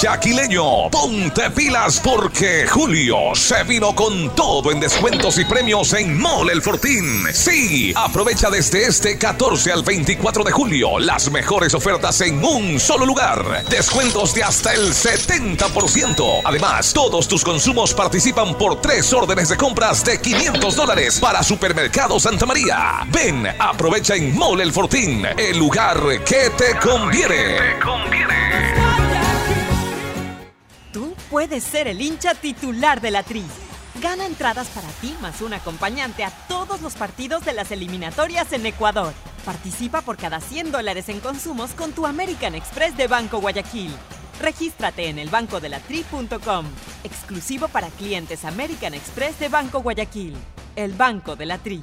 Guayaquileño, ponte pilas porque Julio se vino con todo en descuentos y premios en Mole El Fortín. Sí, aprovecha desde este 14 al 24 de julio las mejores ofertas en un solo lugar. Descuentos de hasta el 70%. Además, todos tus consumos participan por tres órdenes de compras de 500 dólares para Supermercado Santa María. Ven, aprovecha en Mole El Fortín, el lugar que te conviene. Tú puedes ser el hincha titular de la Tri. Gana entradas para ti más un acompañante a todos los partidos de las eliminatorias en Ecuador. Participa por cada 100 dólares en consumos con tu American Express de Banco Guayaquil. Regístrate en elbancodelatri.com. Exclusivo para clientes American Express de Banco Guayaquil. El Banco de la Tri.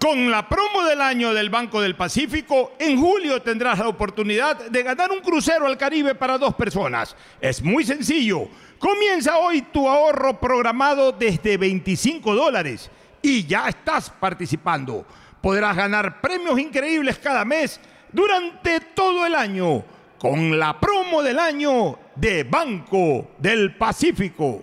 Con la promo del año del Banco del Pacífico, en julio tendrás la oportunidad de ganar un crucero al Caribe para dos personas. Es muy sencillo. Comienza hoy tu ahorro programado desde 25 dólares y ya estás participando. Podrás ganar premios increíbles cada mes durante todo el año con la promo del año de Banco del Pacífico.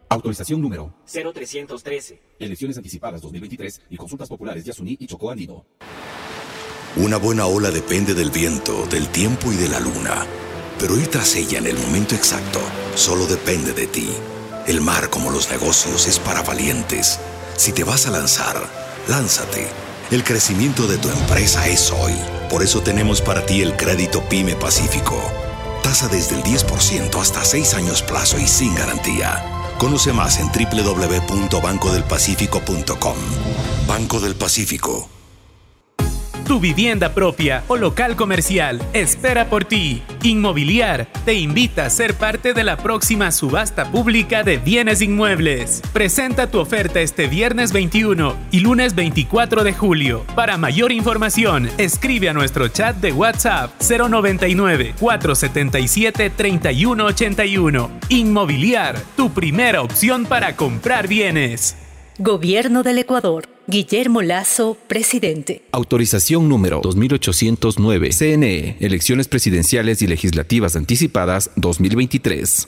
Autorización número 0313. Elecciones anticipadas 2023 y consultas populares Yasuní y Chocó Andino. Una buena ola depende del viento, del tiempo y de la luna. Pero ir tras ella en el momento exacto solo depende de ti. El mar, como los negocios, es para valientes. Si te vas a lanzar, lánzate. El crecimiento de tu empresa es hoy. Por eso tenemos para ti el crédito Pyme Pacífico. Tasa desde el 10% hasta 6 años plazo y sin garantía. Conoce más en www.bancodelpacifico.com. Banco del Pacífico. Tu vivienda propia o local comercial espera por ti. Inmobiliar te invita a ser parte de la próxima subasta pública de bienes inmuebles. Presenta tu oferta este viernes 21 y lunes 24 de julio. Para mayor información, escribe a nuestro chat de WhatsApp 099 477 3181. Inmobiliar, tu primera opción para comprar bienes. Gobierno del Ecuador. Guillermo Lazo, presidente. Autorización número 2809. CNE. Elecciones presidenciales y legislativas anticipadas 2023.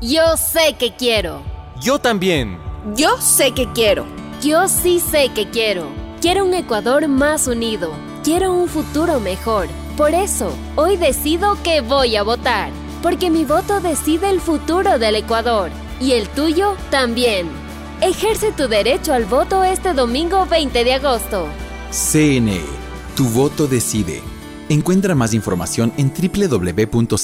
Yo sé que quiero. Yo también. Yo sé que quiero. Yo sí sé que quiero. Quiero un Ecuador más unido. Quiero un futuro mejor. Por eso, hoy decido que voy a votar. Porque mi voto decide el futuro del Ecuador. Y el tuyo también. Ejerce tu derecho al voto este domingo 20 de agosto. CNE. Tu voto decide. Encuentra más información en www.cne.gov.es.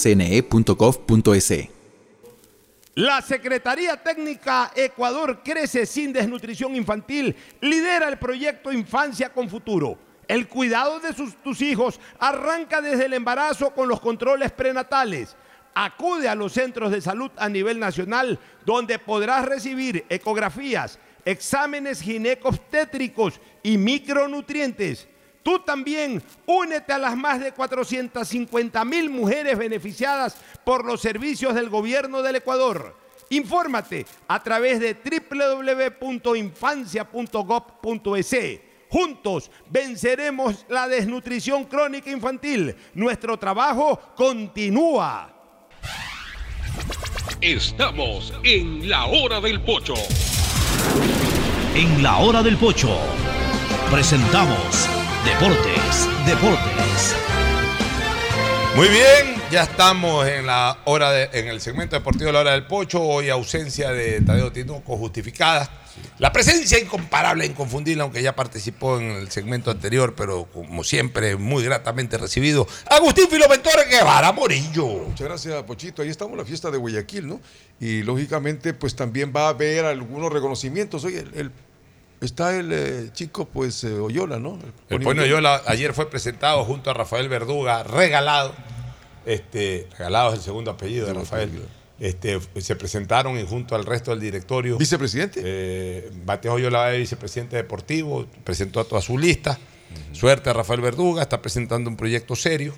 La Secretaría Técnica Ecuador Crece Sin Desnutrición Infantil lidera el proyecto Infancia con Futuro. El cuidado de sus, tus hijos arranca desde el embarazo con los controles prenatales. Acude a los centros de salud a nivel nacional donde podrás recibir ecografías, exámenes ginecobstétricos y micronutrientes. Tú también únete a las más de 450 mil mujeres beneficiadas por los servicios del gobierno del Ecuador. Infórmate a través de www.infancia.gov.es. Juntos venceremos la desnutrición crónica infantil. Nuestro trabajo continúa. Estamos en la hora del pocho. En la hora del pocho presentamos Deportes, Deportes. Muy bien, ya estamos en la hora de- en el segmento deportivo de la hora del pocho. Hoy ausencia de Tadeo Tinoco justificada. La presencia incomparable, inconfundible, aunque ya participó en el segmento anterior, pero como siempre, muy gratamente recibido. Agustín Filomentore Guevara Morillo. Muchas gracias, Pochito. Ahí estamos en la fiesta de Guayaquil, ¿no? Y lógicamente, pues también va a haber algunos reconocimientos. Oye, el, el- está el eh, chico, pues, eh, Oyola, ¿no? El Poño Yola ayer fue presentado junto a Rafael Verduga, regalado. Este, regalado es el segundo apellido de Rafael. Este, se presentaron y junto al resto del directorio. ¿Vicepresidente? Eh, Mateo Yola vicepresidente deportivo, presentó a toda su lista. Suerte a Rafael Verduga, está presentando un proyecto serio.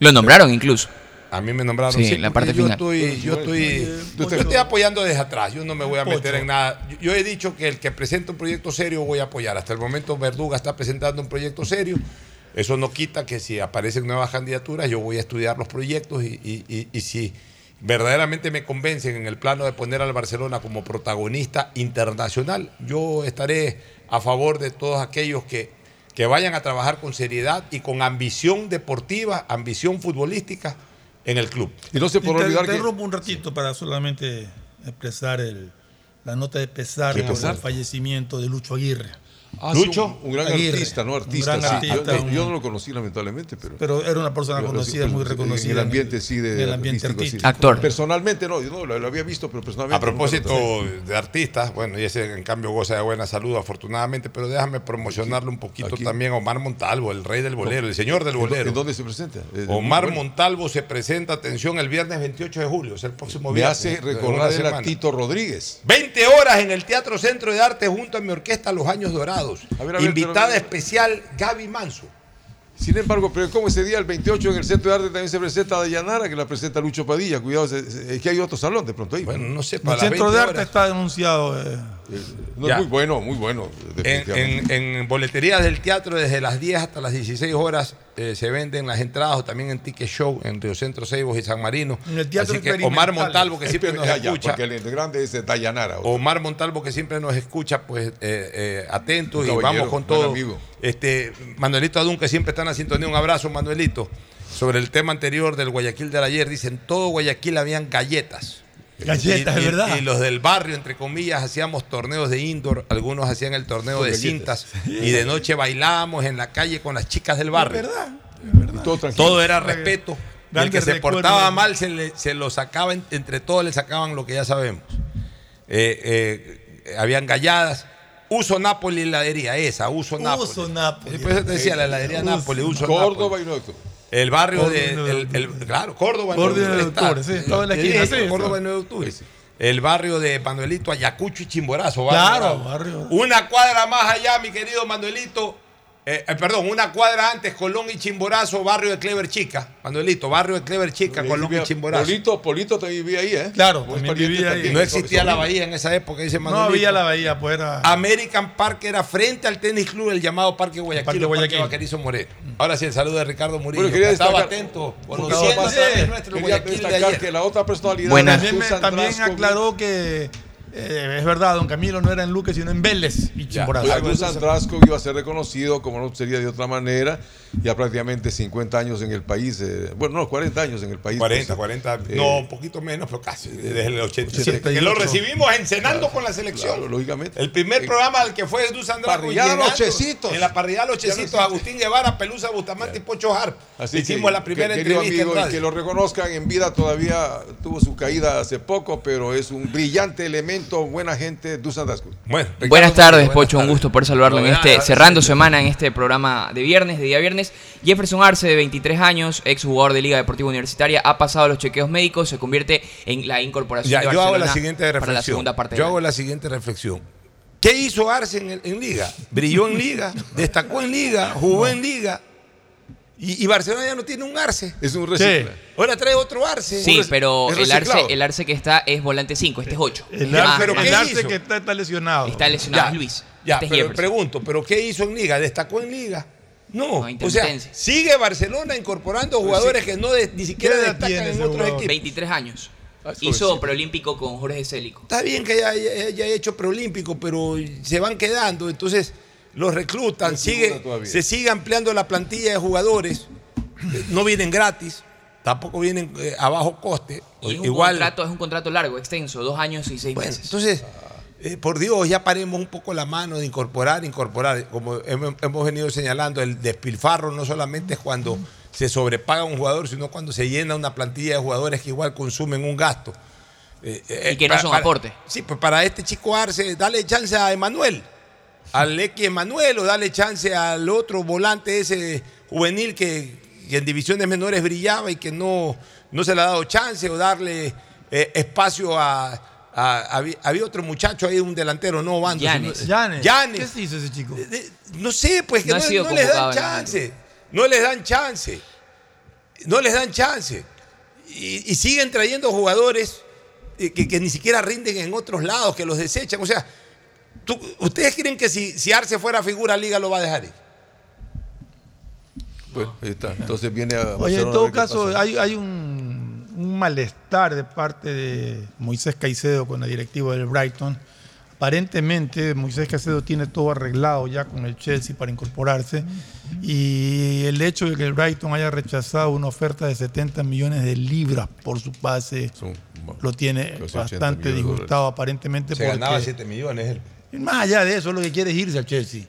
Lo nombraron incluso. A mí me nombraron. Sí, en la parte yo final. Estoy, yo estoy, yo estoy apoyando desde atrás. Yo no me voy a meter en nada. Yo, yo he dicho que el que presenta un proyecto serio voy a apoyar. Hasta el momento Verduga está presentando un proyecto serio. Eso no quita que si aparecen nuevas candidaturas, yo voy a estudiar los proyectos y, y- y- y si verdaderamente me convencen en el plano de poner al Barcelona como protagonista internacional, yo estaré a favor de todos aquellos que, que vayan a trabajar con seriedad y con ambición deportiva, ambición futbolística en el club. Y no se Inter- interrumpo un ratito para solamente expresar el, la nota de pesar ¿Qué por el fallecimiento de Lucho Aguirre. Ah, sí, un, un gran Aguirre, artista, ¿no? un Artista. gran sí. artista, yo, un- yo no lo conocí lamentablemente, pero. Pero era una persona conocida, muy pero reconocida. En el ambiente, sí, de. el ambiente artístico, sí. artístico. Personalmente, no, yo no, lo, lo había visto, pero personalmente. A propósito de artistas, bueno, y ese en cambio goza de buena salud afortunadamente, pero déjame promocionarle un poquito también a Omar Montalvo, el rey del bolero, el señor del ¿En dó- bolero. ¿En dónde se presenta? Eh, Omar bueno. Montalvo se presenta, atención, el viernes 28 de julio, es el próximo Me viernes. hace de una recordar a Tito Rodríguez. 20 horas en el Teatro Centro de Arte junto a mi orquesta Los Años Dorados. A ver, a ver, Invitada especial Gaby Manso. Sin embargo, pero como ese día, el 28, en el Centro de Arte también se presenta Dayanara, que la presenta Lucho Padilla. Cuidado, es que hay otro salón de pronto ahí. Bueno, no sé, El centro de arte está denunciado. eh. No, muy bueno, muy bueno. En, definitivamente. en- en boleterías del teatro desde las 10 hasta las 16 horas eh, se venden las entradas o también en Ticket Show en Río Centro, Ceibos y San Marino. En el Teatro Así que Omar. Montalvo, que siempre nos Ya, escucha. porque el grande es Dayanara. otro. Omar Montalvo, que siempre nos escucha, pues eh, eh, atentos y vamos con todo. amigo. Este, Manuelito Adún, que siempre está en la sintonía. Un abrazo, Manuelito. Sobre el tema anterior del Guayaquil del ayer, dicen, todo Guayaquil habían galletas. Galletas, Y- es y- verdad. Y los del barrio, entre comillas, hacíamos torneos de indoor, algunos hacían el torneo de cintas y de noche bailábamos en la calle con las chicas del barrio. Todo tranquilo. Todo era respeto. Y el que se portaba mal se, le- se lo sacaban, entre todos le sacaban lo que ya sabemos. Eh, eh, habían galladas. Uso Napoli heladería, esa, Uso Napoli. Uso Napoli. Después te decía la heladería Napoli, Uso Córdoba Napoli. y no otro. El barrio Córdoba de. y 9 de el- el- claro, Córdoba. Córdoba y 9 de octubre, sí, la esquina, sí, Córdoba sí. y 9 de octubre. El barrio de Manuelito, Ayacucho y Chimborazo. Claro, barrio. Una cuadra más allá, mi querido Manuelito. Eh, eh, perdón, una cuadra antes, Colón y Chimborazo, barrio de Clever Chica. Manuelito, barrio de Clever Chica, Colón y Chimborazo. Polito, Polito también vivía ahí, ¿eh? Claro, vivía ahí. No existía la bahía en esa época, dice No Manuelito. había la bahía, pues era. American Park era frente al tenis club, el llamado Parque Guayaquil, Parque o Parque Guayaquil. Moreno. Ahora sí, el saludo de Ricardo Murillo. Bueno, quería que estaba atento, conociendo nuestro quería Guayaquil de destacar ayer. que la otra personalidad Buenas. También, me- también aclaró que eh, es verdad, don Camilo no era en Luque, sino en Vélez y. Algo Sandrasco iba a ser reconocido, como no sería de otra manera, ya prácticamente 50 años en el país, eh, bueno, no, 40 años en el país. 40, pues, 40, eh, no, un poquito menos, pero casi, desde el 87. 88. Que lo recibimos encenando con la selección. Claro, lógicamente. El primer Eh, programa al que fue Dusan Draco. Parrillada llegando, Los Chesitos. En la parrillada Los Ya no Chesitos. Agustín Guevara, Pelusa Bustamante y Pocho Harp. Así Hicimos que, la primera que- querido entrevista en amigo, y radio. que lo reconozcan en vida todavía tuvo su caída hace poco, pero es un brillante elemento, buena gente, Dusan. Bueno, Buenas tardes, buenas Pocho. Un gusto poder saludarlo en este, cerrando semana en este programa de viernes, de día viernes. Jefferson Arce, de 23 años, ex jugador de Liga Deportiva Universitaria, ha pasado los chequeos médicos, se convierte en la incorporación Ya, de yo hago la siguiente reflexión. para la segunda parte. yo hago la siguiente reflexión. ¿Qué hizo Arce en Liga? Brilló en Liga, destacó en Liga, jugó en Liga. Y, y Barcelona ya no tiene un Arce. Es un recicla. Ahora trae otro Arce. Sí, pero el Arce, el Arce que está es volante 5, este es 8. El Arce, pero el ¿qué Arce hizo? que está, está lesionado. Está lesionado, Ya, es Luis. Ya, este es pero pregunto, ¿pero qué hizo en Liga? ¿Destacó en Liga? No, No, o sea, sigue Barcelona incorporando jugadores que no de- ni siquiera ¿Qué edad destacan en otros jugador? equipos. 23 años. Ah, Hizo preolímpico con Jorge Célico. Está bien que haya, haya- haya hecho preolímpico, pero se van quedando, entonces los reclutan, sigue, se sigue ampliando la plantilla de jugadores, no vienen gratis, tampoco vienen eh, a bajo coste, Y es un, igual. contrato, es un contrato largo, extenso, dos años y seis Bueno, meses. entonces, eh, por Dios, ya paremos un poco la mano de incorporar, incorporar. Como hemos, hemos venido señalando, el despilfarro no solamente es cuando se sobrepaga un jugador, sino cuando se llena una plantilla de jugadores que igual consumen un gasto. Eh, eh, Y que no para- son para- aporte. Sí, pues para este chico Arce, dale chance a Emanuel, al X Emanuel, o dale chance al otro volante ese juvenil que, que en divisiones menores brillaba y que no, no se le ha dado chance, o darle eh, espacio a, a- había, había otro muchacho ahí, un delantero, no Bando. Yanes. sino- Yanes. Yanes. ¿Qué se hizo ese chico? Eh, No sé, pues que No les dan chance. No les dan chance. No les dan chance. Y, y siguen trayendo jugadores eh, que, que ni siquiera rinden en otros lados, que los desechan. O sea, tú- ¿ustedes creen que si, si Arce fuera figura liga lo va a dejar ir? Bueno, ahí está. Entonces viene a. Oye, en a todo caso, hay, hay un, un malestar de parte de Moisés Caicedo con la directiva del Brighton. Aparentemente, Moisés Caicedo tiene todo arreglado ya con el Chelsea para incorporarse. Y el hecho de que el Brighton haya rechazado una oferta de 70 millones de libras por su pase lo tiene casi 80 bastante disgustado, aparentemente. Se porque- ganaba 7 millones él. Más allá de eso, lo que quiere es irse al Chelsea.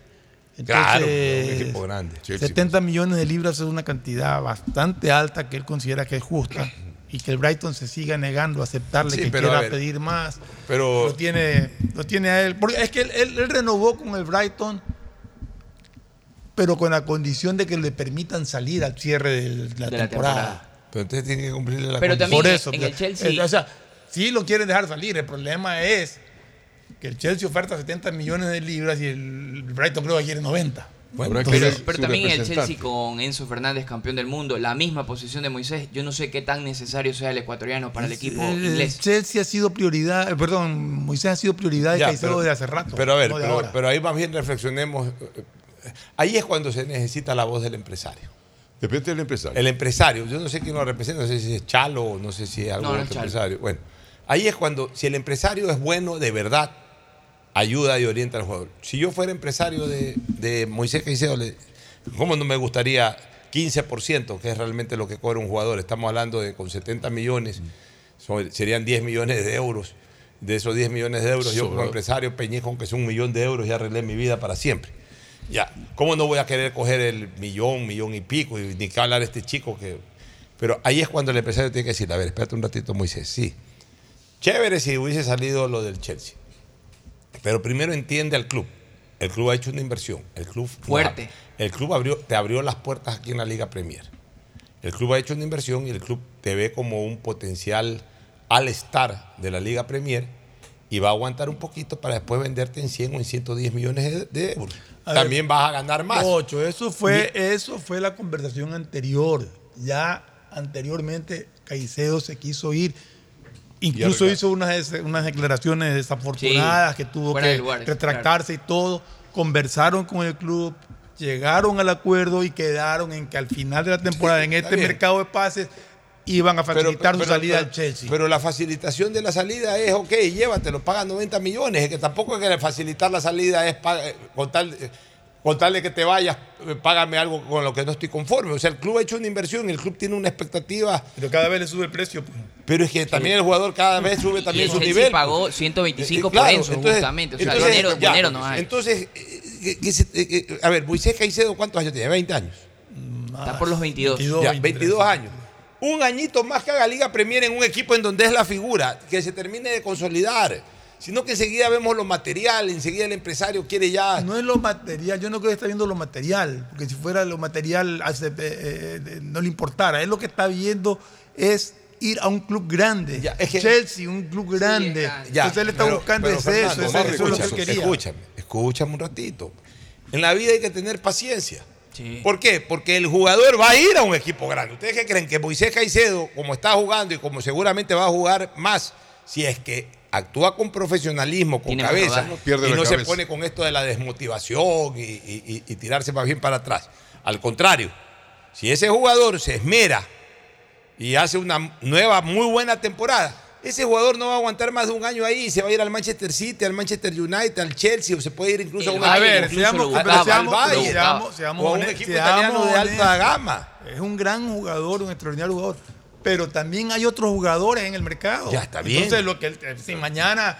Claro, Entonces, un equipo grande. 70 millones de libras es una cantidad bastante alta que él considera que es justa y que el Brighton se siga negando a aceptarle Sí, que pero a quiera ver, pedir más. pero- lo tiene, lo tiene a él. Porque es que él, él- él renovó con el Brighton, pero con la condición de que le permitan salir al cierre de la, De temporada. la temporada. Pero entonces tiene que cumplirle la Pero condición. también Por en- eso, en pues, el Chelsea- eh, O sea, sí lo quieren dejar salir. El problema es que el Chelsea oferta 70 millones de libras y el Brighton creo que quiere 90. Habrá que Pero, también el. Chelsea con Enzo Fernández, campeón del mundo, la misma posición de Moisés, yo no sé qué tan necesario sea el ecuatoriano para el equipo El inglés. Chelsea ha sido prioridad, eh, perdón, Moisés ha sido prioridad de Ya, Caicedo pero- de hace rato. Pero a ver, no pero, ahí más bien reflexionemos. eh, Ahí es cuando se necesita la voz del empresario. Depende del empresario. El empresario, yo no sé quién lo representa, no sé si es Chalo o no sé si es algún No, no otro Chalo. empresario. Bueno, ahí es cuando, si el empresario es bueno de verdad, ayuda y orienta al jugador. Si yo fuera empresario de, de Moisés Caicedo, ¿cómo no me gustaría 15%, que es realmente lo que cobra un jugador? Estamos hablando de con 70 millones, son- serían 10 millones de euros. De esos 10 millones de euros, yo como empresario peñejo, aunque sea un millón de euros, y arreglé mi vida para siempre. Ya, ¿cómo no voy a querer coger el millón, millón y pico, y ni que hablar este chico que... Pero ahí es cuando el empresario tiene que decir, a ver, espérate un ratito, Moisés, sí. Chévere si hubiese salido lo del Chelsea. Pero primero entiende al club. El club ha hecho una inversión. El club Fuerte. El club abrió, te abrió las puertas aquí en la Liga Premier. El club ha hecho una inversión y el club te ve como un potencial al-star de la Liga Premier y va a aguantar un poquito para después venderte en 100 o en 110 millones de, de euros. A ver, También vas a ganar más. Ocho, eso fue, eso fue la conversación anterior. Ya anteriormente Caicedo se quiso ir. Incluso hizo unas, unas declaraciones desafortunadas Sí, que tuvo que lugar, retractarse y todo. Conversaron con el club, llegaron al acuerdo y quedaron en que al final de la temporada, en este bien. mercado de pases, iban a facilitar su pero- salida pero- al Chelsea. Pero la facilitación de la salida es, ok, llévatelo, paga 90 millones. Es que tampoco es que facilitar la salida es eh, con tal, eh, con tal de que te vayas, eh, págame algo con lo que no estoy conforme. O sea, el club ha hecho una inversión, el club tiene una expectativa. Pero cada vez le sube el precio. pues. Pero es que también el jugador cada vez sube Y también el su nivel. pagó 125 Eh, claro, por Enzo, entonces- justamente. O sea, entonces, dinero, ya, dinero no hay. Entonces, eh, que- que se- eh, eh, a ver, Moisés Caicedo, ¿cuántos años tiene? 20 años. Está por los 22. Ya, 22 años. Un añito más que haga Liga Premier en un equipo en donde es la figura, que se termine de consolidar. Sino que enseguida vemos lo material, enseguida el empresario quiere ya. No es lo material, yo no creo que está viendo lo material, porque si fuera lo material hace- eh, eh, no le importara. Él lo que está viendo es ir a un club grande. Chelsea, un club grande. Ya, Entonces él está pero- buscando pero, ese, eso, Fernando, eso, eso es lo que él escúchame, quería. Escúchame, escúchame un ratito. En la vida hay que tener paciencia. ¿Por qué? Porque el jugador va a ir a un equipo grande. ¿Ustedes qué creen? Que Moisés Caicedo, como está jugando y como seguramente va a jugar más, si es que actúa con profesionalismo, con Tiene cabeza. Pierde y no se pone con esto de la desmotivación y, y- y- y tirarse más bien para atrás. Al contrario, si ese jugador se esmera y hace una nueva, muy buena temporada, ese jugador no va a aguantar más de un año ahí, se va a ir al Manchester City, al Manchester United, al Chelsea, o se puede ir incluso a un A ver, seamos, seamos- seamos- o un equipo italiano de alta gama. Es un gran jugador, un extraordinario jugador. Pero también hay otros jugadores en el mercado. Ya, está bien. Entonces, lo que si mañana,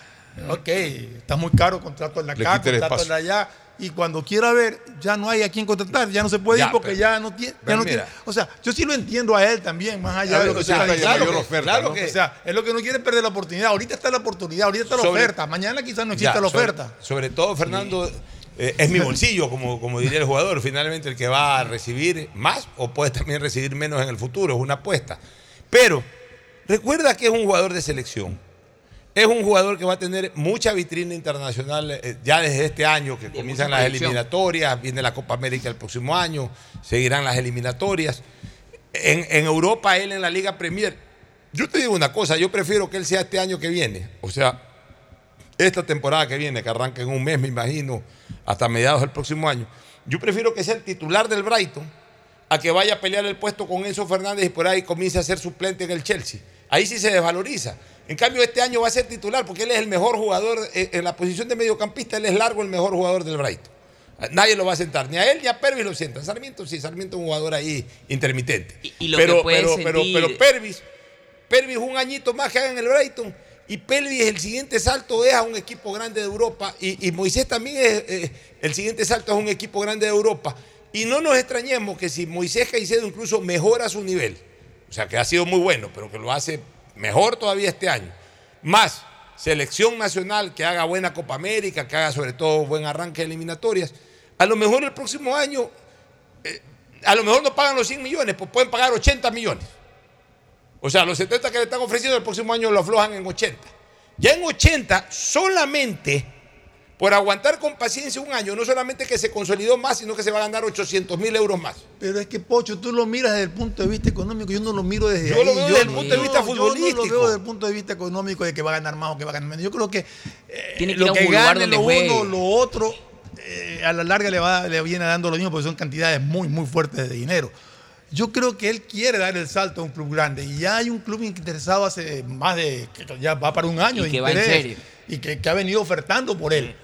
ok, está muy caro contrato en la Le acá, contrato la allá. Y cuando quiera ver, ya no hay a quien contratar, ya no se puede Ya, ir porque pero- ya no tiene. ya no tiene- o sea, yo sí lo entiendo a él también, más allá de lo que o sea, tú estás claro que- oferta, claro ¿no? que- O sea, es lo que no quiere perder la oportunidad. Ahorita está la oportunidad, ahorita está la Sobre- oferta. Mañana quizás no exista Ya, la oferta. Sobre, todo, Fernando, eh, es mi bolsillo, como, como diría el jugador. Finalmente, el que va a recibir más o puede también recibir menos en el futuro. Es una apuesta. Pero recuerda que es un jugador de selección. Es un jugador que va a tener mucha vitrina internacional eh, ya desde este año, que comienzan las eliminatorias, viene la Copa América el próximo año, seguirán las eliminatorias. En, en Europa, él en la Liga Premier. Yo te digo una cosa, yo prefiero que él sea este año que viene. O sea, esta temporada que viene, que arranca en un mes, me imagino, hasta mediados del próximo año. Yo prefiero que sea el titular del Brighton a que vaya a pelear el puesto con Enzo Fernández y por ahí comience a ser suplente en el Chelsea. Ahí sí se desvaloriza. En cambio, este año va a ser titular porque él es el mejor jugador eh, en la posición de mediocampista, él es largo el mejor jugador del Brighton. Nadie lo va a sentar, ni a él ni a Pervis lo sientan. Sarmiento sí, Sarmiento es un jugador ahí intermitente. y lo pero, que pero, pero, sentir- pero Pervis, Pervis un añito más que haga en el Brighton y Pervis el siguiente salto es a un equipo grande de Europa y, y Moisés también es eh, el siguiente salto es a un equipo grande de Europa y no nos extrañemos que si Moisés Caicedo incluso mejora su nivel, o sea que ha sido muy bueno, pero que lo hace mejor todavía este año, más selección nacional que haga buena Copa América, que haga sobre todo buen arranque de eliminatorias, a lo mejor el próximo año, eh, a lo mejor no pagan los 100 millones, pues pueden pagar 80 millones. O sea, los 70 que le están ofreciendo el próximo año lo aflojan en 80. Ya en 80, solamente por aguantar con paciencia un año, no solamente que se consolidó más, sino que se va a ganar 800 mil euros más. Pero es que, Pocho, tú lo miras desde el punto de vista económico, yo no lo miro desde Yo ahí. lo veo desde el punto de vista Yo no futbolístico. lo veo desde el punto de vista económico de que va a ganar más o que va a ganar menos. Yo creo que eh, Tiene que lo que gane lo juegue. uno, lo otro, eh, a la larga le, va, le viene dando lo mismo porque son cantidades muy, muy fuertes de dinero. Yo creo que él quiere dar el salto a un club grande y ya hay un club interesado hace más de, que ya va para un año Y de que va en serio. y que, que ha venido ofertando por él.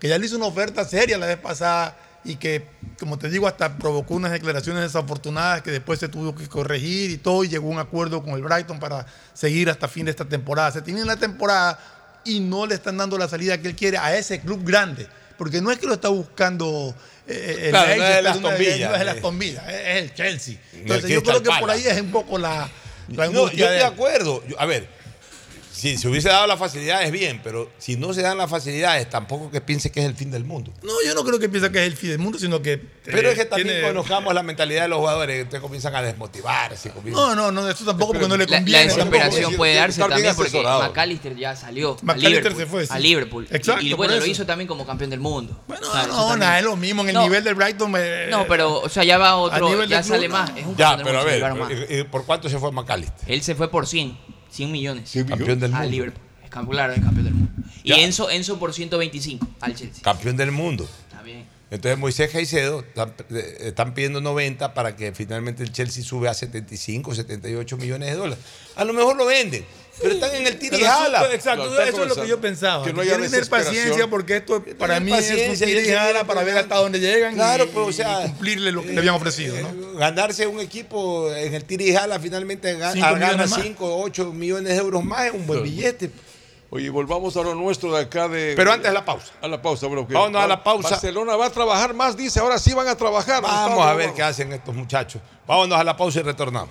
Que ya le hizo una oferta seria la vez pasada y que, como te digo, hasta provocó unas declaraciones desafortunadas que después se tuvo que corregir y todo y llegó a un acuerdo con el Brighton para seguir hasta fin de esta temporada. Se tiene la temporada y no le están dando la salida que él quiere a ese club grande. Porque no es que lo está buscando eh, el Claro, no es Leicester, el no es- el eh. Aston Villa, es el Chelsea. Entonces yo creo que por ahí es un poco la, la No, yo de estoy de acuerdo. Yo- a ver, si se hubiese dado las facilidades, bien, pero si no se dan las facilidades, tampoco que piense que es el fin del mundo. No, yo no creo que piensa que es el fin del mundo, sino que. Pero eh, es que también tiene- conozcamos la mentalidad de los jugadores, entonces comienzan a desmotivarse. comienzan- No, no, no, eso tampoco porque no le La, la conviene. desesperación puede darse también porque. McAllister ya salió a McAllister Liverpool. se fue, sí. A Liverpool. Exacto, y, bueno, lo hizo también como campeón del mundo. Bueno, No, nada, es lo mismo. En el No. nivel del Brighton. eh, No, pero, o sea, ya va a otro, ya club, sale no. más. Es un Ya, pero a ver. ¿y- y ¿por cuánto se fue McAllister? Él se fue por 100, 100 millones. Campeón del A mundo. Liverpool. Es campeón, claro, es campeón del mundo. Y Ya. Enzo, Enzo por 125 al Chelsea. Campeón del mundo. Está bien. Entonces Moisés Caicedo están, eh, están pidiendo 90 para que finalmente el Chelsea sube a 75, 78 millones de dólares. A lo mejor lo venden, pero están en el asunto- jala. Exacto, eso es lo que yo pensaba. Que no haya tener paciencia porque esto para mí es un él jala para ver hasta dónde llegan Claro, y, pues, o sea, y cumplirle lo que le habían ofrecido. ¿no? Eh, Ganarse un equipo en el tira y jala finalmente gana millones más. 5 o 8 millones de euros más, es un buen billete. Oye, volvamos a lo nuestro de acá de. Pero antes la pausa. A la pausa, bro. Vámonos a la pausa. Barcelona va a trabajar más, dice. Ahora sí van a trabajar. Vamos a ver qué hacen estos muchachos. Vámonos a la pausa y retornamos.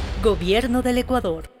Gobierno del Ecuador.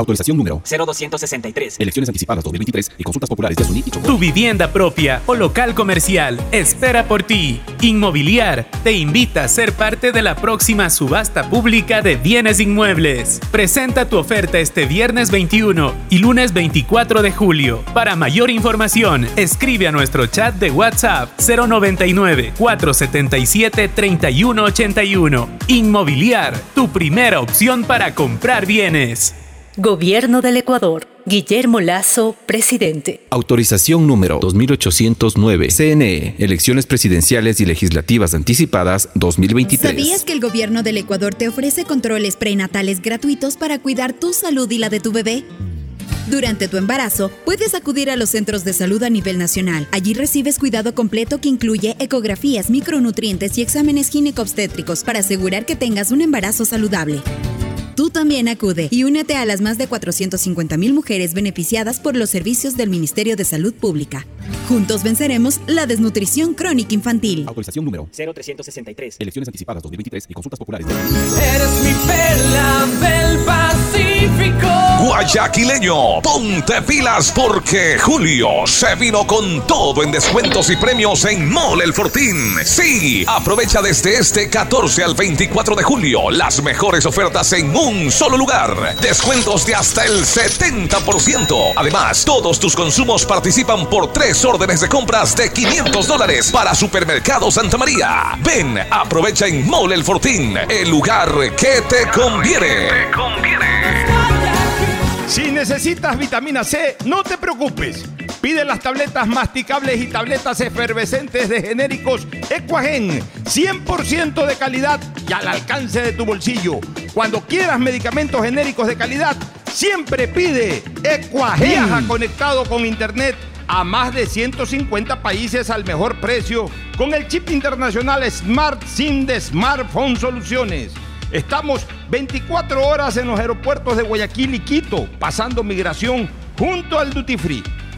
Autorización número 0263. Elecciones anticipadas 2023 y consultas populares de Asuní y Chocó. Tu vivienda propia o local comercial espera por ti. Inmobiliar te invita a ser parte de la próxima subasta pública de bienes inmuebles. Presenta tu oferta este viernes 21 y lunes 24 de julio. Para mayor información, escribe a nuestro chat de WhatsApp 099 477 3181. Inmobiliar, tu primera opción para comprar bienes. Gobierno del Ecuador. Guillermo Lazo, presidente. Autorización número 2809. CNE. Elecciones presidenciales y legislativas anticipadas 2023. ¿Sabías que el gobierno del Ecuador te ofrece controles prenatales gratuitos para cuidar tu salud y la de tu bebé? Durante tu embarazo, puedes acudir a los centros de salud a nivel nacional. Allí recibes cuidado completo que incluye ecografías, micronutrientes y exámenes ginecobstétricos para asegurar que tengas un embarazo saludable. Tú también acude y únete a las más de 450 mil mujeres beneficiadas por los servicios del Ministerio de Salud Pública. Juntos venceremos la desnutrición crónica infantil. Autorización número 0363. Elecciones anticipadas 2023 y consultas populares. Eres mi perla del Pacífico. Guayaquileño, ponte pilas porque Julio se vino con todo en descuentos y premios en Mole El Fortín. Sí, aprovecha desde este 14 al 24 de julio las mejores ofertas en un solo lugar. Descuentos de hasta el 70%. Además, todos tus consumos participan por tres órdenes de compras de 500 dólares para Supermercado Santa María. Ven, aprovecha en Mole El Fortín, el lugar que te conviene. Si necesitas vitamina C, no te preocupes. Pide las tabletas masticables y tabletas efervescentes de genéricos Equagen, 100% de calidad y al alcance de tu bolsillo. Cuando quieras medicamentos genéricos de calidad, siempre pide Equagen. Viaja conectado con internet a más de 150 países al mejor precio con el chip internacional Smart SIM de Smartphone Soluciones. Estamos 24 horas en los aeropuertos de Guayaquil y Quito, pasando migración junto al Duty Free.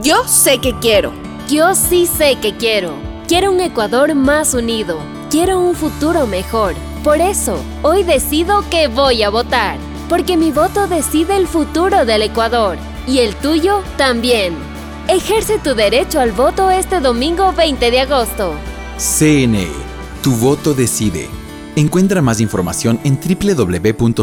Yo sé que quiero. Yo sí sé que quiero. Quiero un Ecuador más unido. Quiero un futuro mejor. Por eso, hoy decido que voy a votar. Porque mi voto decide el futuro del Ecuador. Y el tuyo también. Ejerce tu derecho al voto este domingo 20 de agosto. CNE. Tu voto decide. Encuentra más información en www.cne.gov.es.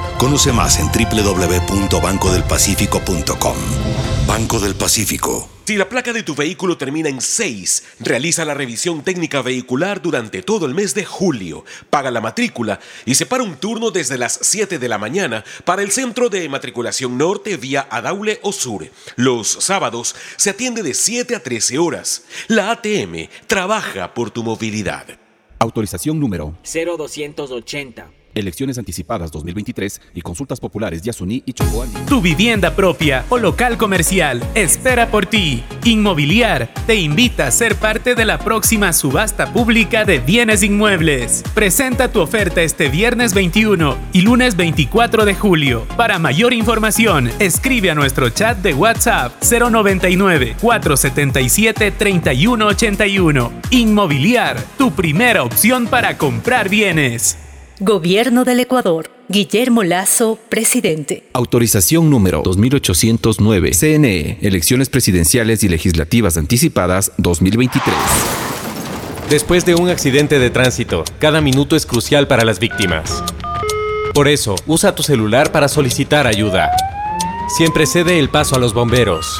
Conoce más en www.bancodelpacifico.com. Banco del Pacífico. Si la placa de tu vehículo termina en 6, realiza la revisión técnica vehicular durante todo el mes de julio, paga la matrícula y separa un turno desde las 7 de la mañana para el centro de matriculación norte vía Adaule o Sur. Los sábados se atiende de 7 a 13 horas. La ATM trabaja por tu movilidad. Autorización número 0280. Elecciones anticipadas 2023 y consultas populares Yasuní y Chocó. Tu vivienda propia o local comercial espera por ti. Inmobiliar te invita a ser parte de la próxima subasta pública de bienes inmuebles. Presenta tu oferta este viernes 21 y lunes 24 de julio. Para mayor información, escribe a nuestro chat de WhatsApp 099 477 3181. Inmobiliar, tu primera opción para comprar bienes. Gobierno del Ecuador. Guillermo Lazo, presidente. Autorización número 2809. CNE. Elecciones presidenciales y legislativas anticipadas 2023. Después de un accidente de tránsito, cada minuto es crucial para las víctimas. Por eso, usa tu celular para solicitar ayuda. Siempre cede el paso a los bomberos.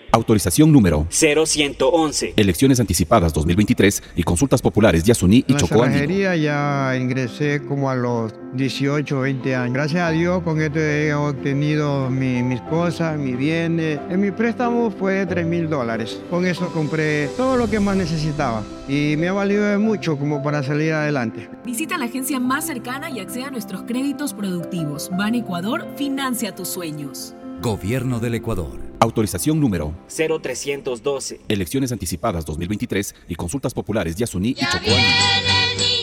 Autorización número 0111. Elecciones anticipadas 2023 y consultas populares Yasuní y En la Chocó Andino. cerrajería ya ingresé como a los 18 o 20 años. Gracias a Dios con esto he obtenido mi- mis cosas, mis bienes. En mi préstamo fue 3 mil dólares. Con eso compré todo lo que más necesitaba y me ha valido de mucho como para salir adelante. Visita la agencia más cercana y acceda a nuestros créditos productivos. Ban Ecuador, financia tus sueños. Gobierno del Ecuador. Autorización número 0312. Elecciones anticipadas 2023 y consultas populares Yasuní y Chocó.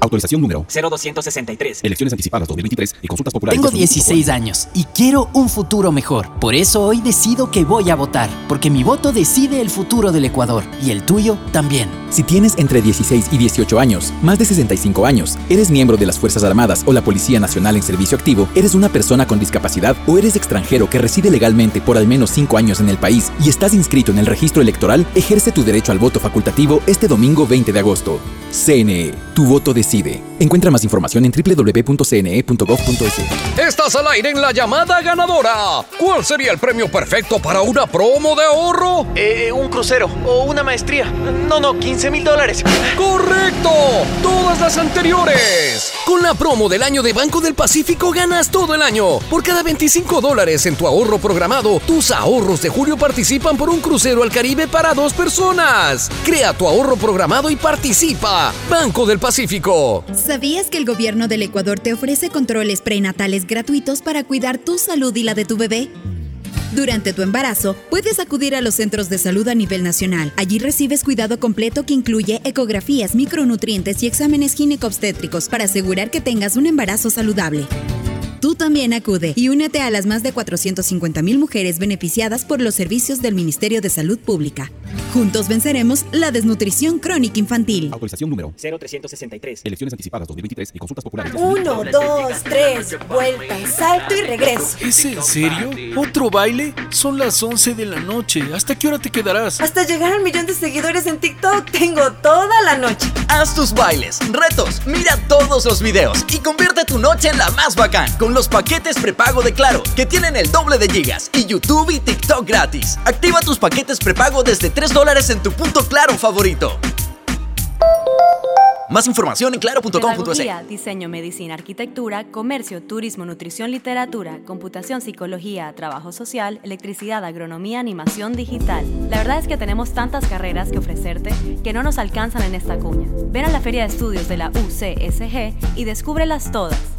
Autorización número 0263. Elecciones anticipadas 2023 y consultas populares Tengo Yasuní y Chocó 16 años y quiero un futuro mejor. Por eso hoy decido que voy a votar, porque mi voto decide el futuro del Ecuador y el tuyo también. Si tienes entre 16 y 18 años, más de 65 años, eres miembro de las Fuerzas Armadas o la Policía Nacional en servicio activo, eres una persona con discapacidad o eres extranjero que reside legalmente por al menos 5 años en el país y estás inscrito en el registro electoral, ejerce tu derecho al voto facultativo este domingo 20 de agosto. CNE, tu voto decide. Encuentra más información en www.cne.gov.es. Estás al aire en la llamada ganadora. ¿Cuál sería el premio perfecto para una promo de ahorro? Eh, un crucero o una maestría. No, no, 15 mil dólares. ¡Correcto! Todas las anteriores. Con la promo del año de Banco del Pacífico ganas todo el año. Por cada 25 dólares en tu ahorro programado, tus ahorros de julio participan por un crucero al Caribe para dos personas. Crea tu ahorro programado y participa. Banco del Pacífico. ¿Sabías que el gobierno del Ecuador te ofrece controles prenatales gratuitos para cuidar tu salud y la de tu bebé? Durante tu embarazo, puedes acudir a los centros de salud a nivel nacional. Allí recibes cuidado completo que incluye ecografías, micronutrientes y exámenes ginecobstétricos para asegurar que tengas un embarazo saludable. Tú también acude y únete a las más de 450 mil mujeres beneficiadas por los servicios del Ministerio de Salud Pública. Juntos venceremos la desnutrición crónica infantil. Autorización número 0363. Elecciones anticipadas 2023 y consultas populares Uno, dos, tres, vuelta, salto y regreso. ¿Es en serio? ¿Otro baile? Son las 11 de la noche. ¿Hasta qué hora te quedarás? Hasta llegar al millón de seguidores en TikTok tengo toda la noche. Haz tus bailes, retos, mira todos los videos y convierte tu noche en la más bacán con los paquetes prepago de Claro, que tienen el doble de gigas y YouTube y TikTok gratis. Activa tus paquetes prepago desde 3 dólares en tu punto Claro favorito. Más información en claro.com.es. Diseño, medicina, arquitectura, comercio, turismo, nutrición, literatura, computación, psicología, trabajo social, electricidad, agronomía, animación digital. La verdad es que tenemos tantas carreras que ofrecerte que no nos alcanzan en esta cuña. Ven a la Feria de Estudios de la UCSG y descúbrelas todas.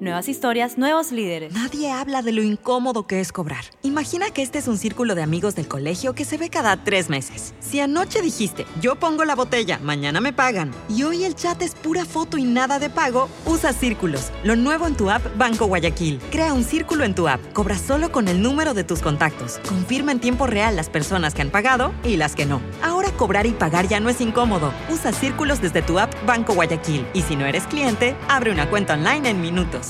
Nuevas historias, nuevos líderes. Nadie habla de lo incómodo que es cobrar. Imagina que este es un círculo de amigos del colegio que se ve cada tres meses. Si anoche dijiste, yo pongo la botella, mañana me pagan, y hoy el chat es pura foto y nada de pago, usa círculos. Lo nuevo en tu app Banco Guayaquil. Crea un círculo en tu app. Cobra solo con el número de tus contactos. Confirma en tiempo real las personas que han pagado y las que no. Ahora cobrar y pagar ya no es incómodo. Usa círculos desde tu app Banco Guayaquil. Y si no eres cliente, abre una cuenta online en minutos.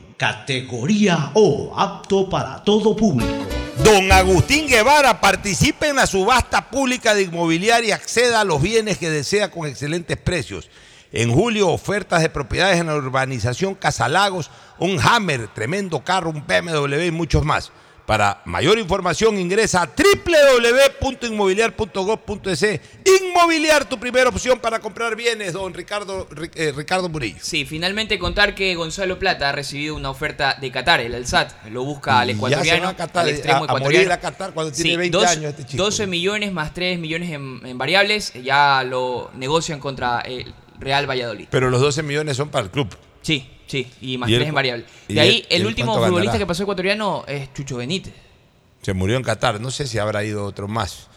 categoría O, apto para todo público. Don Agustín Guevara participe en la subasta pública de inmobiliaria y acceda a los bienes que desea con excelentes precios. En julio, ofertas de propiedades en la urbanización Casalagos, un Hammer, tremendo carro, un BMW y muchos más. Para mayor información ingresa a www.inmobiliar.gov.es. Inmobiliar, tu primera opción para comprar bienes, don Ricardo, Ri- eh, Ricardo Murillo. Sí, finalmente contar que Gonzalo Plata ha recibido una oferta de Qatar, el Alsat. Lo busca al Y ya se ecuatoriano, va a Qatar, al extremo a- a morir ecuatoriano. a Qatar cuando tiene Sí, 20 dos- años este chico. 12 millones más 3 millones en, en variables. Ya lo negocian contra el Real Valladolid. Pero los 12 millones son para el club. Sí, sí, y más ¿Y 3 él en y De ahí, el último futbolista que pasó ecuatoriano es Chucho Benítez. Se murió en Qatar. No sé si habrá ido otro más.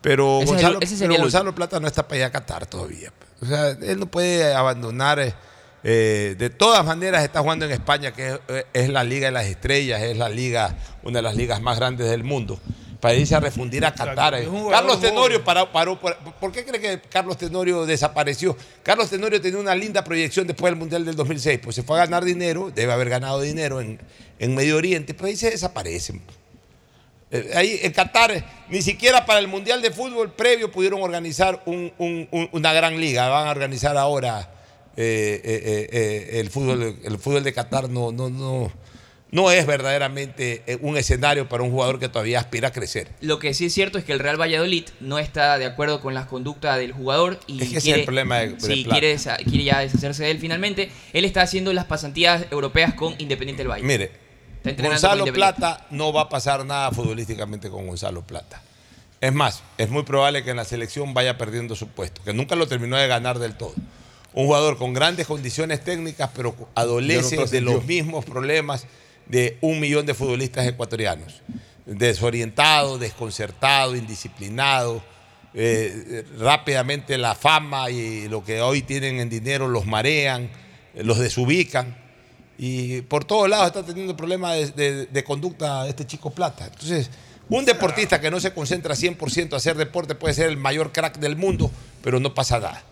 Pero Ese es el- Gonzalo, pero Plata no está para ir a Qatar todavía. O sea, él no puede abandonar. eh, eh, de todas maneras está jugando en España, que es, eh, es la Liga de las Estrellas, es la liga, una de las ligas más grandes del mundo. Para irse a refundir a Qatar. eh. Carlos. Tenorio paró, paró por, ¿Por qué cree que Carlos Tenorio desapareció? Carlos Tenorio tenía una linda proyección después del Mundial del 2006. Pues se fue a ganar dinero, debe haber ganado dinero en, en Medio Oriente, pero ahí se desaparecen. Eh, Ahí en Qatar, ni siquiera para el Mundial de Fútbol previo pudieron organizar un- un- un- una gran liga. Van a organizar ahora eh, eh, eh, eh, el, fútbol, el fútbol de Qatar. No, no, no, no es verdaderamente eh, un escenario para un jugador que todavía aspira a crecer. Lo que sí es cierto es que el Real Valladolid no está de acuerdo con las conductas del jugador y Es que ese es quiere, el problema de- de sí, Plata. quiere, desa- quiere ya deshacerse de él finalmente. Él está haciendo las pasantías europeas con Independiente del Valle. Mire, Gonzalo. Plata no va a pasar nada futbolísticamente con Gonzalo Plata. Es más, es muy probable que en la selección vaya perdiendo su puesto, que nunca lo terminó de ganar del todo. Un jugador con grandes condiciones técnicas, pero adolece no de los mismos problemas de un millón de futbolistas ecuatorianos. Desorientado, desconcertado, indisciplinado. eh, rápidamente la fama y lo que hoy tienen en dinero los marean, eh, los desubican. Y por todos lados está teniendo problemas de, de- de conducta este chico Plata. Entonces, un deportista que no se concentra 100% a hacer deporte puede ser el mayor crack del mundo, pero no pasa nada.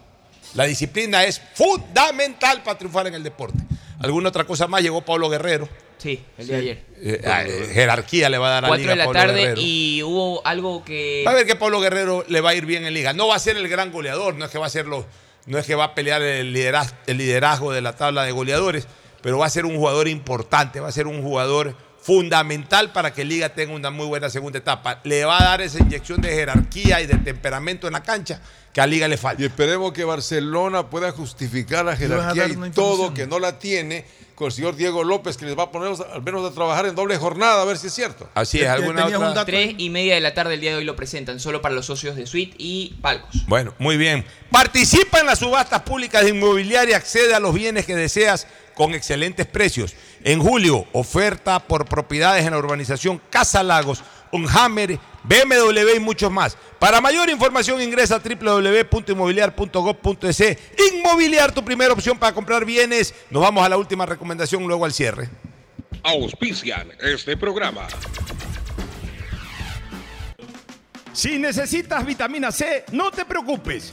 La disciplina es fundamental para triunfar en el deporte. ¿Alguna otra cosa más? Llegó Pablo Guerrero. Sí, el de ayer. Eh, ah, eh, jerarquía le va a dar a 4 Liga de la Pablo tarde Guerrero. y hubo algo que... Va a ver que Pablo Guerrero le va a ir bien en liga. No va a ser el gran goleador, no es que va a ser lo- no es que va a pelear el liderazgo, el liderazgo de la tabla de goleadores, pero va a ser un jugador importante, va a ser un jugador fundamental para que Liga tenga una muy buena segunda etapa. Le va a dar esa inyección de jerarquía y de temperamento en la cancha que a Liga le falta. Y esperemos que Barcelona pueda justificar la jerarquía y todo, que no la tiene, con el señor Diego López, que les va a poner al menos a trabajar en doble jornada, a ver si es cierto. Así es, alguna otra. Tres y media de la tarde el día de hoy lo presentan, solo para los socios de Suite y Palcos. Bueno, muy bien. Participa en las subastas públicas de inmobiliaria, accede a los bienes que deseas con excelentes precios. En julio, oferta por propiedades en la urbanización Casa Lagos, un Hammer, BMW y muchos más. Para mayor información ingresa a www.inmobiliar.gov.es. Inmobiliar, tu primera opción para comprar bienes. Nos vamos a la última recomendación, luego al cierre. Auspician este programa. Si necesitas vitamina C, no te preocupes.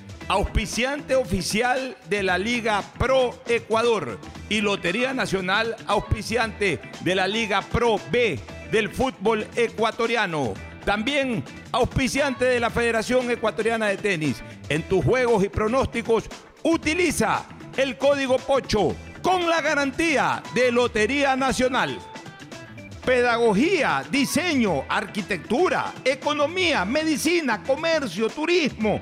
Auspiciante oficial de la Liga Pro Ecuador y Lotería Nacional, auspiciante de la Liga Pro B del fútbol ecuatoriano. También auspiciante de la Federación Ecuatoriana de Tenis. En tus juegos y pronósticos, utiliza el código POCHO con la garantía de Lotería Nacional. Pedagogía, diseño, arquitectura, economía, medicina, comercio, turismo,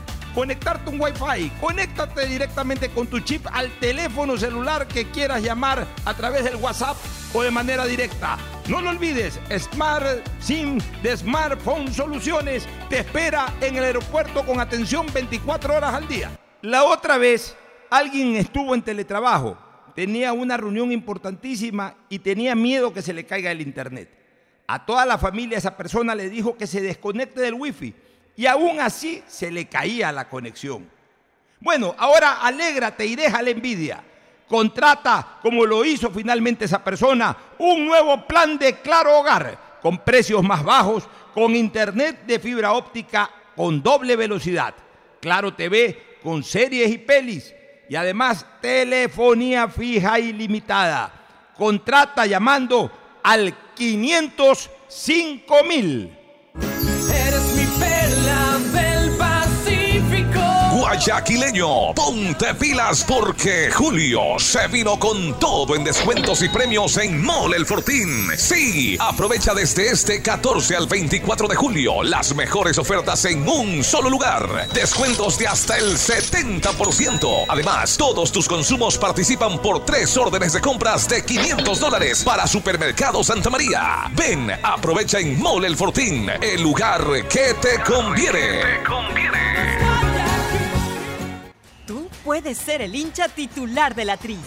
conectarte un Wi-Fi. Conéctate directamente con tu chip al teléfono celular que quieras llamar a través del WhatsApp o de manera directa. No lo olvides, Smart SIM de Smartphone Soluciones te espera en el aeropuerto con atención 24 horas al día. La otra vez, alguien estuvo en teletrabajo, tenía una reunión importantísima y tenía miedo que se le caiga el internet. A toda la familia esa persona le dijo que se desconecte del wifi y aún así se le caía la conexión. Bueno, ahora alégrate y deja la envidia. Contrata, como lo hizo finalmente esa persona, un nuevo plan de Claro Hogar con precios más bajos, con internet de fibra óptica con doble velocidad, Claro TV con series y pelis y además telefonía fija ilimitada. Contrata llamando al 505 mil. Guayaquileño, ponte pilas porque Julio se vino con todo en descuentos y premios en Mole El Fortín. Sí, aprovecha desde este 14 al 24 de julio las mejores ofertas en un solo lugar. Descuentos de hasta el 70%. Además, todos tus consumos participan por tres órdenes de compras de 500 dólares para Supermercado Santa María. Ven, aprovecha en Mole El Fortín, el lugar que te conviene. Tú puedes ser el hincha titular de la Tri.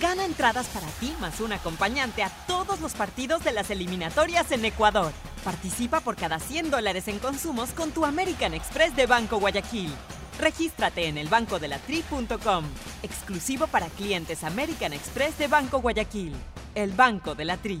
Gana entradas para ti más un acompañante a todos los partidos de las eliminatorias en Ecuador. Participa por cada 100 dólares en consumos con tu American Express de Banco Guayaquil. Regístrate en elbancodelatri.com. Exclusivo para clientes American Express de Banco Guayaquil. El Banco de la Tri.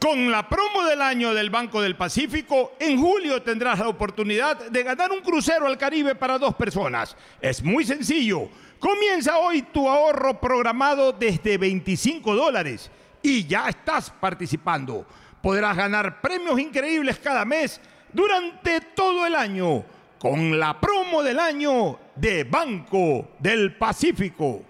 Con la promo del año del Banco del Pacífico, en julio tendrás la oportunidad de ganar un crucero al Caribe para dos personas. Es muy sencillo. Comienza hoy tu ahorro programado desde 25 dólares y ya estás participando. Podrás ganar premios increíbles cada mes durante todo el año con la promo del año de Banco del Pacífico.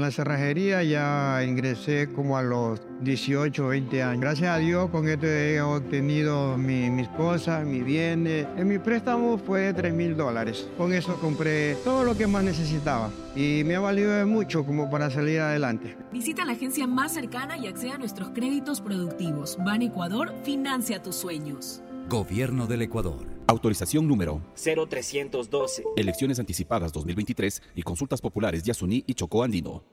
En la cerrajería ya ingresé como a los 18 o 20 años. Gracias a Dios con esto he obtenido mi- mis cosas, mis bienes. En mi préstamo fue de 3 mil dólares. Con eso compré todo lo que más necesitaba y me ha valido mucho como para salir adelante. Visita la agencia más cercana y acceda a nuestros créditos productivos. Ban Ecuador financia tus sueños. Gobierno del Ecuador. Autorización número 0312. Elecciones anticipadas 2023 y consultas populares Yasuní y Chocó Andino.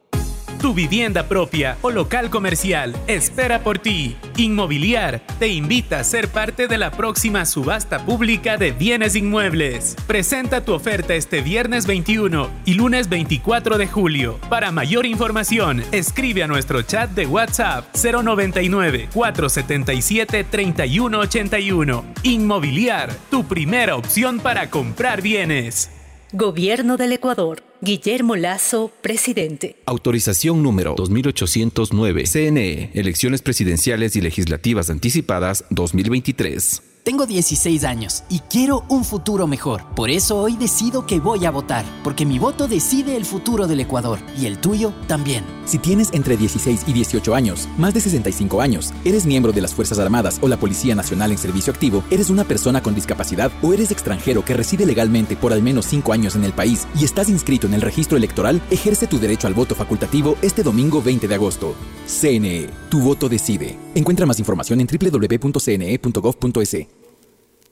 Tu vivienda propia o local comercial espera por ti. Inmobiliar te invita a ser parte de la próxima subasta pública de bienes inmuebles. Presenta tu oferta este viernes 21 y lunes 24 de julio. Para mayor información, escribe a nuestro chat de WhatsApp 099 477 3181. Inmobiliar, tu primera opción para comprar bienes. Gobierno del Ecuador. Guillermo Lazo, presidente. Autorización número 2809. CNE. Elecciones presidenciales y legislativas anticipadas 2023. Tengo 16 años y quiero un futuro mejor. Por eso hoy decido que voy a votar, porque mi voto decide el futuro del Ecuador y el tuyo también. Si tienes entre 16 y 18 años, más de 65 años, eres miembro de las Fuerzas Armadas o la Policía Nacional en servicio activo, eres una persona con discapacidad o eres extranjero que reside legalmente por al menos 5 años en el país y estás inscrito en el registro electoral, ejerce tu derecho al voto facultativo este domingo 20 de agosto. CNE, tu voto decide. Encuentra más información en www.cne.gov.es.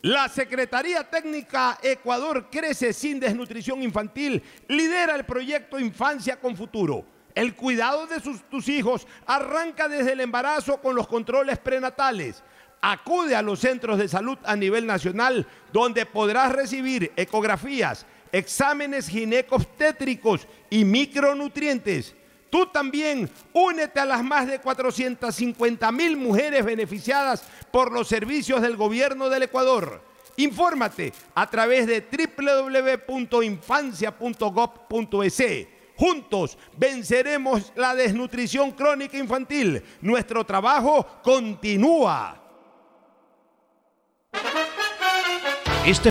La Secretaría Técnica Ecuador Crece sin Desnutrición Infantil lidera el proyecto Infancia con Futuro. El cuidado de tus hijos arranca desde el embarazo con los controles prenatales. Acude a los centros de salud a nivel nacional donde podrás recibir ecografías, exámenes ginecobstétricos y micronutrientes. Tú también únete a las más de 450 mil mujeres beneficiadas por los servicios del gobierno del Ecuador. Infórmate a través de www.infancia.gov.es. Juntos venceremos la desnutrición crónica infantil. Nuestro trabajo continúa. Este